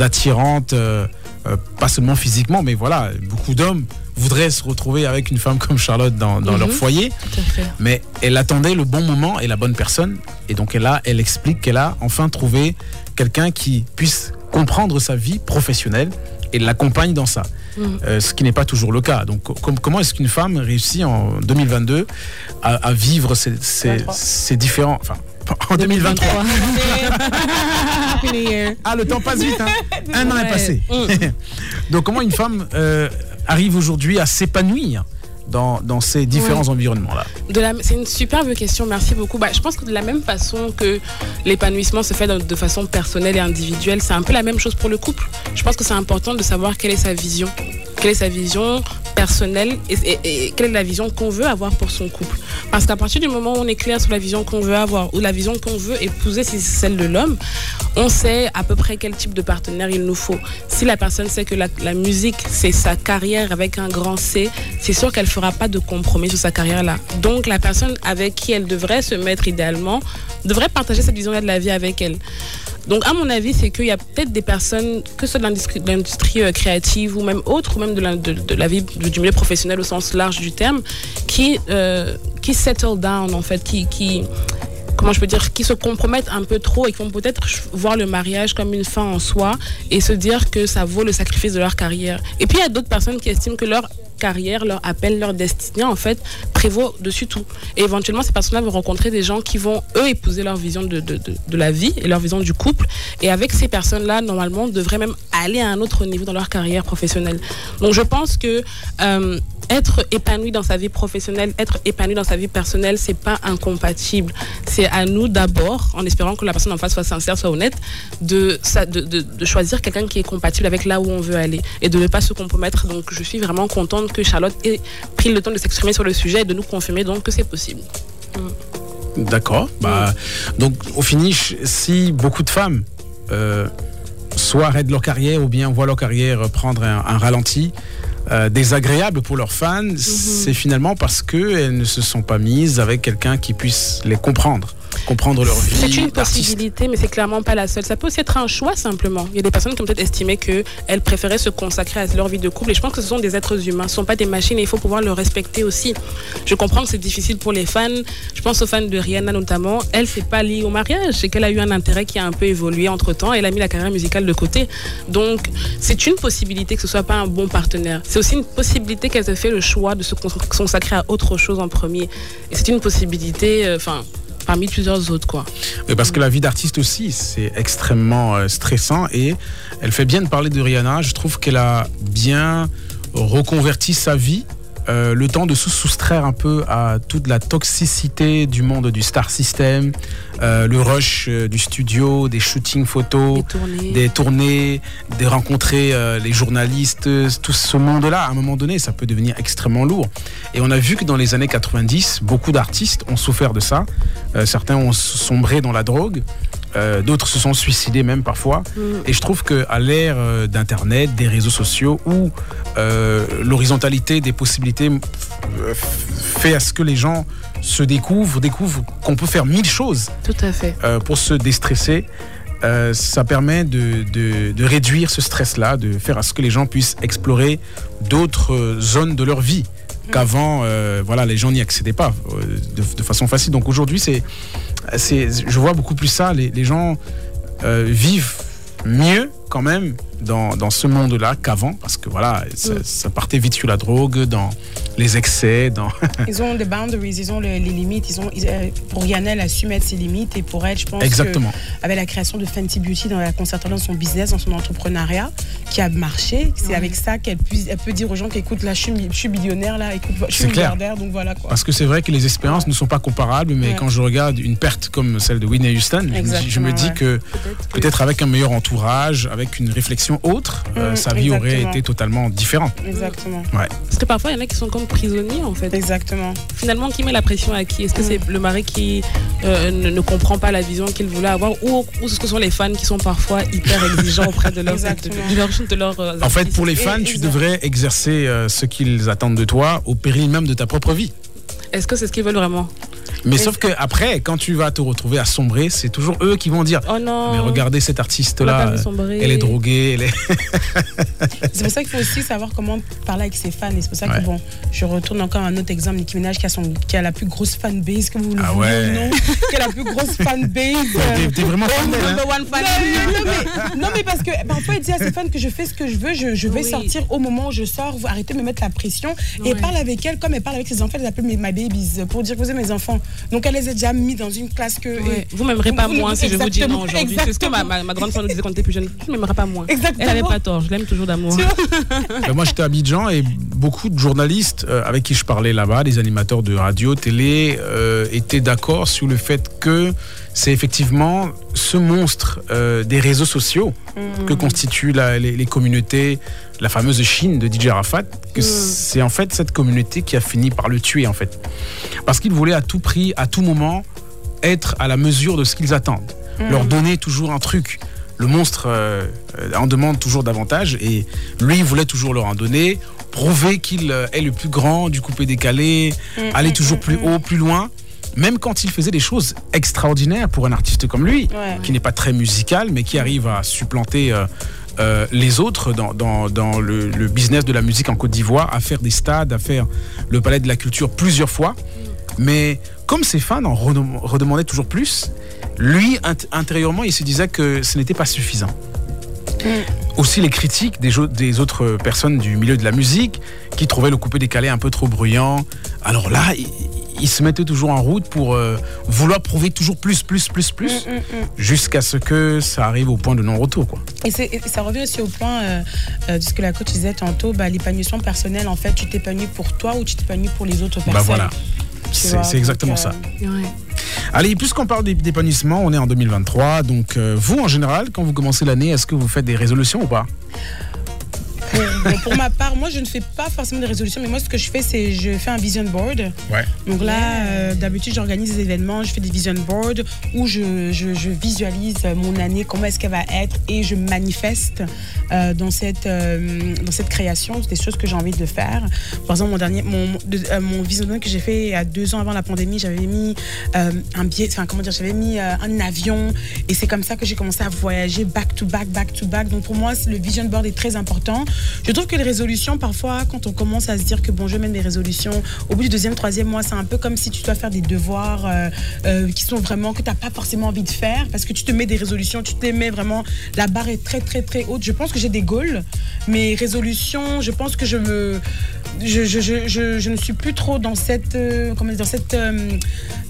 attirante, euh, euh, pas seulement physiquement, mais voilà, beaucoup d'hommes voudraient se retrouver avec une femme comme Charlotte dans, dans Mhm. leur foyer. Tout à fait. Mais elle attendait le bon moment et la bonne personne. Et donc, elle, a, elle explique qu'elle a enfin trouvé quelqu'un qui puisse comprendre sa vie professionnelle et l'accompagne dans ça. Mhm. Euh, ce qui n'est pas toujours le cas. Donc, com- comment est-ce qu'une femme réussit en 2022 à, à vivre ces, ces- ces différents. Enfin, en 2023. ah, le temps passe vite. hein. Un an est passé. Mm. Donc, comment une femme euh, arrive aujourd'hui à s'épanouir dans, dans ces différents Ouais. environnements-là C'est une superbe question, merci beaucoup. Bah, je pense que de la même façon que l'épanouissement se fait de, de façon personnelle et individuelle, c'est un peu la même chose pour le couple. Je pense que c'est important de savoir quelle est sa vision. Quelle est sa vision personnelle et, quelle est la vision qu'on veut avoir pour son couple. Parce qu'à partir du moment où on est clair sur la vision qu'on veut avoir ou la vision qu'on veut épouser, si c'est celle de l'homme, on sait à peu près quel type de partenaire il nous faut. Si la personne sait que la, la musique, c'est sa carrière avec un grand C, c'est sûr qu'elle fera pas de compromis sur sa carrière-là. Donc la personne avec qui elle devrait se mettre idéalement devrait partager cette vision-là de la vie avec elle. Donc, à mon avis, c'est qu'il y a peut-être des personnes, que ce soit de l'industrie- euh, créative ou même autre, ou même de la, vie du milieu professionnel au sens large du terme, qui, euh, qui settle down, en fait, qui, qui, comment je peux dire, qui se compromettent un peu trop et qui vont peut-être voir le mariage comme une fin en soi et se dire que ça vaut le sacrifice de leur carrière. Et puis il y a d'autres personnes qui estiment que leur carrière, leur appel, leur destinée, en fait, prévaut dessus tout. Et éventuellement, ces personnes-là vont rencontrer des gens qui vont, eux, épouser leur vision de, de, la vie et leur vision du couple. Et avec ces personnes-là, normalement, on devrait même aller à un autre niveau dans leur carrière professionnelle. Donc, je pense que euh, être épanoui dans sa vie professionnelle, être épanoui dans sa vie personnelle, c'est pas incompatible. C'est à nous d'abord, en espérant que la personne en face soit sincère, soit honnête, de, de, de- de choisir quelqu'un qui est compatible avec là où on veut aller et de ne pas se compromettre. Donc, je suis vraiment contente que Charlotte ait pris le temps de s'exprimer sur le sujet et de nous confirmer donc que c'est possible. D'accord. Bah, donc, au finish, si beaucoup de femmes euh, soit arrêtent leur carrière ou bien voient leur carrière prendre un, un ralenti euh, désagréable pour leurs fans, c'est finalement parce qu'elles ne se sont pas mises avec quelqu'un qui puisse les comprendre, comprendre leur vie. C'est une possibilité, mais c'est clairement pas la seule. Ça peut aussi être un choix simplement. Il y a des personnes qui ont peut-être estimé qu'elles préféraient se consacrer à leur vie de couple. Et je pense que ce sont des êtres humains, ce ne sont pas des machines et il faut pouvoir le respecter aussi. Je comprends que c'est difficile pour les fans. Je pense aux fans de Rihanna notamment. Elle, c'est pas lié au mariage. C'est qu'elle a eu un intérêt qui a un peu évolué entre temps. Elle a mis la carrière musicale de côté. Donc, c'est une possibilité que ce soit pas un bon partenaire. C'est aussi une possibilité qu'elle ait fait le choix de se cons- consacrer à autre chose en premier. Et c'est une possibilité, euh, enfin, parmi plusieurs autres, quoi. Parce que la vie d'artiste aussi, c'est extrêmement euh, stressant et elle fait bien de parler de Rihanna. Je trouve qu'elle a bien reconverti sa vie euh, le temps de se soustraire un peu à toute la toxicité du monde du star system, euh, le rush euh, du studio, des shootings photos, des tournées, de rencontrer euh, les journalistes, tout ce monde-là. À un moment donné, ça peut devenir extrêmement lourd. Et on a vu que dans les années 90, beaucoup d'artistes ont souffert de ça. Certains ont sombré dans la drogue. Euh, D'autres se sont suicidés même parfois. Et je trouve qu'à l'ère euh, d'Internet, des réseaux sociaux, où euh, l'horizontalité des possibilités fait à ce que les gens se découvrent, découvrent qu'on peut faire mille choses Tout à fait. euh, pour se déstresser. Euh, ça permet de, de- de réduire ce stress-là, de faire à ce que les gens puissent explorer d'autres zones de leur vie qu'avant, euh, voilà, les gens n'y accédaient pas euh, de, façon facile. Donc aujourd'hui, c'est, c'est, je vois beaucoup plus ça. Les, les gens euh, vivent mieux quand même dans, dans ce monde-là qu'avant, parce que voilà, ça, Mm. ça partait vite sur la drogue, dans les excès, dans. Ils ont des boundaries, ils ont le- les limites. Ils ont, ils- euh, pour Yana, elle a su mettre ses limites. Et pour elle, je pense Exactement. que avec la création de Fenty Beauty, dans la concertation dans son business, dans son entrepreneuriat, qui a marché, c'est avec ça qu'elle puisse- elle peut dire aux gens qu'écoute, là, je suis, mi- je suis millionnaire, là, écoute, je suis C'est clair. milliardaire, donc voilà quoi. Parce que c'est vrai que les expériences ne sont pas comparables, mais Ouais. quand je regarde une perte comme celle de Whitney Houston, je me dis- je me dis, Exactement, ouais. que peut-être avec un meilleur entourage, avec une réflexion autre, euh, Mm, sa vie aurait été totalement différente. Exactement. Ouais. Parce que parfois, il y en a qui sont comme prisonniers, en fait. Exactement. Finalement, qui met la pression à qui? Est-ce que c'est le mari qui euh, ne, ne comprend pas la vision qu'il voulait avoir Ou, ou est-ce que ce sont les fans qui sont parfois hyper exigeants auprès de leur, de, de leur, de leur, euh, En fait, pour les fans, tu devrais exercer euh, ce qu'ils attendent de toi au péril même de ta propre vie. Est-ce que c'est ce qu'ils veulent vraiment Mais sauf que après, quand tu vas te retrouver à sombrer, c'est toujours eux qui vont dire Oh non Mais regardez cet On l'a artiste-là, elle est droguée, elle est. C'est pour ça qu'il faut aussi savoir comment parler avec ses fans. Et c'est pour ça Ouais. que, bon, je retourne encore à un autre exemple, Nicki Minaj qui a, son, qui a la plus grosse fanbase, que vous le Ah ouais. non, qui a la plus grosse fanbase. T'es- t'es vraiment Oh, fan d'elle, hein. number one fan. Non, non, mais, non, mais parce que parfois, elle dit à ses fans que je fais ce que je veux, je, je vais Oui. sortir au moment où je sors, vous arrêtez de me mettre la pression. Et elle parle avec elle comme elle parle avec ses enfants, elle appelle mes- my babies pour dire que vous êtes mes enfants. Donc elle les a déjà mis dans une classe que. Ouais. Vous m'aimerez pas Vous- moins si je vous dis non aujourd'hui. C'est ce que ma, ma, ma grande soeur nous disait quand on était plus jeune. Tu m'aimeras pas moins. Exactement. Elle avait pas tort, je l'aime toujours d'amour. Ben, moi, j'étais à Abidjan et beaucoup de journalistes euh, avec qui je parlais là-bas, des animateurs de radio, télé, euh, étaient d'accord sur le fait que c'est effectivement ce monstre euh, des réseaux sociaux Mm. que constituent la- les, les communautés, la fameuse Chine de DJ Arafat, que c'est en fait cette communauté qui a fini par le tuer en fait. Parce qu'il voulait à tout prix, à tout moment, être à la mesure de ce qu'ils attendent. Mm. Leur donner toujours un truc. Le monstre euh, en demande toujours davantage et lui il voulait toujours leur en donner, prouver qu'il euh, est le plus grand du coupé décalé, Mm, aller mm, toujours mm, plus mm. haut, plus loin. Même quand il faisait des choses extraordinaires pour un artiste comme lui, Ouais. qui n'est pas très musical, mais qui arrive à supplanter euh, euh, les autres dans, dans- dans le, le business de la musique en Côte d'Ivoire, à faire des stades, à faire le palais de la culture plusieurs fois. Mais comme ses fans en redem- redemandaient toujours plus, lui, int- intérieurement, il se disait que ce n'était pas suffisant. Aussi les critiques des, des autres personnes du milieu de la musique qui trouvaient le coupé décalé un peu trop bruyant. Alors là, il, il se mettait toujours en route pour euh, vouloir prouver toujours plus, plus, plus, plus, Mm, mm, mm. jusqu'à ce que ça arrive au point de non-retour. quoi. Et, ça revient aussi au point euh, euh, de ce que la coach disait tantôt, bah, l'épanouissement personnel, en fait, tu t'épanouis pour toi ou tu t'épanouis pour les autres personnes. Bah voilà, c'est exactement ça. euh, Allez, puisqu'on parle d'é- d'épanouissement, on est en 2023. Donc, vous, en général, quand vous commencez l'année, est-ce que vous faites des résolutions ou pas? Bon, pour ma part, moi, je ne fais pas forcément des résolutions, mais moi, ce que je fais, c'est je fais un vision board. Ouais. Donc là, euh, d'habitude, j'organise des événements, je fais des vision boards où je, je- je visualise mon année, comment est-ce qu'elle va être, et je manifeste euh, dans, cette, euh, dans cette création des choses que j'ai envie de faire. Par exemple, mon dernier, mon, de- euh, mon vision board que j'ai fait il y a deux ans avant la pandémie, j'avais mis euh, un billet, enfin comment dire, j'avais mis euh, un avion, et c'est comme ça que j'ai commencé à voyager back to back, back to back. Donc pour moi, le vision board est très important. Je trouve que les résolutions, parfois, quand on commence à se dire que bon, je mène des résolutions, au bout du deuxième, troisième mois, c'est un peu comme si tu dois faire des devoirs euh, euh, qui sont vraiment que tu n'as pas forcément envie de faire parce que tu te mets des résolutions, tu te les mets vraiment, la barre est très, très, très haute. Je pense que j'ai des goals, mais résolutions, je pense que je me. Je, je, je, je, ne suis plus trop dans cette, euh, comment dire, dans cette, euh,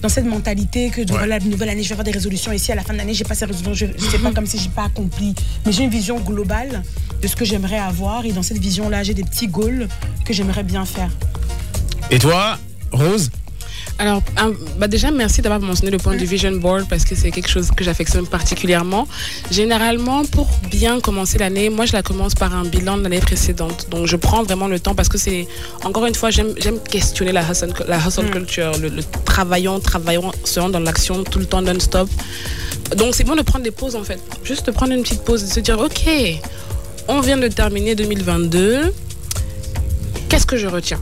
dans cette mentalité que de, une nouvelle année, je vais avoir des résolutions. Et si à la fin de l'année, j'ai pas ces résolutions, je ne sais pas comme si j'ai pas accompli. Mais j'ai une vision globale de ce que j'aimerais avoir. Et dans cette vision-là, j'ai des petits goals que j'aimerais bien faire. Et toi, Rose? Alors, un- bah déjà, merci d'avoir mentionné le point du vision board parce que c'est quelque chose que j'affectionne particulièrement. Généralement, pour bien commencer l'année, moi, je la commence par un bilan de l'année précédente. Donc, je prends vraiment le temps parce que c'est, encore une fois, j'aime questionner la hustle, la hustle culture, le, le travaillons, travaillons, serons dans l'action tout le temps non-stop. Donc, c'est bon de prendre des pauses en fait. Juste de prendre une petite pause et de se dire, OK, on vient de terminer 2022. Qu'est-ce que je retiens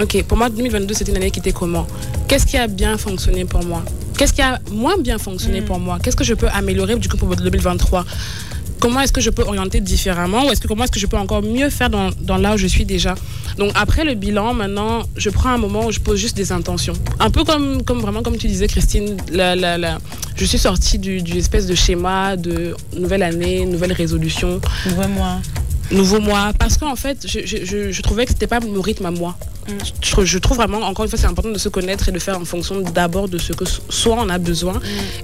Ok, pour moi, 2022, c'était une année qui était comment Qu'est-ce qui a bien fonctionné pour moi Qu'est-ce qui a moins bien fonctionné pour moi Qu'est-ce que je peux améliorer du coup pour 2023 Comment est-ce que je peux orienter différemment ou est-ce que comment est-ce que je peux encore mieux faire dans, dans là où je suis déjà Donc après le bilan, maintenant, je prends un moment où je pose juste des intentions. Un peu comme, comme vraiment comme tu disais Christine, la, la, la- je suis sortie du, du espèce de schéma de nouvelle année, nouvelle résolution. Nouveau mois. Nouveau mois. Parce qu'en fait, je, je, je, je trouvais que c'était pas mon rythme à moi. Je, trouve- je trouve vraiment, encore une fois, c'est important de se connaître et de faire en fonction d'abord de ce que so- soit on a besoin.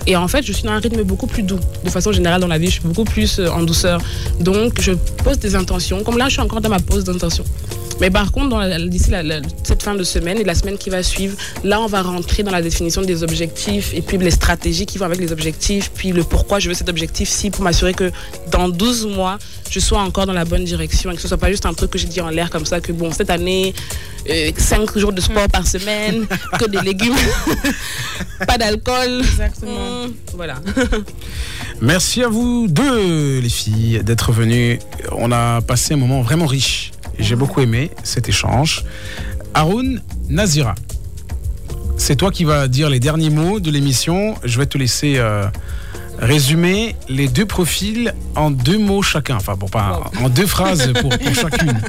Et en fait, je suis dans un rythme beaucoup plus doux. De façon générale, dans la vie, je suis beaucoup plus euh, en douceur. Donc, je pose des intentions. Comme là, je suis encore dans ma pause d'intention. Mais par contre, d'ici cette fin de semaine et la semaine qui va suivre, là, on va rentrer dans la définition des objectifs et puis les stratégies qui vont avec les objectifs, puis le pourquoi je veux cet objectif-ci pour m'assurer que dans 12 mois, je sois encore dans la bonne direction et que ce soit pas juste un truc que j'ai dit en l'air comme ça, que bon, cette année, 5 jours de sport par semaine, que des légumes, pas d'alcool. Exactement. voilà. Merci à vous deux, les filles, d'être venues. On a passé un moment vraiment riche. J'ai beaucoup aimé cet échange. Haroun Nazira, c'est toi qui vas dire les derniers mots de l'émission. Je vais te laisser euh, résumer les deux profils en deux mots chacun. Enfin, bon, pas en deux phrases pour, pour chacune.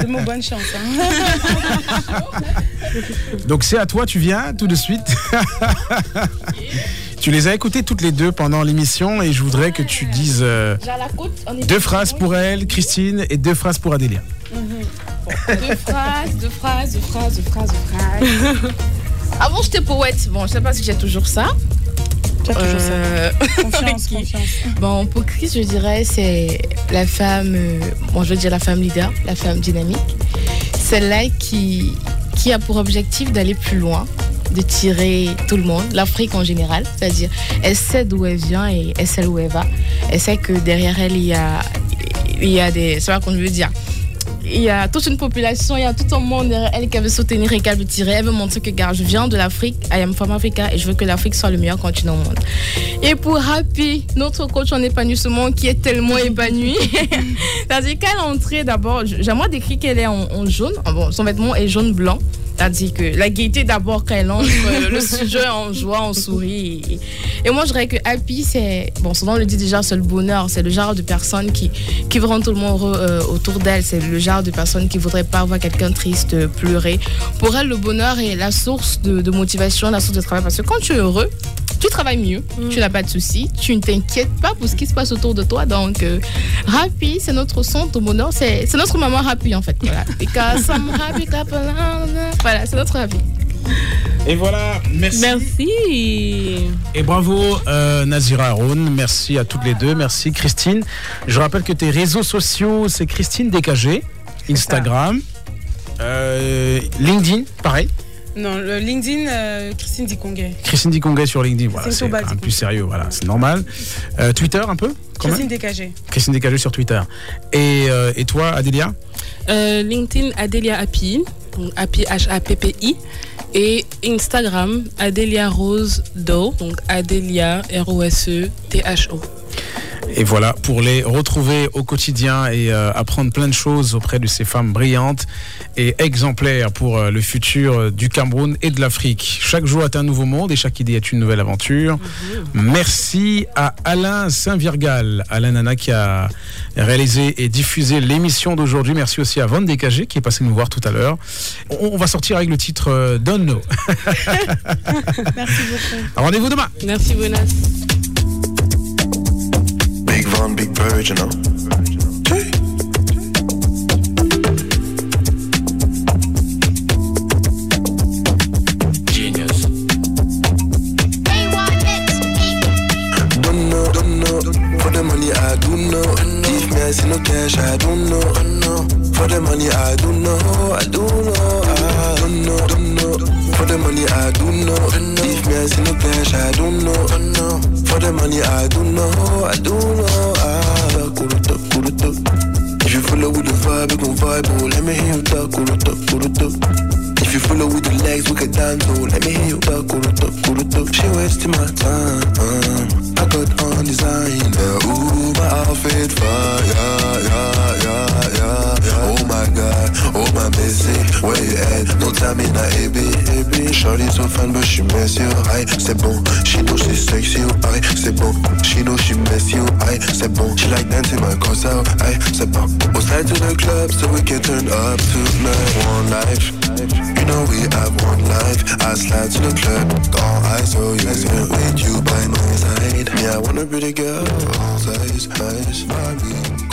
De mots bonne chance. hein. Donc c'est à toi, tu viens tout de suite. tu les as écoutées toutes les deux pendant l'émission et je voudrais que tu dises euh, deux phrases pour elle, Christine, et deux phrases pour Adélia. Deux phrases, deux phrases, deux phrases, deux phrases, deux phrases. Avant, j'étais poète. Bon, je sais pas si j'ai toujours ça. Euh. Confiance, confiance. Bon, pour Chris, je dirais c'est la femme, euh, bon, je veux dire la femme leader, la femme dynamique. Celle-là qui, qui a pour objectif d'aller plus loin, de tirer tout le monde, l'Afrique en général. C'est-à-dire, elle sait d'où elle vient et elle sait où elle va. Elle sait que derrière elle, il y a, il y a des. C'est pas qu'on veut dire. Il y a toute une population, il y a tout un monde derrière elle qui veut soutenir et qui veut tirer. Elle veut montrer que, je viens de l'Afrique, I am from Africa et je veux que l'Afrique soit le meilleur continent au monde. Et pour Happy, notre coach en épanouissement qui est tellement épanoui, c'est-à-dire qu'elle est entrée d'abord, j'aimerais décrire qu'elle est en, jaune, Ah son vêtement est jaune-blanc. C'est-à-dire que la gaieté d'abord quand elle entre, euh, le sujet en joie, en sourit. Et, moi je dirais que Happy, c'est, bon, son nom le dit déjà, c'est le bonheur. C'est le genre de personne qui, qui rendre tout le monde heureux euh, autour d'elle. C'est le genre de personne qui voudrait pas voir quelqu'un triste euh, pleurer. Pour elle, le bonheur est la source de motivation, la source de travail. Parce que quand tu es heureux, tu travailles mieux, tu n'as pas de soucis, tu ne t'inquiètes pas pour ce qui se passe autour de toi. Donc, euh, Happy, c'est notre centre de bonheur, c'est notre maman Happy en fait. Voilà. Voilà, c'est notre Happy. Et voilà, merci. Merci. Et bravo euh, Nazira Haroun, merci à toutes les deux, merci Christine. Je rappelle que tes réseaux sociaux, c'est Christine Décagé, Instagram, euh, LinkedIn, pareil. Non, le LinkedIn, euh, Christine Dikongue. Christine Dikongue sur LinkedIn, voilà, c'est un peu plus sérieux, voilà, c'est normal. Euh, Twitter un peu quand Christine Décagé. Christine Décagé sur Twitter. Et, euh, et toi, Adélia? Euh, LinkedIn Adélia Happy, donc Happy H-A-P-P-I. Et Instagram Adélia Rose Do, donc Adélia R-O-S-E-T-H-O. Et voilà, pour les retrouver au quotidien et euh, apprendre plein de choses auprès de ces femmes brillantes et exemplaires pour euh, le futur euh, du Cameroun et de l'Afrique. Chaque jour est un nouveau monde et chaque idée est une nouvelle aventure. Merci à Alain Saint-Virgal, Alain Nana qui a réalisé et diffusé l'émission d'aujourd'hui. Merci aussi à Van Décagé qui est passé nous voir tout à l'heure. On, on va sortir avec le titre euh, Don't Know. Merci beaucoup. Rendez-vous demain. Merci Bonas. Big Von, Big Bird, money, I do know. If me, I see no cash, I don't know. For the money, I do know. I do know. I money, I do know. If me, I see no cash, I don't know. For the money, I do know. I do know. Ah, kuruto, kuruto. If you follow with the vibe, we gon' vibe. Oh, let me hear you talk, kuruto, kuruto. If you follow with the legs, we can dance. Oh, let me hear you talk, kuruto, kuruto. She wasting my time. I got on design. Yeah, ooh, my outfit fire. Yeah, yeah, my busy. Where you at? No time in a AB. Shorty so fun, but she mess you. Aïe, c'est bon. She know she's sexy. oh, Aïe, c'est bon. She know she mess you. Oh, aïe, c'est bon. She like dancing my cause out. Aïe, c'est bon. On slide to the club so we can turn up tonight. One life. You know we have one life. I slide to the club, all eyes on you. Let's with you by my side. Yeah, I want a pretty girl, all size, eyes, Barbie.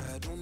I don't